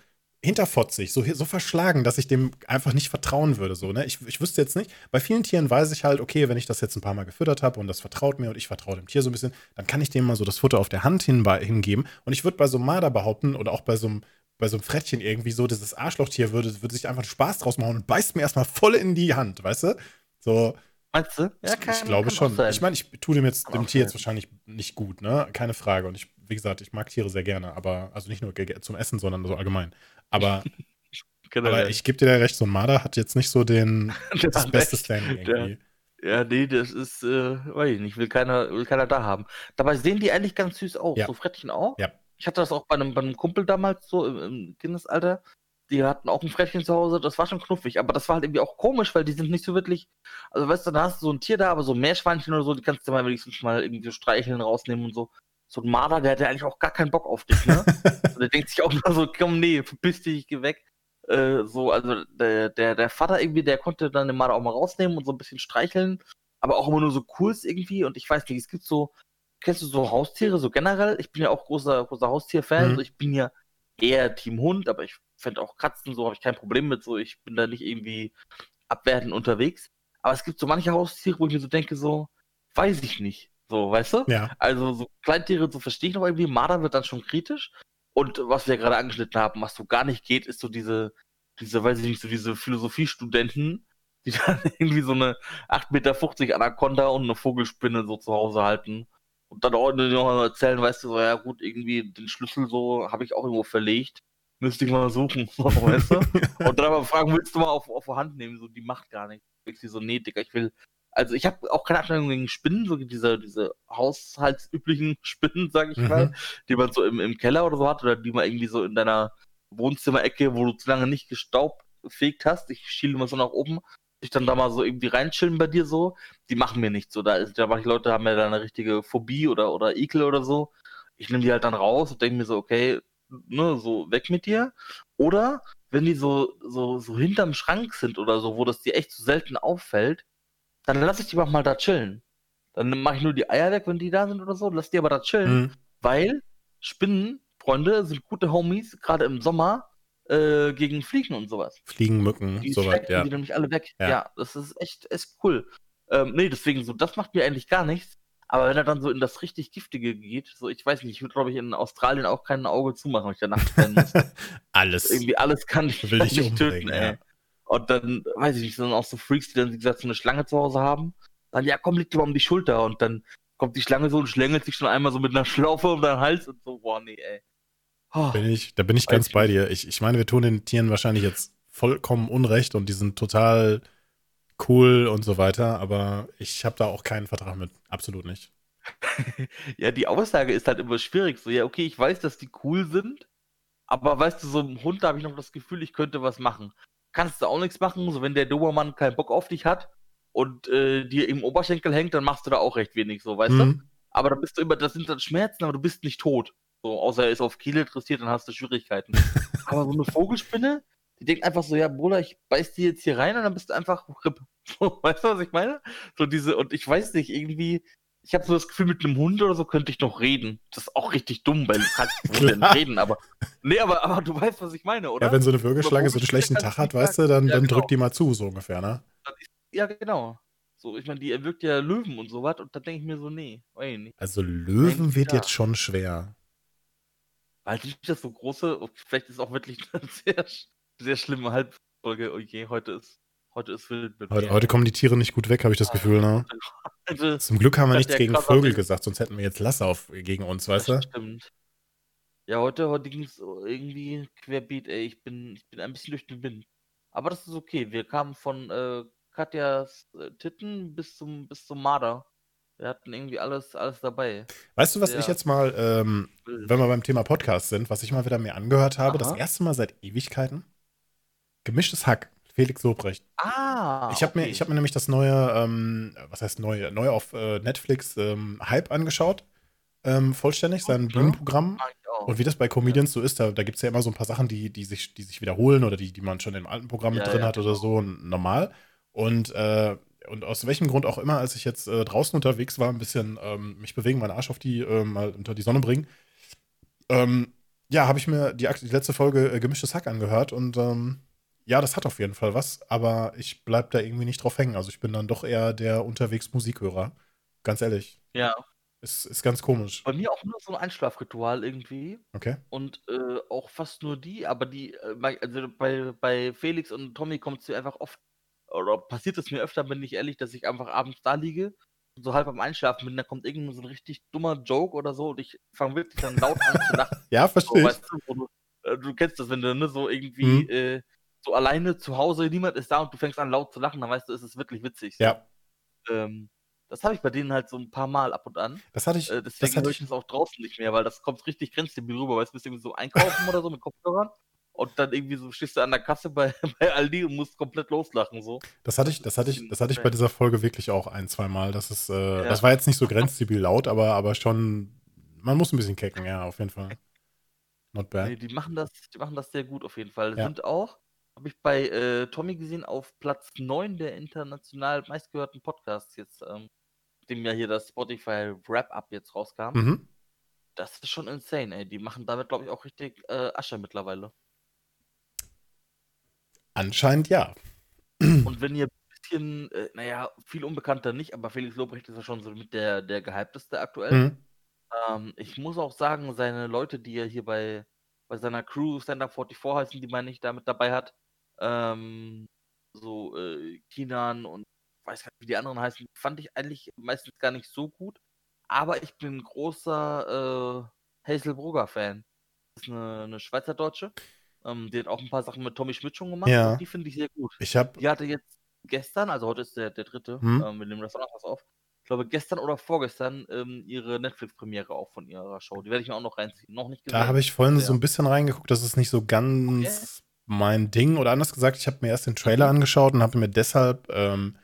hinterfotzig, so, so verschlagen, dass ich dem einfach nicht vertrauen würde. So, ne? ich, ich wüsste jetzt nicht, bei vielen Tieren weiß ich halt, okay, wenn ich das jetzt ein paar Mal gefüttert habe und das vertraut mir und ich vertraue dem Tier so ein bisschen, dann kann ich dem mal so das Futter auf der Hand hin, hingeben. Und ich würde bei so einem Marder behaupten oder auch bei so einem bei so einem Frettchen irgendwie so, dieses Arschlochtier würde, würde sich einfach Spaß draus machen und beißt mir erstmal voll in die Hand, weißt du? So. Meinst du? Ja, kann, ich glaube schon. Ich meine, ich tue dem jetzt dem Tier sein. jetzt wahrscheinlich nicht gut, ne? Keine Frage. Und ich, wie gesagt, ich mag Tiere sehr gerne, aber also nicht nur zum Essen, sondern so allgemein. Aber Genau, Aber ich gebe dir da recht, so ein Marder hat jetzt nicht so den, das beste Standing irgendwie. Ja, nee, das ist, äh, weiß ich nicht, will keiner, will keiner da haben. Dabei sehen die eigentlich ganz süß aus, ja. so Frettchen auch. Ja. Ich hatte das auch bei einem, bei einem Kumpel damals so im, im Kindesalter. Die hatten auch ein Frettchen zu Hause, das war schon knuffig, aber das war halt irgendwie auch komisch, weil die sind nicht so wirklich, also weißt du, da hast du so ein Tier da, aber so Meerschweinchen oder so, die kannst du mal wenigstens mal irgendwie so streicheln, rausnehmen und so. So ein Marder, der hat ja eigentlich auch gar keinen Bock auf dich, ne? der denkt sich auch nur so, komm, nee, verpiss dich, geh weg. Äh, so, also der, der, der Vater irgendwie, der konnte dann den Marder auch mal rausnehmen und so ein bisschen streicheln, aber auch immer nur so kurz irgendwie und ich weiß nicht, es gibt so, kennst du so Haustiere, so generell? Ich bin ja auch großer, großer Haustier-Fan, mhm. also ich bin ja eher Team Hund, aber ich fände auch Katzen, so habe ich kein Problem mit, so ich bin da nicht irgendwie abwertend unterwegs. Aber es gibt so manche Haustiere, wo ich mir so denke, so, weiß ich nicht. So, weißt du? Ja. Also so Kleintiere, so verstehe ich noch irgendwie. Marder wird dann schon kritisch. Und was wir gerade angeschnitten haben, was so gar nicht geht, ist so diese, diese, weiß ich nicht, so diese Philosophiestudenten, die dann irgendwie so eine 8,50 Meter Anaconda und eine Vogelspinne so zu Hause halten. Und dann auch noch erzählen, weißt du, so, ja gut, irgendwie den Schlüssel so habe ich auch irgendwo verlegt. Müsste ich mal suchen, so, weißt du? Und dann aber fragen, willst du mal auf, auf Hand nehmen? So, die macht gar nichts. Ich so, nee, Digga, ich will, also ich habe auch keine Abneigung gegen Spinnen, so diese, diese haushaltsüblichen Spinnen, sage ich mhm. mal, die man so im, im Keller oder so hat oder die man irgendwie so in deiner Wohnzimmerecke, wo du zu lange nicht gestaubfegt hast. Ich schiele immer so nach oben, ich dann da mal so irgendwie reinchillen bei dir so. Die machen mir nichts so. Da, ist, da manche Leute haben ja da eine richtige Phobie oder, oder Ekel oder so. Ich nehme die halt dann raus und denke mir so, okay, ne, so weg mit dir. Oder wenn die so, so, so hinterm Schrank sind oder so, wo das dir echt so selten auffällt, dann lass ich die auch mal da chillen. Dann mache ich nur die Eier weg, wenn die da sind oder so, lass die aber da chillen, mhm. weil Spinnenfreunde sind gute Homies, gerade im Sommer, äh, gegen Fliegen und sowas. Fliegen, Mücken, die sowas, ja. Die nämlich alle weg. Ja, ja das ist echt, echt cool. Ähm, nee, deswegen so, das macht mir eigentlich gar nichts. Aber wenn er dann so in das richtig Giftige geht, so, ich weiß nicht, ich würde, glaube ich, in Australien auch kein Auge zumachen, wenn ich danach rennen muss. alles. Irgendwie alles kann ich will dich nicht töten, ey. Und dann, weiß ich nicht, sind auch so Freaks, die dann, wie gesagt, so eine Schlange zu Hause haben. Dann, ja, komm, leg dir mal um die Schulter. Und dann kommt die Schlange so und schlängelt sich schon einmal so mit einer Schlaufe um deinen Hals und so, boah, nee, ey. Oh, bin ich, da bin ich ganz bei dir. Ich, ich meine, wir tun den Tieren wahrscheinlich jetzt vollkommen Unrecht und die sind total cool und so weiter, aber ich habe da auch keinen Vertrag mit. Absolut nicht. ja, die Aussage ist halt immer schwierig. So, ja, okay, ich weiß, dass die cool sind, aber weißt du, so einem Hund, da habe ich noch das Gefühl, ich könnte was machen kannst du auch nichts machen. So, wenn der Dobermann keinen Bock auf dich hat und äh, dir im Oberschenkel hängt, dann machst du da auch recht wenig, so, weißt mhm. du? Aber dann bist du immer, das sind dann Schmerzen, aber du bist nicht tot. So, außer er ist auf Kiel interessiert, dann hast du Schwierigkeiten. aber so eine Vogelspinne, die denkt einfach so, ja, Bruder, ich beiß die jetzt hier rein und dann bist du einfach RIP. So, weißt du, was ich meine? So diese, und ich weiß nicht, irgendwie, ich habe so das Gefühl, mit einem Hund oder so könnte ich noch reden. Das ist auch richtig dumm, weil du kannst denn reden, aber. Nee, aber, aber du weißt, was ich meine, oder? Ja, wenn so eine Würgeschlange so einen schlechten Tag hat, weißt du, dann, ja, dann genau. drückt die mal zu, so ungefähr, ne? Ja, genau. So, ich meine, die erwirkt ja Löwen und so was und da denke ich mir so, nee, ey, nicht. Also Löwen wird jetzt schon schwer. Weil nicht das so große, vielleicht ist auch wirklich eine sehr, sehr schlimme Halbfolge, oh je, heute ist Heute ist wild mit heute, heute kommen die Tiere nicht gut weg, habe ich das Gefühl, ne? Also, Zum Glück haben wir nichts gegen Vögel gesagt, sonst hätten wir jetzt Lasse auf, gegen uns, weißt du? Stimmt. Ja, heute, heute ging es irgendwie querbeet, ey. Ich bin, ich bin ein bisschen durch den Wind. Aber das ist okay. Wir kamen von äh, Katjas äh, Titten bis zum, bis zum Marder. Wir hatten irgendwie alles, alles dabei. Weißt du, was ja. ich jetzt mal, ähm, wenn wir beim Thema Podcast sind, was ich mal wieder mir angehört habe, Aha. das erste Mal seit Ewigkeiten? Gemischtes Hack. Felix Lobrecht. Ah. Ich habe okay. mir, hab mir nämlich das neue, ähm, was heißt neue, neu auf äh, Netflix ähm, Hype angeschaut. Ähm, vollständig, sein okay. Bühnenprogramm. Und wie das bei Comedians ja. so ist, da, da gibt es ja immer so ein paar Sachen, die, die, sich, die sich wiederholen oder die, die man schon im alten Programm ja, drin ja, hat oder genau. so, normal. Und, äh, und aus welchem Grund auch immer, als ich jetzt äh, draußen unterwegs war, ein bisschen ähm, mich bewegen, meinen Arsch auf die, äh, mal unter die Sonne bringen, ähm, ja, habe ich mir die, die, letzte Folge äh, Gemischtes Hack angehört und ähm, ja, das hat auf jeden Fall was, aber ich bleib da irgendwie nicht drauf hängen. Also ich bin dann doch eher der unterwegs Musikhörer. Ganz ehrlich. Ja. Ist, ist ganz komisch. Bei mir auch nur so ein Einschlafritual irgendwie. Okay. Und äh, auch fast nur die, aber die, äh, also bei, bei Felix und Tommy kommt es mir einfach oft, oder passiert es mir öfter, bin ich ehrlich, dass ich einfach abends da liege, so halb am Einschlafen bin, da kommt irgendein so ein richtig dummer Joke oder so und ich fange wirklich dann laut an zu lachen. ja, verstehe. So, weißt du, du, äh, du, kennst das, wenn du ne, so irgendwie mhm. äh, so alleine zu Hause, niemand ist da und du fängst an laut zu lachen, dann weißt du, es ist wirklich witzig. So. Ja. Ähm, das habe ich bei denen halt so ein paar Mal ab und an. Das hatte ich. Äh, deswegen höre ich es auch draußen nicht mehr, weil das kommt richtig grenzdebil rüber, weil du bist irgendwie so einkaufen oder so mit Kopfhörern und dann irgendwie so stehst du an der Kasse bei, bei Aldi und musst komplett loslachen so. Das hatte ich, das hatte ich, das hatte ich bei dieser Folge wirklich auch ein, zwei Mal. Das ist, äh, ja. das war jetzt nicht so grenzdebil laut, aber, aber schon, man muss ein bisschen kecken, ja, auf jeden Fall. Not bad. Nee, die machen das, die machen das sehr gut auf jeden Fall. Ja. Sind auch, habe ich bei äh, Tommy gesehen, auf Platz 9 der international meistgehörten Podcasts jetzt, ähm, dem ja hier das Spotify Wrap-Up jetzt rauskam. Mhm. Das ist schon insane, ey. Die machen damit, glaube ich, auch richtig äh, Asche mittlerweile. Anscheinend ja. Und wenn ihr ein bisschen, äh, naja, viel unbekannter nicht, aber Felix Lobrecht ist ja schon so mit der, der gehypteste aktuell. Mhm. Ähm, ich muss auch sagen, seine Leute, die er hier bei, bei seiner Crew Stand Up 44 heißen, die man nicht damit dabei hat, ähm, so äh, Kinan und weiß gar nicht, wie die anderen heißen, fand ich eigentlich meistens gar nicht so gut. Aber ich bin ein großer äh, Hazel Brugger-Fan. Das ist eine, eine Schweizer Deutsche. Ähm, die hat auch ein paar Sachen mit Tommy Schmidt schon gemacht. Ja. Die finde ich sehr gut. Ich hab... Die hatte jetzt gestern, also heute ist der, der dritte, hm? ähm, wir nehmen das auch noch was auf. Glaube, gestern oder vorgestern ähm, ihre Netflix-Premiere auch von ihrer Show. Die werde ich mir auch noch reinziehen. Noch nicht gesehen. Da habe ich vorhin ja. so ein bisschen reingeguckt. Das ist nicht so ganz okay. mein Ding. Oder anders gesagt, ich habe mir erst den Trailer mhm. angeschaut und habe mir deshalb ähm,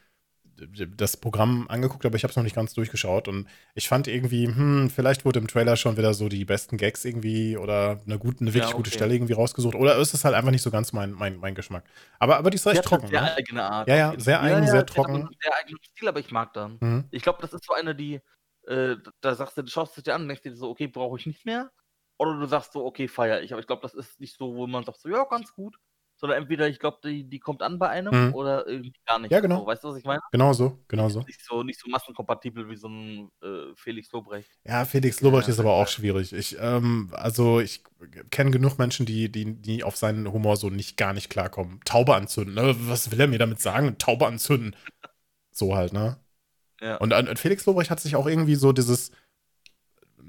das Programm angeguckt, aber ich habe es noch nicht ganz durchgeschaut. Und ich fand irgendwie, hm, vielleicht wurde im Trailer schon wieder so die besten Gags irgendwie oder eine, gute, eine wirklich ja, okay. gute Stelle irgendwie rausgesucht. Oder ist es halt einfach nicht so ganz mein, mein, mein Geschmack. Aber, aber die ist recht trocken. Sehr ne? eigene Art. Ja, ja, sehr eigen, ja, sehr trocken. Sehr eigenen Stil, aber ich mag dann. Mhm. Ich glaube, das ist so eine, die, äh, da sagst du, du schaust es dir an und denkst dir so, okay, brauche ich nicht mehr. Oder du sagst so, okay, feier ich. Aber ich glaube, das ist nicht so, wo man sagt so, ja, ganz gut sondern entweder, ich glaube, die, die kommt an bei einem mhm. oder irgendwie gar nicht. Ja, genau. So, weißt du, was ich meine? Genau so, genau so. Nicht so, nicht so massenkompatibel wie so ein äh, Felix Lobrecht. Ja, Felix Lobrecht ja, ist aber auch schwierig. Ich, ähm, also ich kenne genug Menschen, die, die, die auf seinen Humor so nicht gar nicht klarkommen. Taube anzünden, ne? Was will er mir damit sagen? Taube anzünden. So halt, ne? Ja. Und, und Felix Lobrecht hat sich auch irgendwie so dieses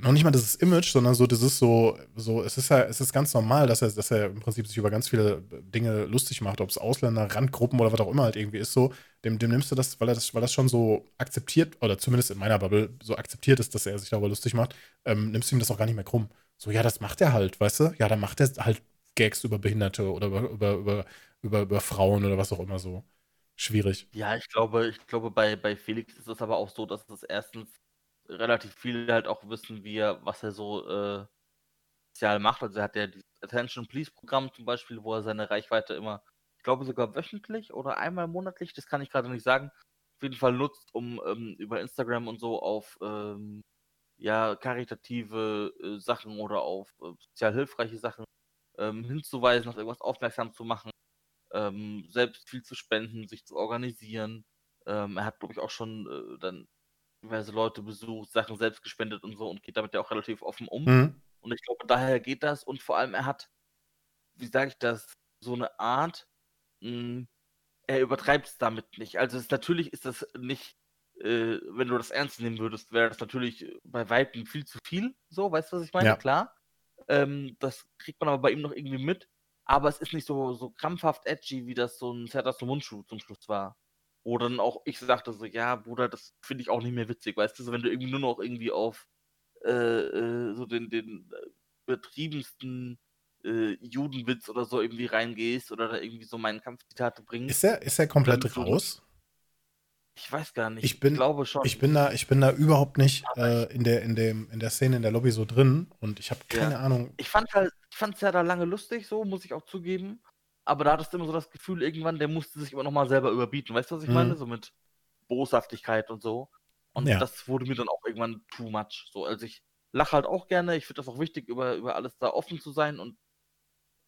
noch nicht mal dieses Image, sondern so ist so, so es ist ja, es ist ganz normal, dass er, dass er im Prinzip sich über ganz viele Dinge lustig macht, ob es Ausländer, Randgruppen oder was auch immer halt irgendwie ist, so, dem, dem nimmst du das, weil er das, weil das schon so akzeptiert, oder zumindest in meiner Bubble so akzeptiert ist, dass er sich darüber lustig macht, ähm, nimmst du ihm das auch gar nicht mehr krumm. So, ja, das macht er halt, weißt du? Ja, dann macht er halt Gags über Behinderte oder über, über, über, über, über Frauen oder was auch immer so. Schwierig. Ja, ich glaube, ich glaube, bei, bei Felix ist es aber auch so, dass es erstens relativ viele halt auch wissen, wie er, was er so äh, spezial macht. Also er hat ja dieses Attention Please Programm zum Beispiel, wo er seine Reichweite immer, ich glaube sogar wöchentlich oder einmal monatlich, das kann ich gerade nicht sagen, auf jeden Fall nutzt, um ähm, über Instagram und so auf ähm, ja, karitative äh, Sachen oder auf äh, sozial hilfreiche Sachen ähm, hinzuweisen, auf irgendwas aufmerksam zu machen, ähm, selbst viel zu spenden, sich zu organisieren. Ähm, er hat, glaube ich, auch schon äh, dann diverse Leute besucht, Sachen selbst gespendet und so und geht damit ja auch relativ offen um. Mhm. Und ich glaube, daher geht das und vor allem er hat, wie sage ich das, so eine Art, mh, hm, er übertreibt es damit nicht. Also es, natürlich ist das nicht, äh, wenn du das ernst nehmen würdest, wäre das natürlich bei Weitem viel zu viel. So, weißt du, was ich meine? Ja. Klar. Ähm, das kriegt man aber bei ihm noch irgendwie mit. Aber es ist nicht so, so krampfhaft edgy, wie das so ein Sertas Mundschuh zum Schluss war. Wo dann auch ich sagte so, ja, Bruder, das finde ich auch nicht mehr witzig, weißt du, so, wenn du irgendwie nur noch irgendwie auf äh, äh, so den, den äh, übertriebensten äh, Judenwitz oder so irgendwie reingehst oder da irgendwie so meinen Kampfzitate bringst. Ist er, ist er komplett raus? Ich weiß gar nicht. Ich, bin, ich glaube schon. Ich bin da, ich bin da überhaupt nicht äh, in, der, in, dem, in der Szene in der Lobby so drin und ich habe keine ja. Ahnung. Ich fand halt, ich fand es ja da lange lustig, so muss ich auch zugeben. Aber da hattest du immer so das Gefühl, irgendwann, der musste sich immer nochmal selber überbieten. Weißt du, was ich mhm. meine? So mit Boshaftigkeit und so. Und ja. das wurde mir dann auch irgendwann too much. So, also ich lache halt auch gerne. Ich finde das auch wichtig, über, über alles da offen zu sein und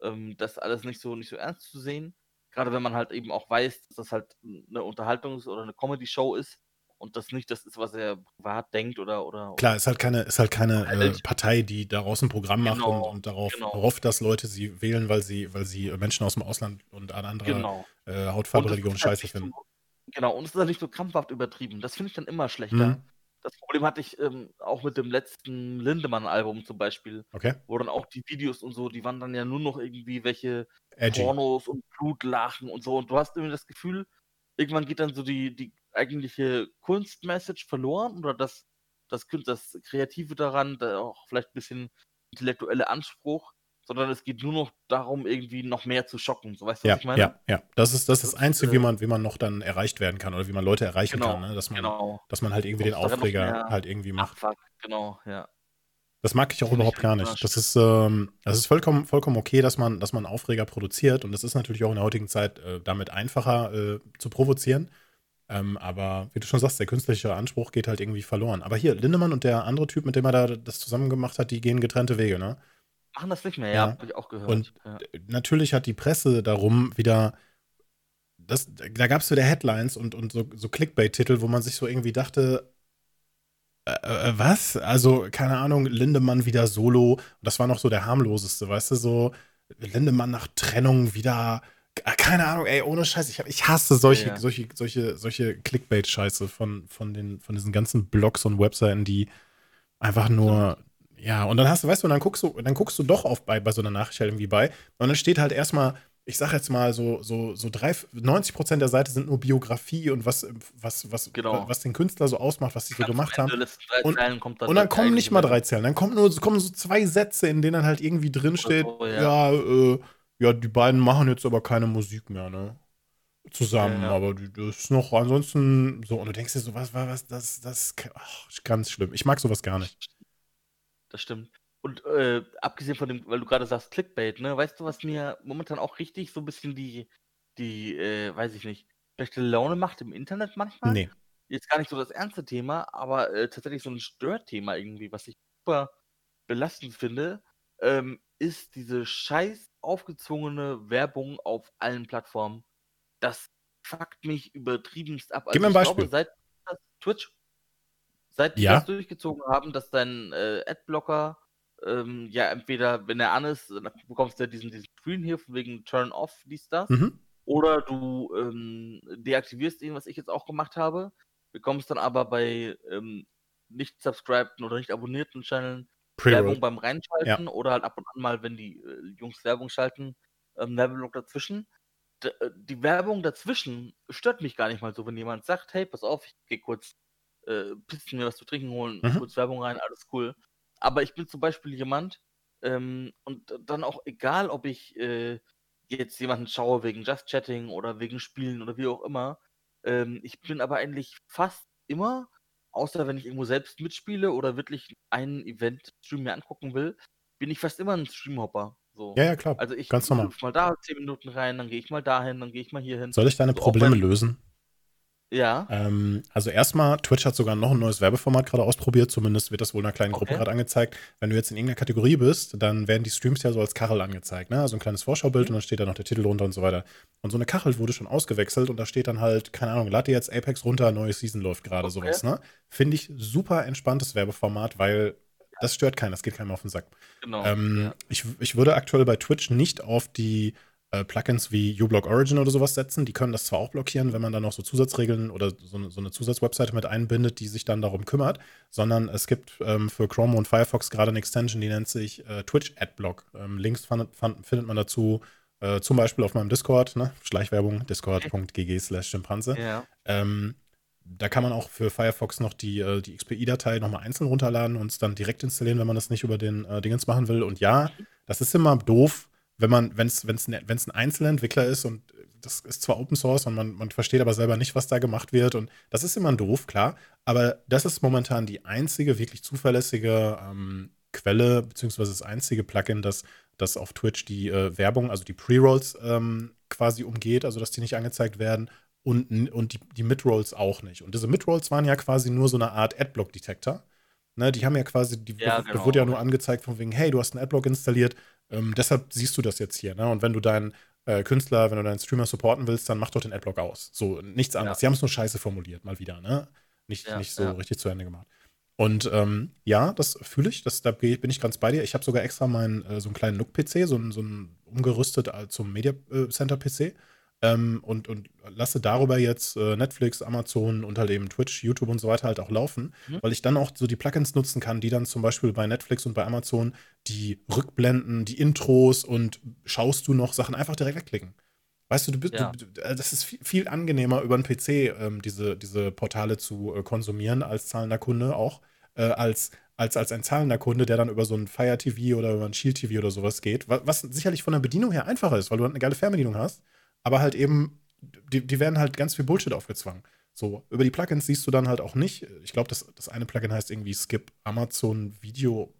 ähm, das alles nicht so, nicht so ernst zu sehen. Gerade wenn man halt eben auch weiß, dass das halt eine Unterhaltungs- oder eine Comedy-Show ist und das nicht das ist, was er privat denkt oder. oder Klar, ist halt keine, ist halt keine äh, Partei, die daraus ein Programm macht genau, und, und, darauf genau. hofft, dass Leute sie wählen, weil sie, weil sie Menschen aus dem Ausland und an anderer genau. äh, Hautfarbe, Religion halt scheiße finden. So, genau, und es ist halt nicht so krampfhaft übertrieben. Das finde ich dann immer schlechter. Mhm. Das Problem hatte ich ähm, auch mit dem letzten Lindemann-Album zum Beispiel. Okay. Wo dann auch die Videos und so, die waren dann ja nur noch irgendwie welche Edgy. Pornos und Blutlachen und so. Und du hast irgendwie das Gefühl, irgendwann geht dann so die, die eigentliche Kunstmessage verloren oder das, das, das Kreative daran, da auch vielleicht ein bisschen intellektuelle Anspruch sondern es geht nur noch darum, irgendwie noch mehr zu schocken. So weißt du, ja, was ich meine? Ja, ja. Das ist das, ist das Einzige, äh, wie man, wie man noch dann erreicht werden kann oder wie man Leute erreichen genau, kann, ne? dass, man, genau. dass man halt irgendwie den Aufreger halt irgendwie macht. Fuck, genau, ja. Das mag ich auch überhaupt gar nicht. Das ist, ähm, das ist vollkommen, vollkommen okay, dass man, dass man Aufreger produziert und es ist natürlich auch in der heutigen Zeit äh, damit einfacher äh, zu provozieren. Ähm, aber wie du schon sagst, der künstliche Anspruch geht halt irgendwie verloren. Aber hier, Lindemann und der andere Typ, mit dem er da das zusammen gemacht hat, die gehen getrennte Wege, ne? Machen das nicht mehr, ja, ja habe ich auch gehört. Und ja. natürlich hat die Presse darum wieder, das, da gab es wieder Headlines und, und so, so Clickbait-Titel, wo man sich so irgendwie dachte, äh, äh, was? Also, keine Ahnung, Lindemann wieder solo. Und das war noch so der harmloseste, weißt du, so Lindemann nach Trennung wieder. Äh, keine Ahnung, ey, ohne Scheiß. Ich, ich hasse solche, ja. solche, solche, solche Clickbait-Scheiße von, von, von diesen ganzen Blogs und Webseiten, die einfach nur, ja, und dann hast du, weißt du, dann guckst du, dann guckst du doch auf bei, bei so einer Nachricht halt irgendwie bei. Und dann steht halt erstmal, ich sag jetzt mal, so, so, so drei, 90 Prozent der Seite sind nur Biografie und was, was, was, genau. was den Künstler so ausmacht, was sie so gemacht haben. Und, dann, und dann kommen nicht mal drei Zeilen, dann kommen nur kommen so zwei Sätze, in denen dann halt irgendwie drin steht, so, ja, ja, äh, ja, die beiden machen jetzt aber keine Musik mehr, ne? Zusammen, ja, ja. aber das ist noch ansonsten so, und du denkst dir so, was, was, was das, das, ach, ganz schlimm. Ich mag sowas gar nicht das stimmt. Und äh, abgesehen von dem, weil du gerade sagst, Clickbait, ne, weißt du, was mir momentan auch richtig so ein bisschen die, die, äh, weiß ich nicht, schlechte Laune macht im Internet manchmal? Nee. Jetzt gar nicht so das ernste Thema, aber äh, tatsächlich so ein Störthema irgendwie, was ich super belastend finde, ähm, ist diese scheiß aufgezwungene Werbung auf allen Plattformen. Das fuckt mich übertriebenst ab. Also Gib mir ein Beispiel. Glaube, seit Twitch Seit die ja. das durchgezogen haben, dass dein äh, Adblocker ähm, ja entweder, wenn er an ist, dann bekommst du ja diesen, diesen Screen hier von wegen Turn off, dies, das. Mhm. Oder du ähm, deaktivierst ihn, was ich jetzt auch gemacht habe, bekommst dann aber bei ähm, nicht subscribeden oder nicht abonnierten Channeln Werbung beim Reinschalten ja. oder halt ab und an mal, wenn die äh, Jungs Werbung schalten, ähm, Werbung dazwischen. D äh, die Werbung dazwischen stört mich gar nicht mal so, wenn jemand sagt, hey, pass auf, ich gehe kurz äh, Pizzen mir was zu trinken holen, mhm. kurz Werbung rein, alles cool. Aber ich bin zum Beispiel jemand, ähm, und dann auch egal, ob ich äh, jetzt jemanden schaue wegen Just Chatting oder wegen Spielen oder wie auch immer, ähm, ich bin aber eigentlich fast immer, außer wenn ich irgendwo selbst mitspiele oder wirklich ein Event-Stream mir angucken will, bin ich fast immer ein Streamhopper. So. Ja, ja, klar. Also ich Ganz normal. mal da 10 Minuten rein, dann gehe ich mal dahin, dann gehe ich mal hier hin. Soll ich deine so, Probleme lösen? Ja. Ähm, also erstmal, Twitch hat sogar noch ein neues Werbeformat gerade ausprobiert, zumindest wird das wohl in einer kleinen Gruppe gerade angezeigt. Wenn du jetzt in irgendeiner Kategorie bist, dann werden die Streams ja so als Kachel angezeigt, ne? Also ein kleines Vorschaubild mhm. und dann steht da noch der Titel runter und so weiter. Und so eine Kachel wurde schon ausgewechselt und da steht dann halt, keine Ahnung, lad dir jetzt Apex runter, neue Season läuft gerade, okay. sowas, ne? Finde ich super entspanntes Werbeformat, weil das stört keinen, das geht keinem auf den Sack. Genau. Ähm, ja. ich, ich würde aktuell bei Twitch nicht auf die äh, Plugins wie uBlock Origin oder sowas setzen. Die können das zwar auch blockieren, wenn man dann noch so Zusatzregeln oder so eine, so eine Zusatzwebseite mit einbindet, die sich dann darum kümmert, sondern es gibt ähm, für Chrome und Firefox gerade eine Extension, die nennt sich äh, Twitch Adblock. Ähm, Links fand, fand, findet man dazu äh, zum Beispiel auf meinem Discord, ne? Schleichwerbung, discord.gg slash Schimpanse. Ja. Ähm, da kann man auch für Firefox noch die, äh, die XPI-Datei nochmal einzeln runterladen und es dann direkt installieren, wenn man das nicht über den äh, Dingens machen will. Und ja, das ist immer doof, wenn man, wenn es ne, ein Einzelentwickler ist und das ist zwar Open Source und man, man versteht aber selber nicht, was da gemacht wird. Und das ist immer doof, klar. Aber das ist momentan die einzige wirklich zuverlässige ähm, Quelle, beziehungsweise das einzige Plugin, das, das auf Twitch die äh, Werbung, also die Pre-Rolls ähm, quasi umgeht, also dass die nicht angezeigt werden und, und die, die Mid-Rolls auch nicht. Und diese Mid-Rolls waren ja quasi nur so eine Art Adblock-Detektor. Ne, die haben ja quasi, die ja, genau. wurde ja nur angezeigt von wegen, hey, du hast einen Adblock installiert, ähm, deshalb siehst du das jetzt hier. Ne? Und wenn du deinen äh, Künstler, wenn du deinen Streamer supporten willst, dann mach doch den Adblock aus. So, nichts anderes. Ja. Sie haben es nur scheiße formuliert, mal wieder, ne? Nicht, ja, nicht so ja. richtig zu Ende gemacht. Und ähm, ja, das fühle ich, das, da bin ich ganz bei dir. Ich habe sogar extra meinen, äh, so einen kleinen Nook-PC, so, so ein umgerüstet äh, zum Media äh, Center-PC ähm, und, und lasse darüber jetzt äh, Netflix, Amazon und halt eben Twitch, YouTube und so weiter halt auch laufen, mhm. weil ich dann auch so die Plugins nutzen kann, die dann zum Beispiel bei Netflix und bei Amazon die Rückblenden, die Intros und schaust du noch Sachen einfach direkt wegklicken. Weißt du, du bist, ja. du, äh, das ist viel, viel, angenehmer über den PC, ähm, diese, diese Portale zu äh, konsumieren als zahlender Kunde auch, äh, als, als, als ein zahlender Kunde, der dann über so ein Fire TV oder über ein Shield TV oder sowas geht, was, was sicherlich von der Bedienung her einfacher ist, weil du eine geile Fernbedienung hast aber halt eben, die, die werden halt ganz viel Bullshit aufgezwungen. So, über die Plugins siehst du dann halt auch nicht. Ich glaube, das, das eine Plugin heißt irgendwie Skip Amazon Video,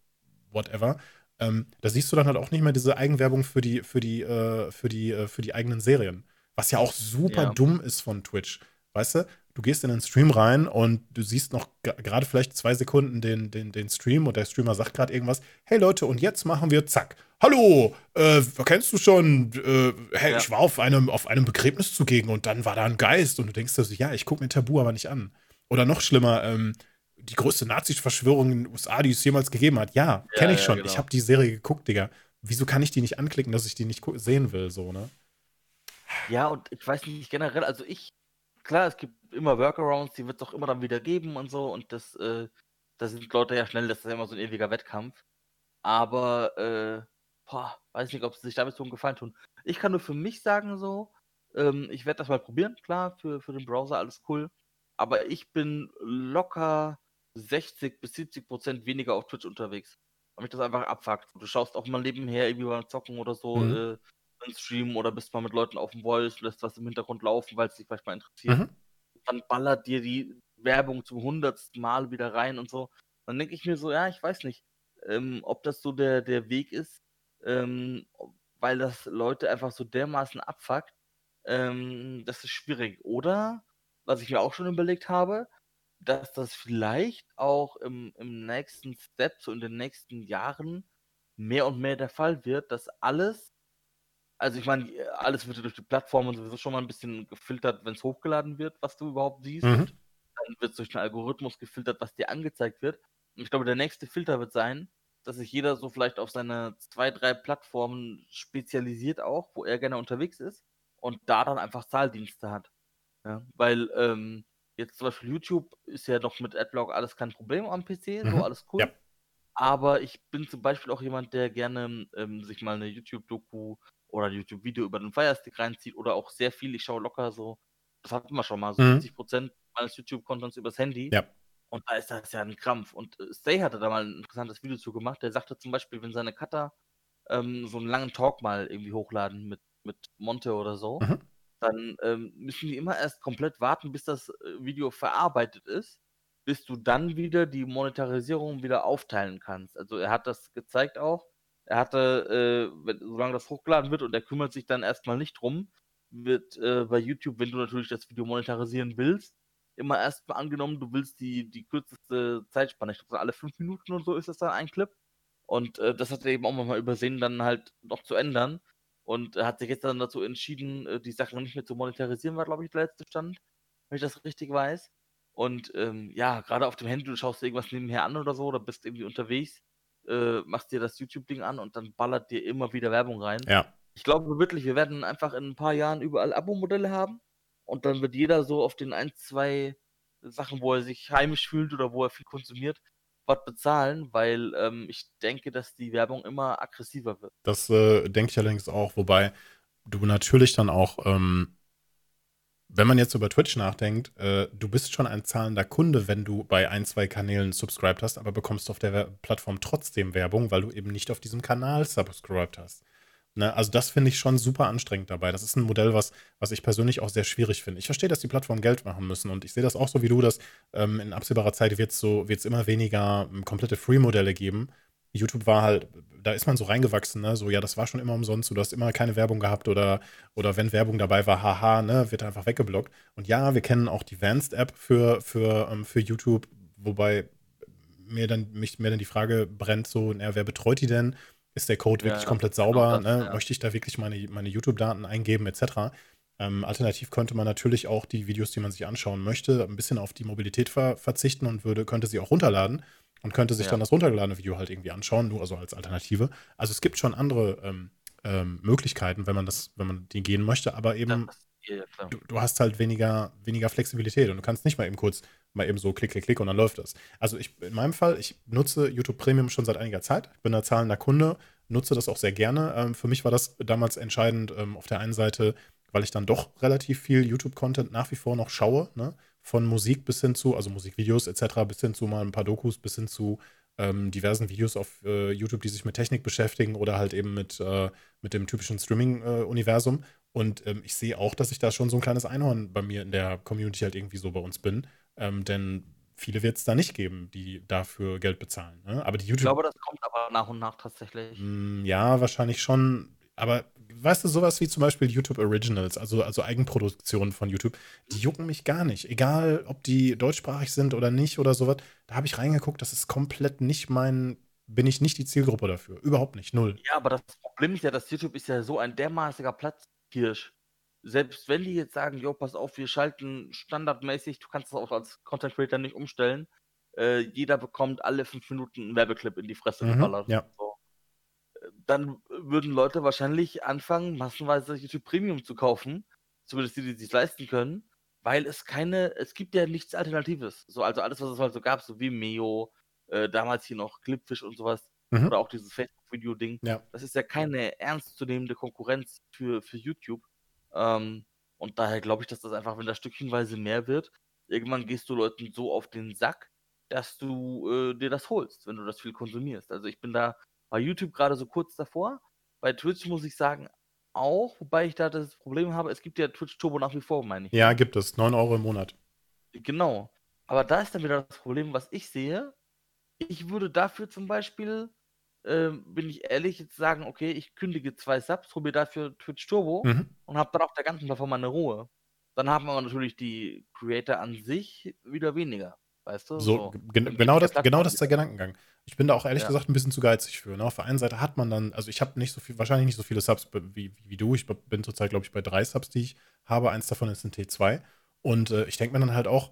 whatever. Ähm, da siehst du dann halt auch nicht mehr diese Eigenwerbung für die, für die, äh, für die, äh, für die eigenen Serien. Was ja auch super ja. dumm ist von Twitch. Weißt du, du gehst in den Stream rein und du siehst noch gerade vielleicht zwei Sekunden den, den, den Stream und der Streamer sagt gerade irgendwas. Hey Leute, und jetzt machen wir zack. Hallo, äh, kennst du schon? Äh, hey, ja. ich war auf einem, auf einem Begräbnis zugegen und dann war da ein Geist und du denkst dir so, ja, ich gucke mir Tabu aber nicht an. Oder noch schlimmer, ähm, die größte Nazi-Verschwörung in den USA, die es jemals gegeben hat. Ja, ja kenne ich ja, schon. Genau. Ich habe die Serie geguckt, Digga. Wieso kann ich die nicht anklicken, dass ich die nicht sehen will, so, ne? Ja, und ich weiß nicht generell, also ich klar, es gibt immer Workarounds, die wird es auch immer dann wieder geben und so. Und das, äh, da sind Leute ja schnell, das ist ja immer so ein ewiger Wettkampf. Aber, äh, boah, weiß nicht, ob sie sich damit so einen Gefallen tun. Ich kann nur für mich sagen so, ähm, ich werde das mal probieren, klar, für, für den Browser alles cool. Aber ich bin locker 60 bis 70 Prozent weniger auf Twitch unterwegs. Weil mich das einfach abfuckt. Du schaust auch mal nebenher irgendwie beim Zocken oder so, mhm. äh, Stream oder bist mal mit Leuten auf dem Voice, lässt was im Hintergrund laufen, weil es dich vielleicht mal interessiert. Mhm. Dann ballert dir die Werbung zum hundertsten Mal wieder rein und so. Dann denke ich mir so, ja, ich weiß nicht, ähm, ob das so der, der Weg ist, ähm, weil das Leute einfach so dermaßen abfuckt. Ähm, das ist schwierig. Oder, was ich mir auch schon überlegt habe, dass das vielleicht auch im, im nächsten Step, so in den nächsten Jahren, mehr und mehr der Fall wird, dass alles also ich meine, alles wird durch die Plattformen sowieso schon mal ein bisschen gefiltert, wenn es hochgeladen wird, was du überhaupt siehst. Mhm. Dann wird es durch den Algorithmus gefiltert, was dir angezeigt wird. Und ich glaube, der nächste Filter wird sein, dass sich jeder so vielleicht auf seine zwei, drei Plattformen spezialisiert auch, wo er gerne unterwegs ist und da dann einfach Zahldienste hat. Ja, weil ähm, jetzt zum Beispiel YouTube ist ja noch mit Adblock alles kein Problem am PC, mhm. so alles cool. Ja. Aber ich bin zum Beispiel auch jemand, der gerne ähm, sich mal eine YouTube-Doku oder ein YouTube-Video über den Firestick reinzieht oder auch sehr viel, ich schaue locker so, das hatten wir schon mal, so mhm. 50% meines YouTube-Contents übers Handy. Ja. Und da ist das ja ein Krampf. Und äh, Stay hatte da mal ein interessantes Video zu gemacht. Der sagte zum Beispiel, wenn seine Cutter ähm, so einen langen Talk mal irgendwie hochladen mit, mit Monte oder so, mhm. dann ähm, müssen die immer erst komplett warten, bis das äh, Video verarbeitet ist, bis du dann wieder die Monetarisierung wieder aufteilen kannst. Also er hat das gezeigt auch, er hatte, äh, solange das hochgeladen wird und er kümmert sich dann erstmal nicht drum, wird äh, bei YouTube, wenn du natürlich das Video monetarisieren willst, immer erstmal angenommen, du willst die, die kürzeste Zeitspanne. Ich glaube, alle fünf Minuten und so ist das dann ein Clip. Und äh, das hat er eben auch mal übersehen, dann halt noch zu ändern. Und er hat sich jetzt dann dazu entschieden, äh, die Sachen nicht mehr zu monetarisieren, war, glaube ich, der letzte Stand, wenn ich das richtig weiß. Und ähm, ja, gerade auf dem Handy, du schaust irgendwas nebenher an oder so, oder bist irgendwie unterwegs äh, machst dir das YouTube-Ding an und dann ballert dir immer wieder Werbung rein. Ja. Ich glaube wirklich, wir werden einfach in ein paar Jahren überall Abo-Modelle haben und dann wird jeder so auf den ein, zwei Sachen, wo er sich heimisch fühlt oder wo er viel konsumiert, was bezahlen, weil ähm, ich denke, dass die Werbung immer aggressiver wird. Das äh, denke ich allerdings auch, wobei du natürlich dann auch, ähm, wenn man jetzt über Twitch nachdenkt, äh, du bist schon ein zahlender Kunde, wenn du bei ein, zwei Kanälen subscribed hast, aber bekommst auf der Plattform trotzdem Werbung, weil du eben nicht auf diesem Kanal subscribed hast. Ne, also das finde ich schon super anstrengend dabei. Das ist ein Modell, was, was ich persönlich auch sehr schwierig finde. Ich verstehe, dass die Plattformen Geld machen müssen und ich sehe das auch so wie du, dass ähm, in absehbarer Zeit wird es so, wird's immer weniger ähm, komplette Free-Modelle geben. YouTube war halt, da ist man so reingewachsen, ne? So, ja, das war schon immer umsonst, du hast immer keine Werbung gehabt oder, oder wenn Werbung dabei war, haha, ne, wird einfach weggeblockt. Und ja, wir kennen auch die Vanced-App für, für, ähm, für YouTube, wobei mir dann, mich, mir dann die Frage brennt, so, na, wer betreut die denn? Ist der Code wirklich ja, komplett genau sauber? Das, ne? ja. Möchte ich da wirklich meine, meine YouTube-Daten eingeben, etc.? Ähm, alternativ könnte man natürlich auch die Videos, die man sich anschauen möchte, ein bisschen auf die Mobilität ver verzichten und würde, könnte sie auch runterladen und könnte sich ja. dann das runtergeladene Video halt irgendwie anschauen, nur also als Alternative. Also es gibt schon andere ähm, ähm, Möglichkeiten, wenn man das, wenn man die gehen möchte, aber eben ja, du, du, hast halt weniger, weniger Flexibilität und du kannst nicht mal eben kurz mal eben so klick, klick, klick und dann läuft das. Also ich, in meinem Fall, ich nutze YouTube Premium schon seit einiger Zeit. Ich bin da zahlender Kunde, nutze das auch sehr gerne. Ähm, für mich war das damals entscheidend ähm, auf der einen Seite, weil ich dann doch relativ viel YouTube-Content nach wie vor noch schaue, ne? Von Musik bis hin zu, also Musikvideos etc., bis hin zu mal ein paar Dokus, bis hin zu ähm, diversen Videos auf äh, YouTube, die sich mit Technik beschäftigen oder halt eben mit, äh, mit dem typischen Streaming-Universum. Und ähm, ich sehe auch, dass ich da schon so ein kleines Einhorn bei mir in der Community halt irgendwie so bei uns bin. Ähm, denn viele wird es da nicht geben, die dafür Geld bezahlen. Ne? Aber die YouTube. Ich glaube, das kommt aber nach und nach tatsächlich. Mm, ja, wahrscheinlich schon. Aber weißt du, sowas wie zum Beispiel YouTube Originals, also, also Eigenproduktionen von YouTube, die jucken mich gar nicht. Egal, ob die deutschsprachig sind oder nicht oder sowas. Da habe ich reingeguckt, das ist komplett nicht mein, bin ich nicht die Zielgruppe dafür. Überhaupt nicht, null. Ja, aber das Problem ist ja, dass YouTube ist ja so ein dermaßiger Platzhirsch selbst wenn die jetzt sagen, jo, pass auf, wir schalten standardmäßig, du kannst das auch als Content Creator nicht umstellen, äh, jeder bekommt alle fünf Minuten einen Werbeclip in die Fresse mhm, geballert. Ja. So. Dann würden Leute wahrscheinlich anfangen, massenweise YouTube Premium zu kaufen, zumindest die, die sich leisten können, weil es keine, es gibt ja nichts Alternatives. So, also alles, was es halt so gab, so wie Meo, äh, damals hier noch Clipfish und sowas, mhm. oder auch dieses Facebook-Video-Ding, ja. das ist ja keine ernstzunehmende Konkurrenz für, für YouTube. Ähm, und daher glaube ich, dass das einfach, wenn das stückchenweise mehr wird, irgendwann gehst du Leuten so auf den Sack, dass du äh, dir das holst, wenn du das viel konsumierst. Also ich bin da bei YouTube gerade so kurz davor. Bei Twitch muss ich sagen auch, wobei ich da das Problem habe, es gibt ja Twitch Turbo nach wie vor, meine ich. Ja, gibt es. 9 Euro im Monat. Genau. Aber da ist dann wieder das Problem, was ich sehe. Ich würde dafür zum Beispiel ähm, bin ich ehrlich, jetzt sagen, okay, ich kündige zwei Subs, hole mir dafür Twitch Turbo mhm. und habe dann auf der ganzen Plattform meine Ruhe. Dann haben wir natürlich die Creator an sich wieder weniger. Weißt du? So, so. Gen genau, das, genau das ist der Gedankengang. Ich bin da auch ehrlich ja. gesagt ein bisschen zu geizig für. Ne? Auf der einen Seite hat man dann, also ich habe nicht so viel, wahrscheinlich nicht so viele Subs wie, wie du. Ich bin zurzeit, glaube ich, bei drei Subs, die ich habe. Eins davon ist ein T2. Und äh, ich denke mir dann halt auch,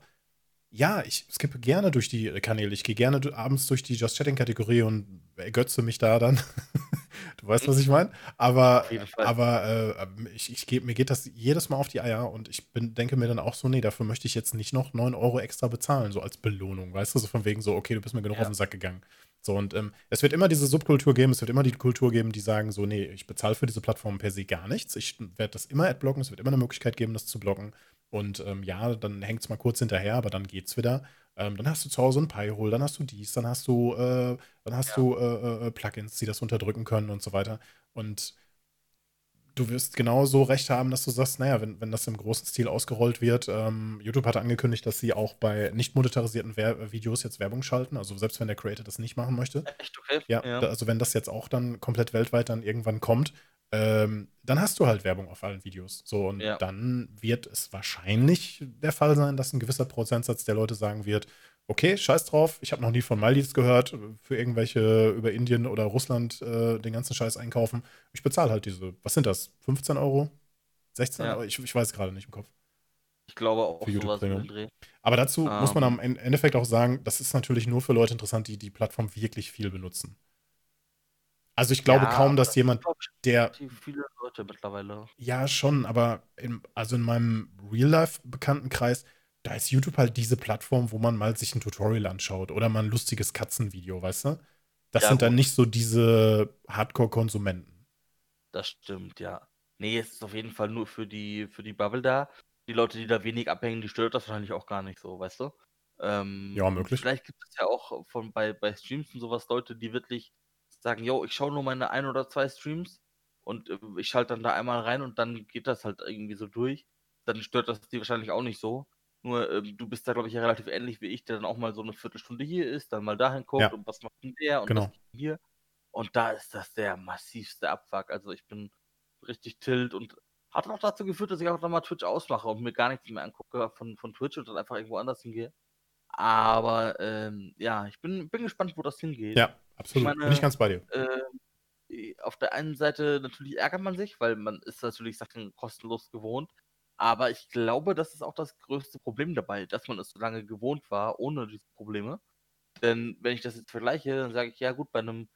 ja, ich skippe gerne durch die Kanäle. Ich gehe gerne abends durch die Just Chatting-Kategorie und ergötze mich da dann. du weißt, was ich meine? Aber, aber äh, ich, ich geb, mir geht das jedes Mal auf die Eier und ich bin, denke mir dann auch so, nee, dafür möchte ich jetzt nicht noch 9 Euro extra bezahlen, so als Belohnung. Weißt du, so von wegen so, okay, du bist mir genug ja. auf den Sack gegangen. So, und ähm, es wird immer diese Subkultur geben, es wird immer die Kultur geben, die sagen so, nee, ich bezahle für diese Plattform per se gar nichts. Ich werde das immer adblocken, es wird immer eine Möglichkeit geben, das zu blocken. Und ähm, ja, dann hängt es mal kurz hinterher, aber dann geht's wieder. Ähm, dann hast du zu Hause ein Pi-Hole, dann hast du dies, dann hast du, äh, dann hast ja. du äh, äh, äh, Plugins, die das unterdrücken können und so weiter. Und du wirst genauso recht haben, dass du sagst, naja, wenn, wenn das im großen Stil ausgerollt wird, ähm, YouTube hat angekündigt, dass sie auch bei nicht monetarisierten Wer Videos jetzt Werbung schalten, also selbst wenn der Creator das nicht machen möchte. Echt okay? Ja, ja. also wenn das jetzt auch dann komplett weltweit dann irgendwann kommt, ähm, dann hast du halt Werbung auf allen Videos. So, und ja. dann wird es wahrscheinlich der Fall sein, dass ein gewisser Prozentsatz der Leute sagen wird, okay, scheiß drauf, ich habe noch nie von Maldives gehört, für irgendwelche über Indien oder Russland äh, den ganzen Scheiß einkaufen. Ich bezahle halt diese, was sind das, 15 Euro? 16 ja. Euro? Ich, ich weiß gerade nicht im Kopf. Ich glaube auch für YouTube sowas Aber dazu um. muss man ähm. am Endeffekt auch sagen, das ist natürlich nur für Leute interessant, die die Plattform wirklich viel benutzen. Also ich glaube ja, kaum, dass jemand, der. Viele Leute mittlerweile. Ja, schon, aber in, also in meinem Real-Life-Bekanntenkreis, da ist YouTube halt diese Plattform, wo man mal sich ein Tutorial anschaut oder mal ein lustiges Katzenvideo, weißt du? Das ja, sind gut. dann nicht so diese Hardcore-Konsumenten. Das stimmt, ja. Nee, es ist auf jeden Fall nur für die, für die Bubble da. Die Leute, die da wenig abhängen, die stört das wahrscheinlich auch gar nicht so, weißt du? Ähm, ja, möglich. Vielleicht gibt es ja auch von, bei, bei Streams und sowas Leute, die wirklich sagen, yo, ich schaue nur meine ein oder zwei Streams und äh, ich schalte dann da einmal rein und dann geht das halt irgendwie so durch. Dann stört das die wahrscheinlich auch nicht so. Nur ähm, du bist da, glaube ich, ja relativ ähnlich wie ich, der dann auch mal so eine Viertelstunde hier ist, dann mal dahin guckt ja. und was macht denn der und genau. was hier. Und da ist das der massivste Abfuck. Also ich bin richtig tilt und hat auch dazu geführt, dass ich auch dann mal Twitch ausmache und mir gar nichts mehr angucke von, von Twitch und dann einfach irgendwo anders hingehe. Aber ähm, ja, ich bin, bin gespannt, wo das hingeht. Ja, absolut. Meine, bin ich ganz bei dir. Äh, auf der einen Seite natürlich ärgert man sich, weil man ist natürlich Sachen kostenlos gewohnt. Aber ich glaube, das ist auch das größte Problem dabei, dass man es so lange gewohnt war, ohne diese Probleme. Denn wenn ich das jetzt vergleiche, dann sage ich, ja gut, bei einem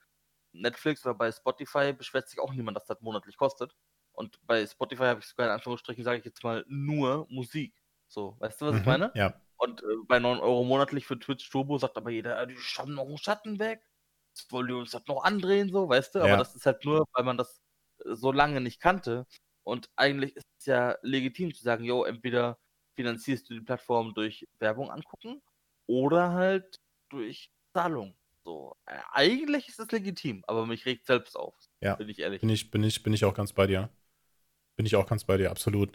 Netflix oder bei Spotify beschwert sich auch niemand, dass das monatlich kostet. Und bei Spotify habe ich sogar in Anführungsstrichen, sage ich jetzt mal, nur Musik. So, weißt du, was mhm, ich meine? Ja. Und äh, bei 9 Euro monatlich für Twitch Turbo sagt aber jeder, die schaffen noch einen Schatten weg. Jetzt wollen die uns das noch andrehen, so, weißt du? Aber das ist halt nur, weil man das äh, so lange nicht kannte. Und eigentlich ist es ja legitim zu sagen, yo, entweder finanzierst du die Plattform durch Werbung angucken oder halt durch Zahlung. So, äh, eigentlich ist es legitim, aber mich regt selbst auf. Ja. Bin ich ehrlich. Bin ich, bin ich, bin ich auch ganz bei dir. Bin ich auch ganz bei dir, absolut.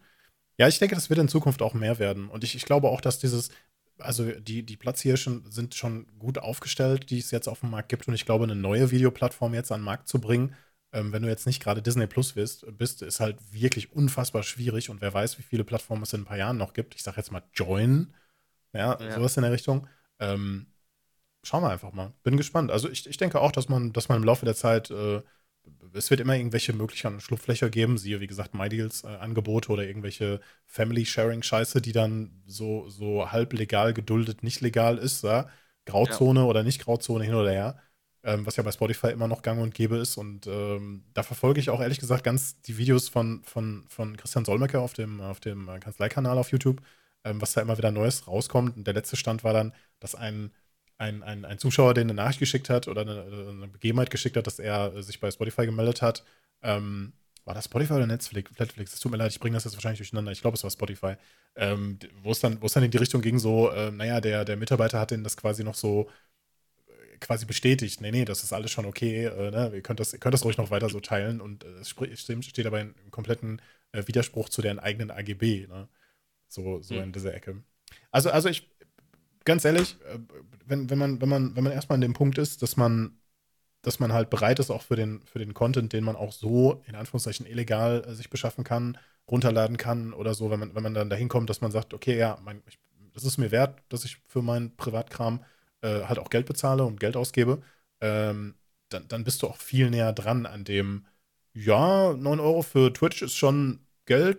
Ja, ich denke, das wird in Zukunft auch mehr werden. Und ich, ich glaube auch, dass dieses, also die, die Platzhirschen sind schon gut aufgestellt, die es jetzt auf dem Markt gibt. Und ich glaube, eine neue Videoplattform jetzt an den Markt zu bringen, ähm, wenn du jetzt nicht gerade Disney Plus bist, bist, ist halt wirklich unfassbar schwierig. Und wer weiß, wie viele Plattformen es in ein paar Jahren noch gibt. Ich sage jetzt mal Join, ja, ja. sowas in der Richtung. Ähm, schauen wir einfach mal. Bin gespannt. Also ich, ich denke auch, dass man, dass man im Laufe der Zeit äh, es wird immer irgendwelche Möglichkeiten und Schlupflöcher geben, siehe wie gesagt MyDeals-Angebote äh, oder irgendwelche Family-Sharing-Scheiße, die dann so, so halb legal geduldet nicht legal ist, ja? Grauzone ja. oder nicht Grauzone hin oder her, ähm, was ja bei Spotify immer noch gang und gäbe ist. Und ähm, da verfolge ich auch ehrlich gesagt ganz die Videos von, von, von Christian Solmecke auf dem, auf dem Kanzleikanal auf YouTube, ähm, was da immer wieder Neues rauskommt. Und der letzte Stand war dann, dass ein ein, ein, ein Zuschauer, den eine Nachricht geschickt hat oder eine, eine Begebenheit geschickt hat, dass er sich bei Spotify gemeldet hat. Ähm, war das Spotify oder Netflix? Netflix? Es tut mir leid, ich bringe das jetzt wahrscheinlich durcheinander. Ich glaube, es war Spotify. Ähm, wo es dann, dann in die Richtung ging, so, äh, naja, der, der Mitarbeiter hat den das quasi noch so äh, quasi bestätigt. Nee, nee, das ist alles schon okay. Äh, ne? ihr, könnt das, ihr könnt das ruhig noch weiter so teilen. Und äh, es steht, steht aber in, im kompletten äh, Widerspruch zu deren eigenen AGB. Ne? So, so hm. in dieser Ecke. Also, also ich, ganz ehrlich, äh, wenn, wenn, man, wenn, man, wenn man erstmal an dem Punkt ist, dass man, dass man halt bereit ist, auch für den, für den Content, den man auch so in Anführungszeichen illegal äh, sich beschaffen kann, runterladen kann oder so, wenn man, wenn man dann dahin kommt, dass man sagt, okay, ja, mein, ich, das ist mir wert, dass ich für meinen Privatkram äh, halt auch Geld bezahle und Geld ausgebe, ähm, dann, dann bist du auch viel näher dran an dem, ja, 9 Euro für Twitch ist schon Geld,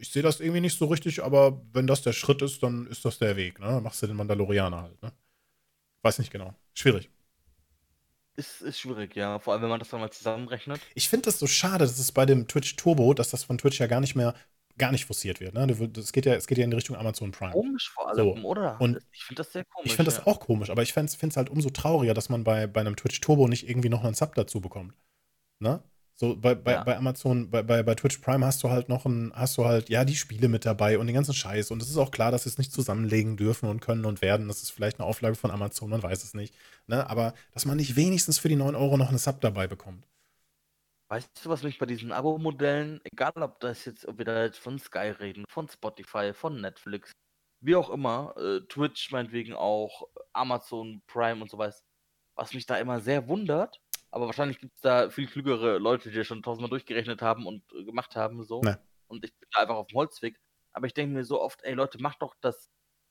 ich sehe das irgendwie nicht so richtig, aber wenn das der Schritt ist, dann ist das der Weg. Ne? Dann machst du den Mandalorianer halt. Ne? Weiß nicht genau. Schwierig. Ist, ist schwierig, ja. Vor allem, wenn man das dann mal zusammenrechnet. Ich finde das so schade, dass es bei dem Twitch Turbo, dass das von Twitch ja gar nicht mehr gar nicht forciert wird. Ne? Das geht ja, es geht ja in die Richtung Amazon Prime. Komisch vor allem, so. oder? Und ich finde das sehr komisch. Ich finde ja. das auch komisch, aber ich finde es halt umso trauriger, dass man bei, bei einem Twitch Turbo nicht irgendwie noch einen Sub dazu bekommt. Ne? So bei, bei, ja. bei Amazon, bei, bei, bei Twitch Prime hast du halt noch ein, hast du halt, ja, die Spiele mit dabei und den ganzen Scheiß. Und es ist auch klar, dass sie es nicht zusammenlegen dürfen und können und werden. Das ist vielleicht eine Auflage von Amazon, man weiß es nicht. Ne? Aber dass man nicht wenigstens für die 9 Euro noch eine Sub dabei bekommt. Weißt du, was mich bei diesen Abo-Modellen, egal ob das jetzt, ob wir da jetzt von Sky reden, von Spotify, von Netflix, wie auch immer, äh, Twitch meinetwegen auch, Amazon Prime und so was, was mich da immer sehr wundert, aber wahrscheinlich gibt es da viel klügere Leute, die das schon tausendmal durchgerechnet haben und äh, gemacht haben, so. Nee. Und ich bin da einfach auf dem Holzweg. Aber ich denke mir so oft, ey Leute, macht doch das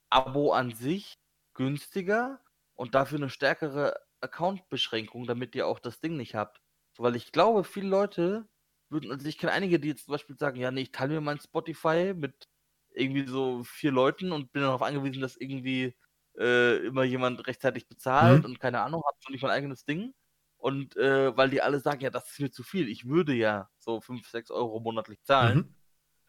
Abo an sich günstiger und dafür eine stärkere Account-Beschränkung, damit ihr auch das Ding nicht habt. Weil ich glaube, viele Leute würden, also ich kenne einige, die jetzt zum Beispiel sagen, ja, nee, ich teile mir mein Spotify mit irgendwie so vier Leuten und bin darauf angewiesen, dass irgendwie äh, immer jemand rechtzeitig bezahlt mhm. und keine Ahnung, hab schon nicht mein eigenes Ding. Und äh, weil die alle sagen, ja, das ist mir zu viel. Ich würde ja so 5, 6 Euro monatlich zahlen. Mhm.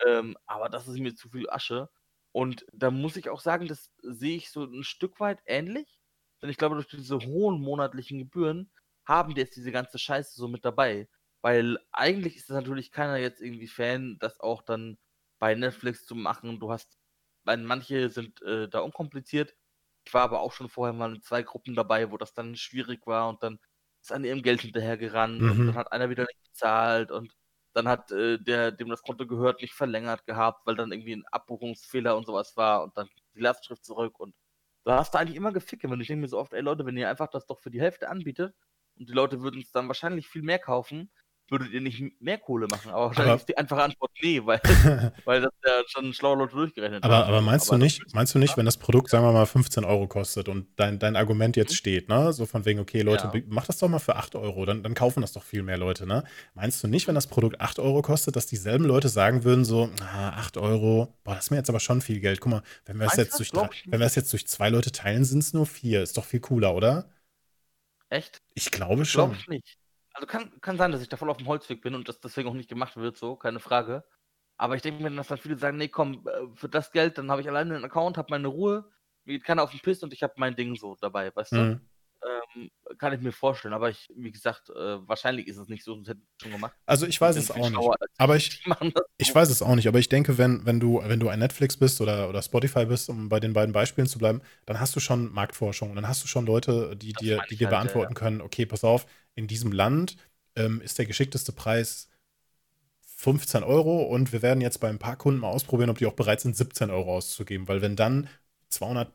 Ähm, aber das ist mir zu viel Asche. Und da muss ich auch sagen, das sehe ich so ein Stück weit ähnlich. Denn ich glaube, durch diese hohen monatlichen Gebühren haben die jetzt diese ganze Scheiße so mit dabei. Weil eigentlich ist das natürlich keiner jetzt irgendwie Fan, das auch dann bei Netflix zu machen. Du hast, weil manche sind äh, da unkompliziert. Ich war aber auch schon vorher mal in zwei Gruppen dabei, wo das dann schwierig war und dann ist an ihrem Geld hinterhergerannt mhm. und dann hat einer wieder nicht bezahlt und dann hat äh, der, dem das Konto gehört, nicht verlängert gehabt, weil dann irgendwie ein Abbuchungsfehler und sowas war und dann die Lastschrift zurück und da hast du eigentlich immer gefickt. Und ich denke mir so oft, ey Leute, wenn ihr einfach das doch für die Hälfte anbietet und die Leute würden es dann wahrscheinlich viel mehr kaufen, würdet ihr nicht mehr Kohle machen. Aber wahrscheinlich aber, ist die einfache Antwort nee, weil, weil das ja schon schlaue Leute durchgerechnet aber, haben. Aber meinst aber du nicht, meinst du nicht, wenn das Produkt, sagen wir mal, 15 Euro kostet und dein, dein Argument jetzt mhm. steht, ne? So von wegen, okay, Leute, ja. mach das doch mal für 8 Euro, dann, dann kaufen das doch viel mehr Leute, ne? Meinst du nicht, wenn das Produkt 8 Euro kostet, dass dieselben Leute sagen würden, so, ah, 8 Euro, boah, das ist mir jetzt aber schon viel Geld. Guck mal, wenn wir, es jetzt, durch, wenn wir das jetzt durch zwei Leute teilen, sind es nur vier. Ist doch viel cooler, oder? Echt? Ich glaube schon. Glaube ich nicht. Also kann, kann sein, dass ich da voll auf dem Holzweg bin und das deswegen auch nicht gemacht wird, so, keine Frage. Aber ich denke mir, dass dann viele sagen, nee, komm, äh, für das Geld, dann habe ich alleine einen Account, habe meine Ruhe, mir geht keiner auf den Piss und ich habe mein Ding so dabei, weißt du? Mhm. Ähm, kann ich mir vorstellen, aber ich, wie gesagt, äh, wahrscheinlich ist es nicht so, sonst hätte ich schon gemacht. Also ich weiß es auch nicht. Aber ich, ich weiß es auch nicht, aber ich denke, wenn, wenn du, wenn du ein Netflix bist oder, oder Spotify bist, um bei den beiden Beispielen zu bleiben, dann hast du schon Marktforschung. Dann hast du schon Leute, die dir, die dir halt, beantworten ja. können, okay, pass auf, in diesem Land ähm, ist der geschickteste Preis 15 Euro und wir werden jetzt bei ein paar Kunden mal ausprobieren, ob die auch bereit sind, 17 Euro auszugeben, weil wenn dann 200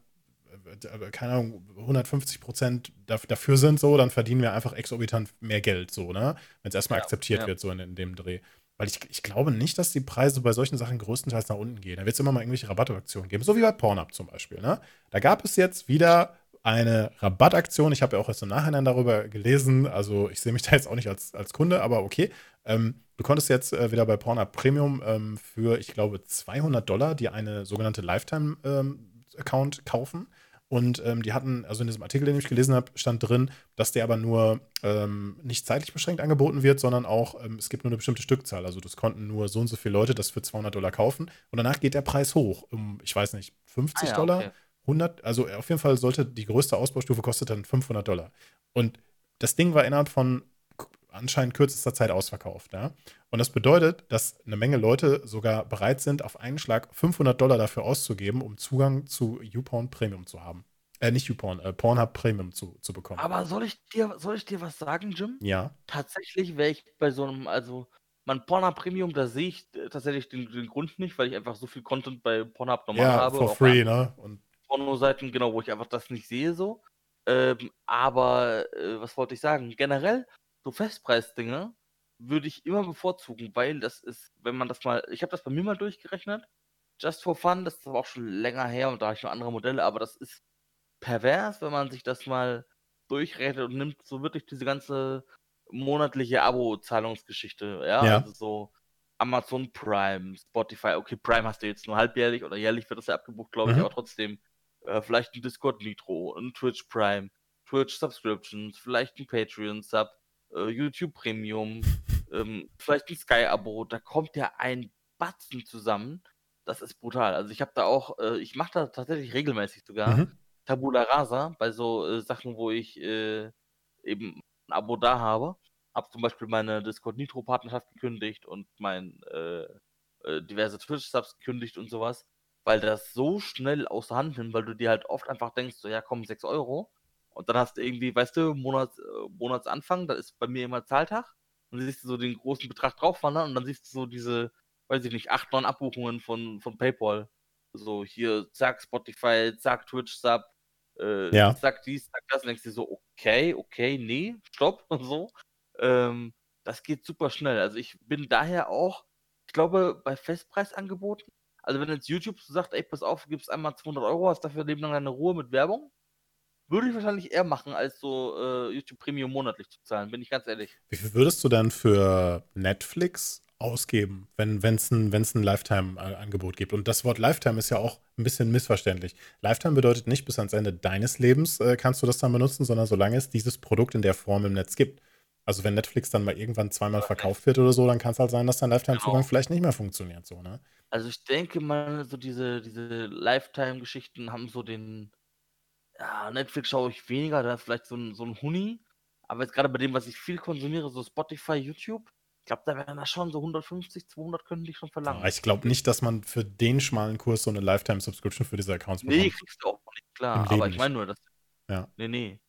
äh, keine Ahnung, 150 Prozent dafür sind, so, dann verdienen wir einfach exorbitant mehr Geld, so, ne? Wenn es erstmal ja, akzeptiert ja. wird, so in, in, dem Dreh. Weil ich, ich glaube nicht, dass die Preise bei solchen Sachen größtenteils nach unten gehen. Da wird es immer mal irgendwelche Rabattaktionen geben, so wie bei Pornhub zum Beispiel, ne? Da gab es jetzt wieder eine Rabattaktion. Ich habe ja auch erst im Nachhinein darüber gelesen. Also ich sehe mich da jetzt auch nicht als, als Kunde, aber okay. Ähm, du konntest jetzt äh, wieder bei Pornhub Premium ähm, für, ich glaube, 200 Dollar dir eine sogenannte Lifetime-Account ähm, kaufen. Und ähm, die hatten, also in diesem Artikel, den ich gelesen habe, stand drin, dass der aber nur ähm, nicht zeitlich beschränkt angeboten wird, sondern auch, ähm, es gibt nur eine bestimmte Stückzahl. Also das konnten nur so und so viele Leute das für 200 Dollar kaufen. Und danach geht der Preis hoch um, ich weiß nicht, 50 ah, ja, Dollar. Okay. 100, also auf jeden Fall sollte die größte Ausbaustufe kostet dann 500 Dollar. Und das Ding war innerhalb von anscheinend kürzester Zeit ausverkauft. Ja? Und das bedeutet, dass eine Menge Leute sogar bereit sind, auf einen Schlag 500 Dollar dafür auszugeben, um Zugang zu YouPorn Premium zu haben. Äh, nicht YouPorn, äh, Pornhub Premium zu, zu bekommen. Aber soll ich dir, soll ich dir was sagen, Jim? Ja. Tatsächlich wäre ich bei so einem, also mein Pornhub Premium, da sehe ich äh, tatsächlich den, den, Grund nicht, weil ich einfach so viel Content bei Pornhub normal ja, habe. For free, ne? Und Pornoseiten, genau, wo ich einfach das nicht sehe so. Ähm, aber äh, was wollte ich sagen? Generell, so Festpreisdinge würde ich immer bevorzugen, weil das ist, wenn man das mal, ich habe das bei mir mal durchgerechnet, just for fun, das ist aber auch schon länger her und da habe ich noch andere Modelle, aber das ist pervers, wenn man sich das mal durchrechnet und nimmt so wirklich diese ganze monatliche Abo-Zahlungsgeschichte, ja? ja, also so Amazon Prime, Spotify, okay, Prime hast du jetzt nur halbjährlich oder jährlich wird das ja abgebucht, glaube ich, mhm. aber trotzdem äh, vielleicht ein Discord Nitro, ein Twitch Prime, Twitch Subscriptions, vielleicht ein Patreon Sub, äh, YouTube Premium, ähm, vielleicht ein Sky Abo, da kommt ja ein Batzen zusammen. Das ist brutal. Also ich habe da auch, äh, ich mache da tatsächlich regelmäßig sogar mhm. Tabula Rasa bei so äh, Sachen, wo ich äh, eben ein Abo da habe. Habe zum Beispiel meine Discord Nitro Partnerschaft gekündigt und mein diverse Twitch Subs gekündigt und sowas weil das so schnell aus der Hand nimmt, weil du dir halt oft einfach denkst, so ja komm, 6 Euro. Und dann hast du irgendwie, weißt du, Monats, äh, Monatsanfang, da ist bei mir immer Zahltag. Und dann siehst du so den großen Betrag draufwandern und dann siehst du so diese, weiß ich nicht, 8, 9 Abbuchungen von, von PayPal. So hier, zack, Spotify, zack, Twitch, Sub, äh, ja. zack, dies, zack, das. Und denkst du so, okay, okay, nee, stopp und so. Ähm, das geht super schnell. Also ich bin daher auch, ich glaube, bei Festpreisangeboten also wenn jetzt YouTube so sagt, ey, pass auf, du gibst einmal 200 Euro, hast dafür nebenan deine Ruhe mit Werbung, würde ich wahrscheinlich eher machen, als so äh, YouTube Premium monatlich zu zahlen, bin ich ganz ehrlich. Wie viel würdest du dann für Netflix ausgeben, wenn es ein, ein Lifetime-Angebot gibt? Und das Wort Lifetime ist ja auch ein bisschen missverständlich. Lifetime bedeutet nicht, bis ans Ende deines Lebens äh, kannst du das dann benutzen, sondern solange es dieses Produkt in der Form im Netz gibt. Also wenn Netflix dann mal irgendwann zweimal verkauft wird oder so, dann kann es halt sein, dass dein Lifetime-Zugang genau. vielleicht nicht mehr funktioniert, so, ne? Also ich denke mal, so diese, diese Lifetime-Geschichten haben so den, ja, Netflix schaue ich weniger, da ist vielleicht so ein, so ein Huni. Aber jetzt gerade bei dem, was ich viel konsumiere, so Spotify, YouTube, ich glaube, da werden da schon so 150, 200 können die schon verlangen. Ja, ich glaube nicht, dass man für den schmalen Kurs so eine Lifetime-Subscription für diese Accounts bekommt. Nee, kriegst du auch nicht, klar. Aber ich meine nur, dass. Ja. Nee, nee.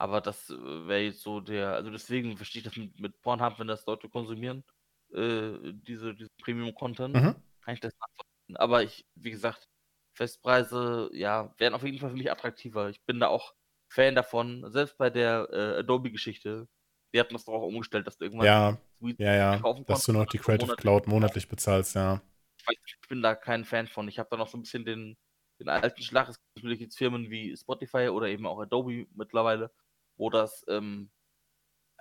Aber das äh, wäre jetzt so der. Also deswegen verstehe ich das mit, mit Pornhub, wenn das Leute konsumieren, äh, diese, diese Premium-Content, mhm. kann ich das nachvollziehen. Aber ich, wie gesagt, Festpreise, ja, werden auf jeden Fall für mich attraktiver. Ich bin da auch Fan davon. Selbst bei der äh, Adobe-Geschichte die hatten das doch auch umgestellt, dass du irgendwann ja, ja, ja, dass konntest, du noch die Creative monatlich Cloud monatlich bezahlst, ja. Ich, weiß, ich bin da kein Fan von. Ich habe da noch so ein bisschen den, den alten Schlag. Es gibt natürlich jetzt Firmen wie Spotify oder eben auch Adobe mittlerweile, wo das ähm,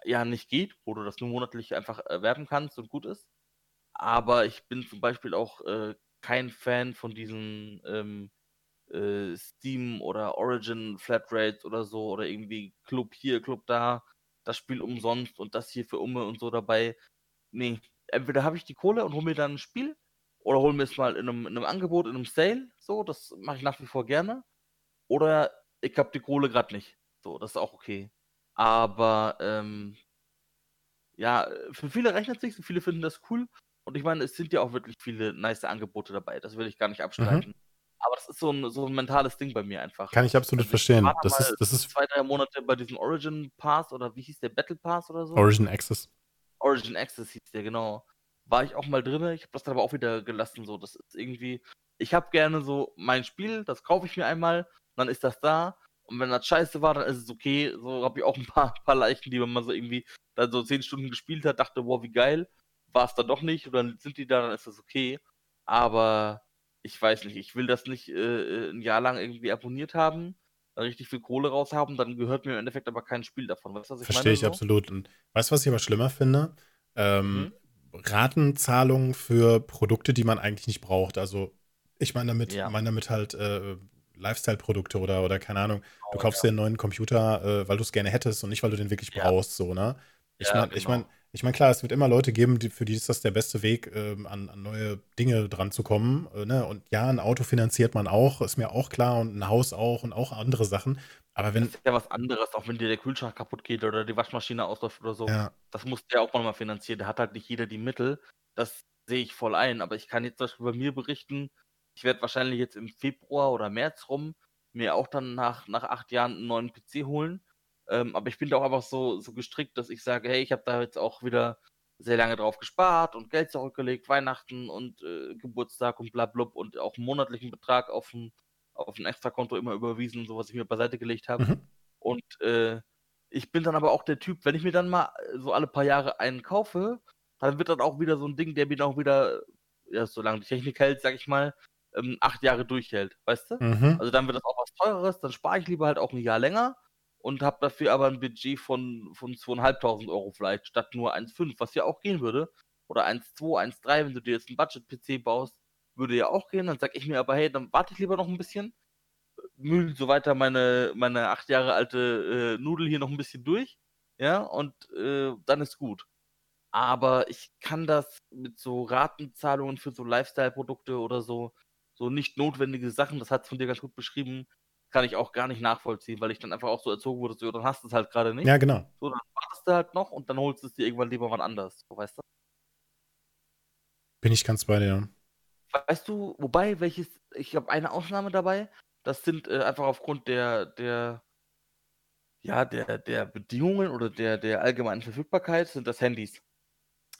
ja nicht geht, wo du das nur monatlich einfach erwerben kannst und gut ist. Aber ich bin zum Beispiel auch äh, kein Fan von diesen ähm, äh, Steam oder Origin Flatrates oder so oder irgendwie Club hier, Club da das Spiel umsonst und das hier für Umme und so dabei. Nee, entweder habe ich die Kohle und hole mir dann ein Spiel oder hole mir es mal in einem, in einem Angebot, in einem Sale. So, das mache ich nach wie vor gerne. Oder ich habe die Kohle gerade nicht. So, das ist auch okay. Aber ähm, ja, für viele rechnet sich, viele finden das cool. Und ich meine, es sind ja auch wirklich viele nice Angebote dabei. Das will ich gar nicht mhm. abstreiten. Mhm. Aber das ist so ein, so ein mentales Ding bei mir einfach. Kann ich absolut also verstehen. Das ist, das ist zwei, drei Monate bei diesem Origin Pass oder wie hieß der Battle Pass oder so? Origin Access. Origin Access hieß der, genau. War ich auch mal drin. Ich habe das dann aber auch wieder gelassen. So, das ist irgendwie. Ich habe gerne so mein Spiel, das kaufe ich mir einmal, dann ist das da. Und wenn das scheiße war, dann ist es okay. So habe ich auch ein paar, paar Leichen, die man mal so irgendwie dann so zehn Stunden gespielt hat, dachte, wow, wie geil. War es dann doch nicht. Und dann sind die da, dann ist das okay. Aber ich weiß nicht, ich will das nicht äh, äh, ein Jahr lang irgendwie abonniert haben, da richtig viel Kohle raus haben, dann gehört mir im Endeffekt aber kein Spiel davon. Weißt du, was ich Verstehe ich so? absolut. Und weißt du, was ich aber schlimmer finde? Ähm, mhm. Ratenzahlungen für Produkte, die man eigentlich nicht braucht. Also ich meine damit, ja. meine damit halt äh, Lifestyle-Produkte oder, oder keine Ahnung, du oh, kaufst ja. dir einen neuen Computer, äh, weil du es gerne hättest und nicht, weil du den wirklich ja. brauchst, so, ne? Ich meine, genau. ich meine, ich meine, klar, es wird immer Leute geben, die, für die ist das der beste Weg, ähm, an, an, neue Dinge dran zu kommen. Äh, ne? Und ja, ein Auto finanziert man auch, ist mir auch klar, und ein Haus auch und auch andere Sachen. Aber wenn. Das ist ja was anderes, auch wenn dir der Kühlschrank kaputt geht oder die Waschmaschine ausläuft oder so. Ja. Das muss der auch mal finanzieren. Da hat halt nicht jeder die Mittel. Das sehe ich voll ein. Aber ich kann jetzt zum Beispiel bei mir berichten, ich werde wahrscheinlich jetzt im Februar oder März rum mir auch dann nach, nach acht Jahren einen neuen PC holen ähm, aber ich bin da auch einfach so, so gestrickt, dass ich sage, hey, ich habe da jetzt auch wieder sehr lange drauf gespart und Geld zurückgelegt, Weihnachten und äh, Geburtstag und bla blub und auch einen monatlichen Betrag auf ein, auf ein Extrakonto immer überwiesen, so was ich mir beiseite gelegt habe. Mhm. Und äh, ich bin dann aber auch der Typ, wenn ich mir dann mal äh, so alle paar Jahre einen kaufe, dann wird dann auch wieder so ein Ding, der mir dann auch wieder, ja, solange die Technik hält, sag ich mal, ähm, acht Jahre durchhält, weißt du? Mhm. Also dann wird das auch was teureres, dann spare ich lieber halt auch ein Jahr länger und habe dafür aber ein Budget von, von 2.500 Euro vielleicht, statt nur 1,5, was ja auch gehen würde. Oder 1,2, 1,3, wenn du dir jetzt einen Budget-PC baust, würde ja auch gehen. Dann sag ich mir aber, hey, dann warte ich lieber noch ein bisschen, mühl so weiter meine, meine acht Jahre alte äh, Nudel hier noch ein bisschen durch, ja, und äh, dann ist gut. Aber ich kann das mit so Ratenzahlungen für so Lifestyle-Produkte oder so, so nicht notwendige Sachen, das hat es von dir ganz gut beschrieben, kann ich auch gar nicht nachvollziehen, weil ich dann einfach auch so erzogen wurde, so, dann hast du es halt gerade nicht. Ja, genau. So, dann wartest du halt noch und dann holst du es dir irgendwann lieber wann anders, so, weißt du? Bin ich ganz bei dir. Weißt du, wobei, welches, ich habe eine Ausnahme dabei, das sind äh, einfach aufgrund der, der, ja, der, der Bedingungen oder der, der allgemeinen Verfügbarkeit sind das Handys.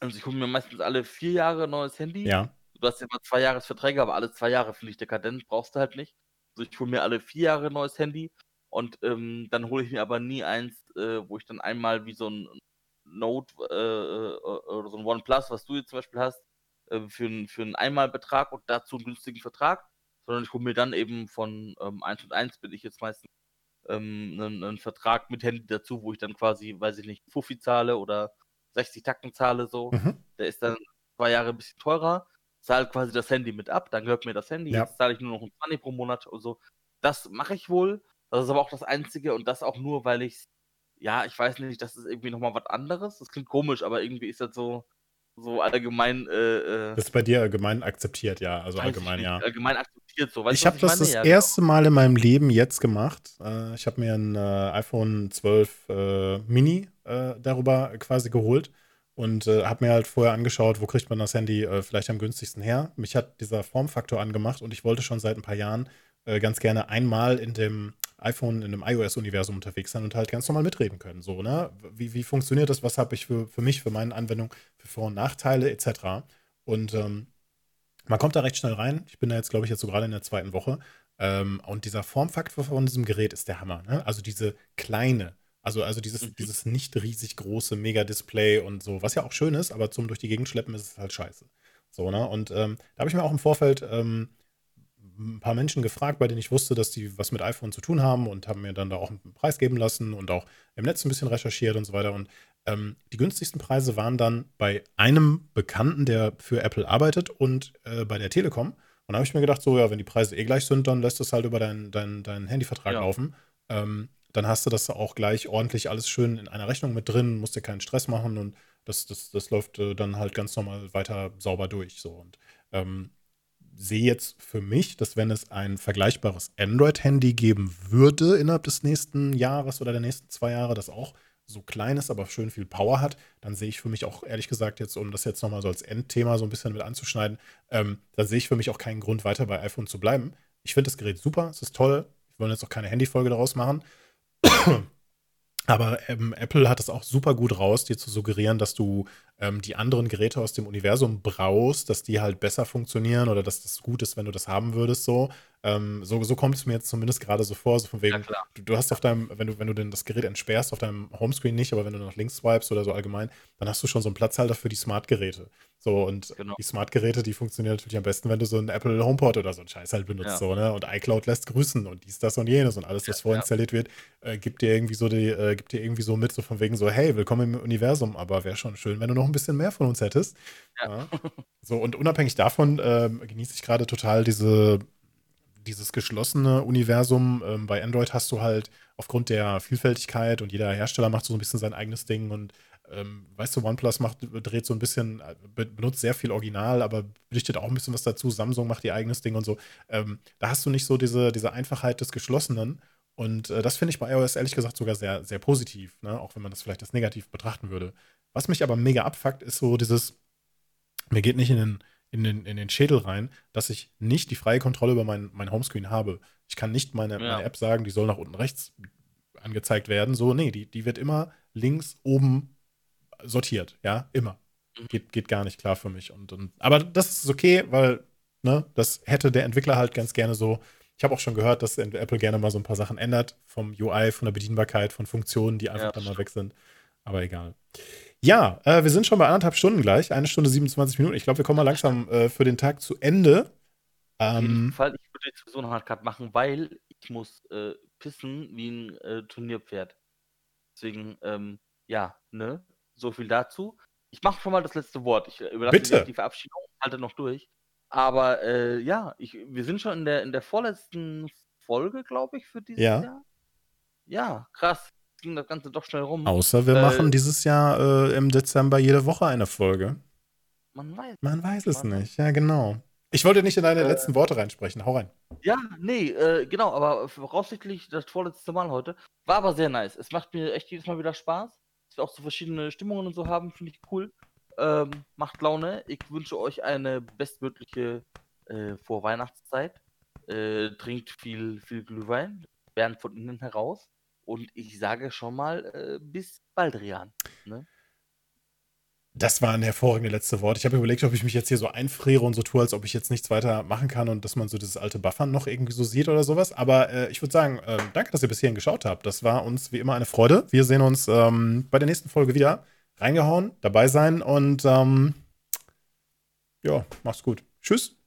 Also ich hole mir meistens alle vier Jahre ein neues Handy. Ja. Du hast ja immer zwei Jahresverträge, aber alle zwei Jahre finde ich dekadent, brauchst du halt nicht. Also ich hole mir alle vier Jahre ein neues Handy und ähm, dann hole ich mir aber nie eins, äh, wo ich dann einmal wie so ein Note äh, äh, oder so ein OnePlus, was du jetzt zum Beispiel hast, äh, für, für einen Einmalbetrag und dazu einen günstigen Vertrag, sondern ich hole mir dann eben von ähm, 1 und 1 bin ich jetzt meistens ähm, einen, einen, Vertrag mit Handy dazu, wo ich dann quasi, weiß ich nicht, Fuffi zahle oder 60 Tacken zahle so. Mhm. Der ist dann zwei Jahre ein bisschen teurer zahle quasi das Handy mit ab, dann gehört mir das Handy, ja. jetzt zahle ich nur noch ein 20 pro Monat und so. Das mache ich wohl. Das ist aber auch das Einzige und das auch nur, weil ich ja, ich weiß nicht, das ist irgendwie nochmal was anderes. Das klingt komisch, aber irgendwie ist das so, so allgemein. Äh, äh das ist bei dir allgemein akzeptiert, ja. Also allgemein, ja. Allgemein akzeptiert, so. Weißt ich habe das meine? das ja, erste Mal in meinem Leben jetzt gemacht. Äh, ich habe mir ein äh, iPhone 12 äh, Mini äh, darüber quasi geholt und äh, habe mir halt vorher angeschaut, wo kriegt man das Handy äh, vielleicht am günstigsten her. Mich hat dieser Formfaktor angemacht und ich wollte schon seit ein paar Jahren äh, ganz gerne einmal in dem iPhone, in dem iOS-Universum unterwegs sein und halt ganz normal mitreden können. So, ne? Wie, wie funktioniert das? Was habe ich für, für mich, für meine Anwendung, für Vor- und Nachteile etc. Und ähm, man kommt da recht schnell rein. Ich bin da jetzt, glaube ich, jetzt so gerade in der zweiten Woche. Ähm, und dieser Formfaktor von diesem Gerät ist der Hammer. Ne? Also diese kleine, also, also dieses, mhm. dieses nicht riesig große Mega-Display und so, was ja auch schön ist, aber zum durch die Gegend schleppen ist es halt scheiße. So, ne? Und ähm, da habe ich mir auch im Vorfeld ähm, ein paar Menschen gefragt, bei denen ich wusste, dass die was mit iPhone zu tun haben und haben mir dann da auch einen Preis geben lassen und auch im Netz ein bisschen recherchiert und so weiter. Und ähm, die günstigsten Preise waren dann bei einem Bekannten, der für Apple arbeitet und äh, bei der Telekom. Und da habe ich mir gedacht, so, ja, wenn die Preise eh gleich sind, dann lässt es halt über deinen dein, dein Handyvertrag ja. laufen. Ähm, dann hast du das auch gleich ordentlich alles schön in einer Rechnung mit drin, musst dir keinen Stress machen und das, das, das läuft äh, dann halt ganz normal weiter sauber durch. So. Und ähm, sehe jetzt für mich, dass wenn es ein vergleichbares Android-Handy geben würde innerhalb des nächsten Jahres oder der nächsten zwei Jahre, das auch so klein ist, aber schön viel Power hat, dann sehe ich für mich auch, ehrlich gesagt, jetzt, um das jetzt nochmal so als Endthema so ein bisschen mit anzuschneiden, ähm, dann sehe ich für mich auch keinen Grund, weiter bei iPhone zu bleiben. Ich finde das Gerät super, es ist toll. Wir wollen jetzt auch keine Handyfolge daraus machen. Aber ähm, Apple hat es auch super gut raus, dir zu suggerieren, dass du ähm, die anderen Geräte aus dem Universum brauchst, dass die halt besser funktionieren oder dass das gut ist, wenn du das haben würdest. So, ähm, so, so kommt es mir jetzt zumindest gerade so vor, so von wegen, ja, du, du, hast auf deinem, wenn du, wenn du denn das Gerät entsperrst, auf deinem Homescreen nicht, aber wenn du nach links swipes oder so allgemein, dann hast du schon so einen Platzhalter für die Smart-Geräte. So, und genau. die Smart-Geräte, die funktionieren natürlich am besten, wenn du so einen Apple HomePod oder so einen Scheiß halt benutzt, ja. so, ne? Und iCloud lässt grüßen und dies, das und jenes und alles, was ja, vorinstalliert wird, äh, gibt dir irgendwie so die, äh, gibt dir irgendwie so mit, so von wegen so, hey, willkommen im Universum, aber wäre schon schön, wenn du noch ein bisschen mehr von uns hättest. Ja. So, und unabhängig davon ähm, genieße ich gerade total diese dieses geschlossene Universum. Ähm, bei Android hast du halt aufgrund der Vielfältigkeit und jeder Hersteller macht so ein bisschen sein eigenes Ding und ähm, weißt du, OnePlus macht, dreht so ein bisschen, benutzt sehr viel Original, aber berichtet auch ein bisschen was dazu. Samsung macht ihr eigenes Ding und so. Ähm, da hast du nicht so diese, diese Einfachheit des Geschlossenen. Und äh, das finde ich bei iOS ehrlich gesagt sogar sehr, sehr positiv, ne? auch wenn man das vielleicht als negativ betrachten würde. Was mich aber mega abfuckt, ist so dieses, mir geht nicht in den, in den, in den Schädel rein, dass ich nicht die freie Kontrolle über mein, mein Homescreen habe. Ich kann nicht meine, ja. meine App sagen, die soll nach unten rechts angezeigt werden. So, nee, die, die wird immer links oben sortiert, ja, immer. Mhm. Geht, geht gar nicht klar für mich. Und, und, aber das ist okay, weil ne, das hätte der Entwickler halt ganz gerne so. Ich habe auch schon gehört, dass Apple gerne mal so ein paar Sachen ändert, vom UI, von der Bedienbarkeit, von Funktionen, die einfach ja, dann mal weg sind. Aber egal. Ja, äh, wir sind schon bei anderthalb Stunden gleich. Eine Stunde 27 Minuten. Ich glaube, wir kommen mal langsam äh, für den Tag zu Ende. Ähm, Auf jeden Fall, ich würde jetzt sowieso einen Hardcut machen, weil ich muss äh, pissen wie ein äh, Turnierpferd. Deswegen, ähm, ja, ne? So viel dazu. Ich mache schon mal das letzte Wort. Ich äh, überlasse Bitte. die Verabschiedung, halte noch durch. Aber äh, ja, ich, wir sind schon in der, in der vorletzten Folge, glaube ich, für dieses ja. Jahr. Ja, krass ging das Ganze doch schnell rum. Außer wir äh, machen dieses Jahr äh, im Dezember jede Woche eine Folge. Man weiß. Man weiß es man nicht, ja, genau. Ich wollte nicht in deine äh, letzten Worte reinsprechen. Hau rein. Ja, nee, äh, genau, aber voraussichtlich das vorletzte Mal heute. War aber sehr nice. Es macht mir echt jedes Mal wieder Spaß. Dass wir auch so verschiedene Stimmungen und so haben, finde ich cool. Ähm, macht Laune. Ich wünsche euch eine bestmögliche äh, Vorweihnachtszeit. Äh, trinkt viel, viel Glühwein. Werden von innen heraus. Und ich sage schon mal, äh, bis bald, Rian. Ne? Das war ein hervorragendes letzte Wort. Ich habe überlegt, ob ich mich jetzt hier so einfriere und so tue, als ob ich jetzt nichts weiter machen kann und dass man so dieses alte Buffern noch irgendwie so sieht oder sowas. Aber äh, ich würde sagen, äh, danke, dass ihr bis hierhin geschaut habt. Das war uns wie immer eine Freude. Wir sehen uns ähm, bei der nächsten Folge wieder. Reingehauen, dabei sein und ähm, ja, mach's gut. Tschüss.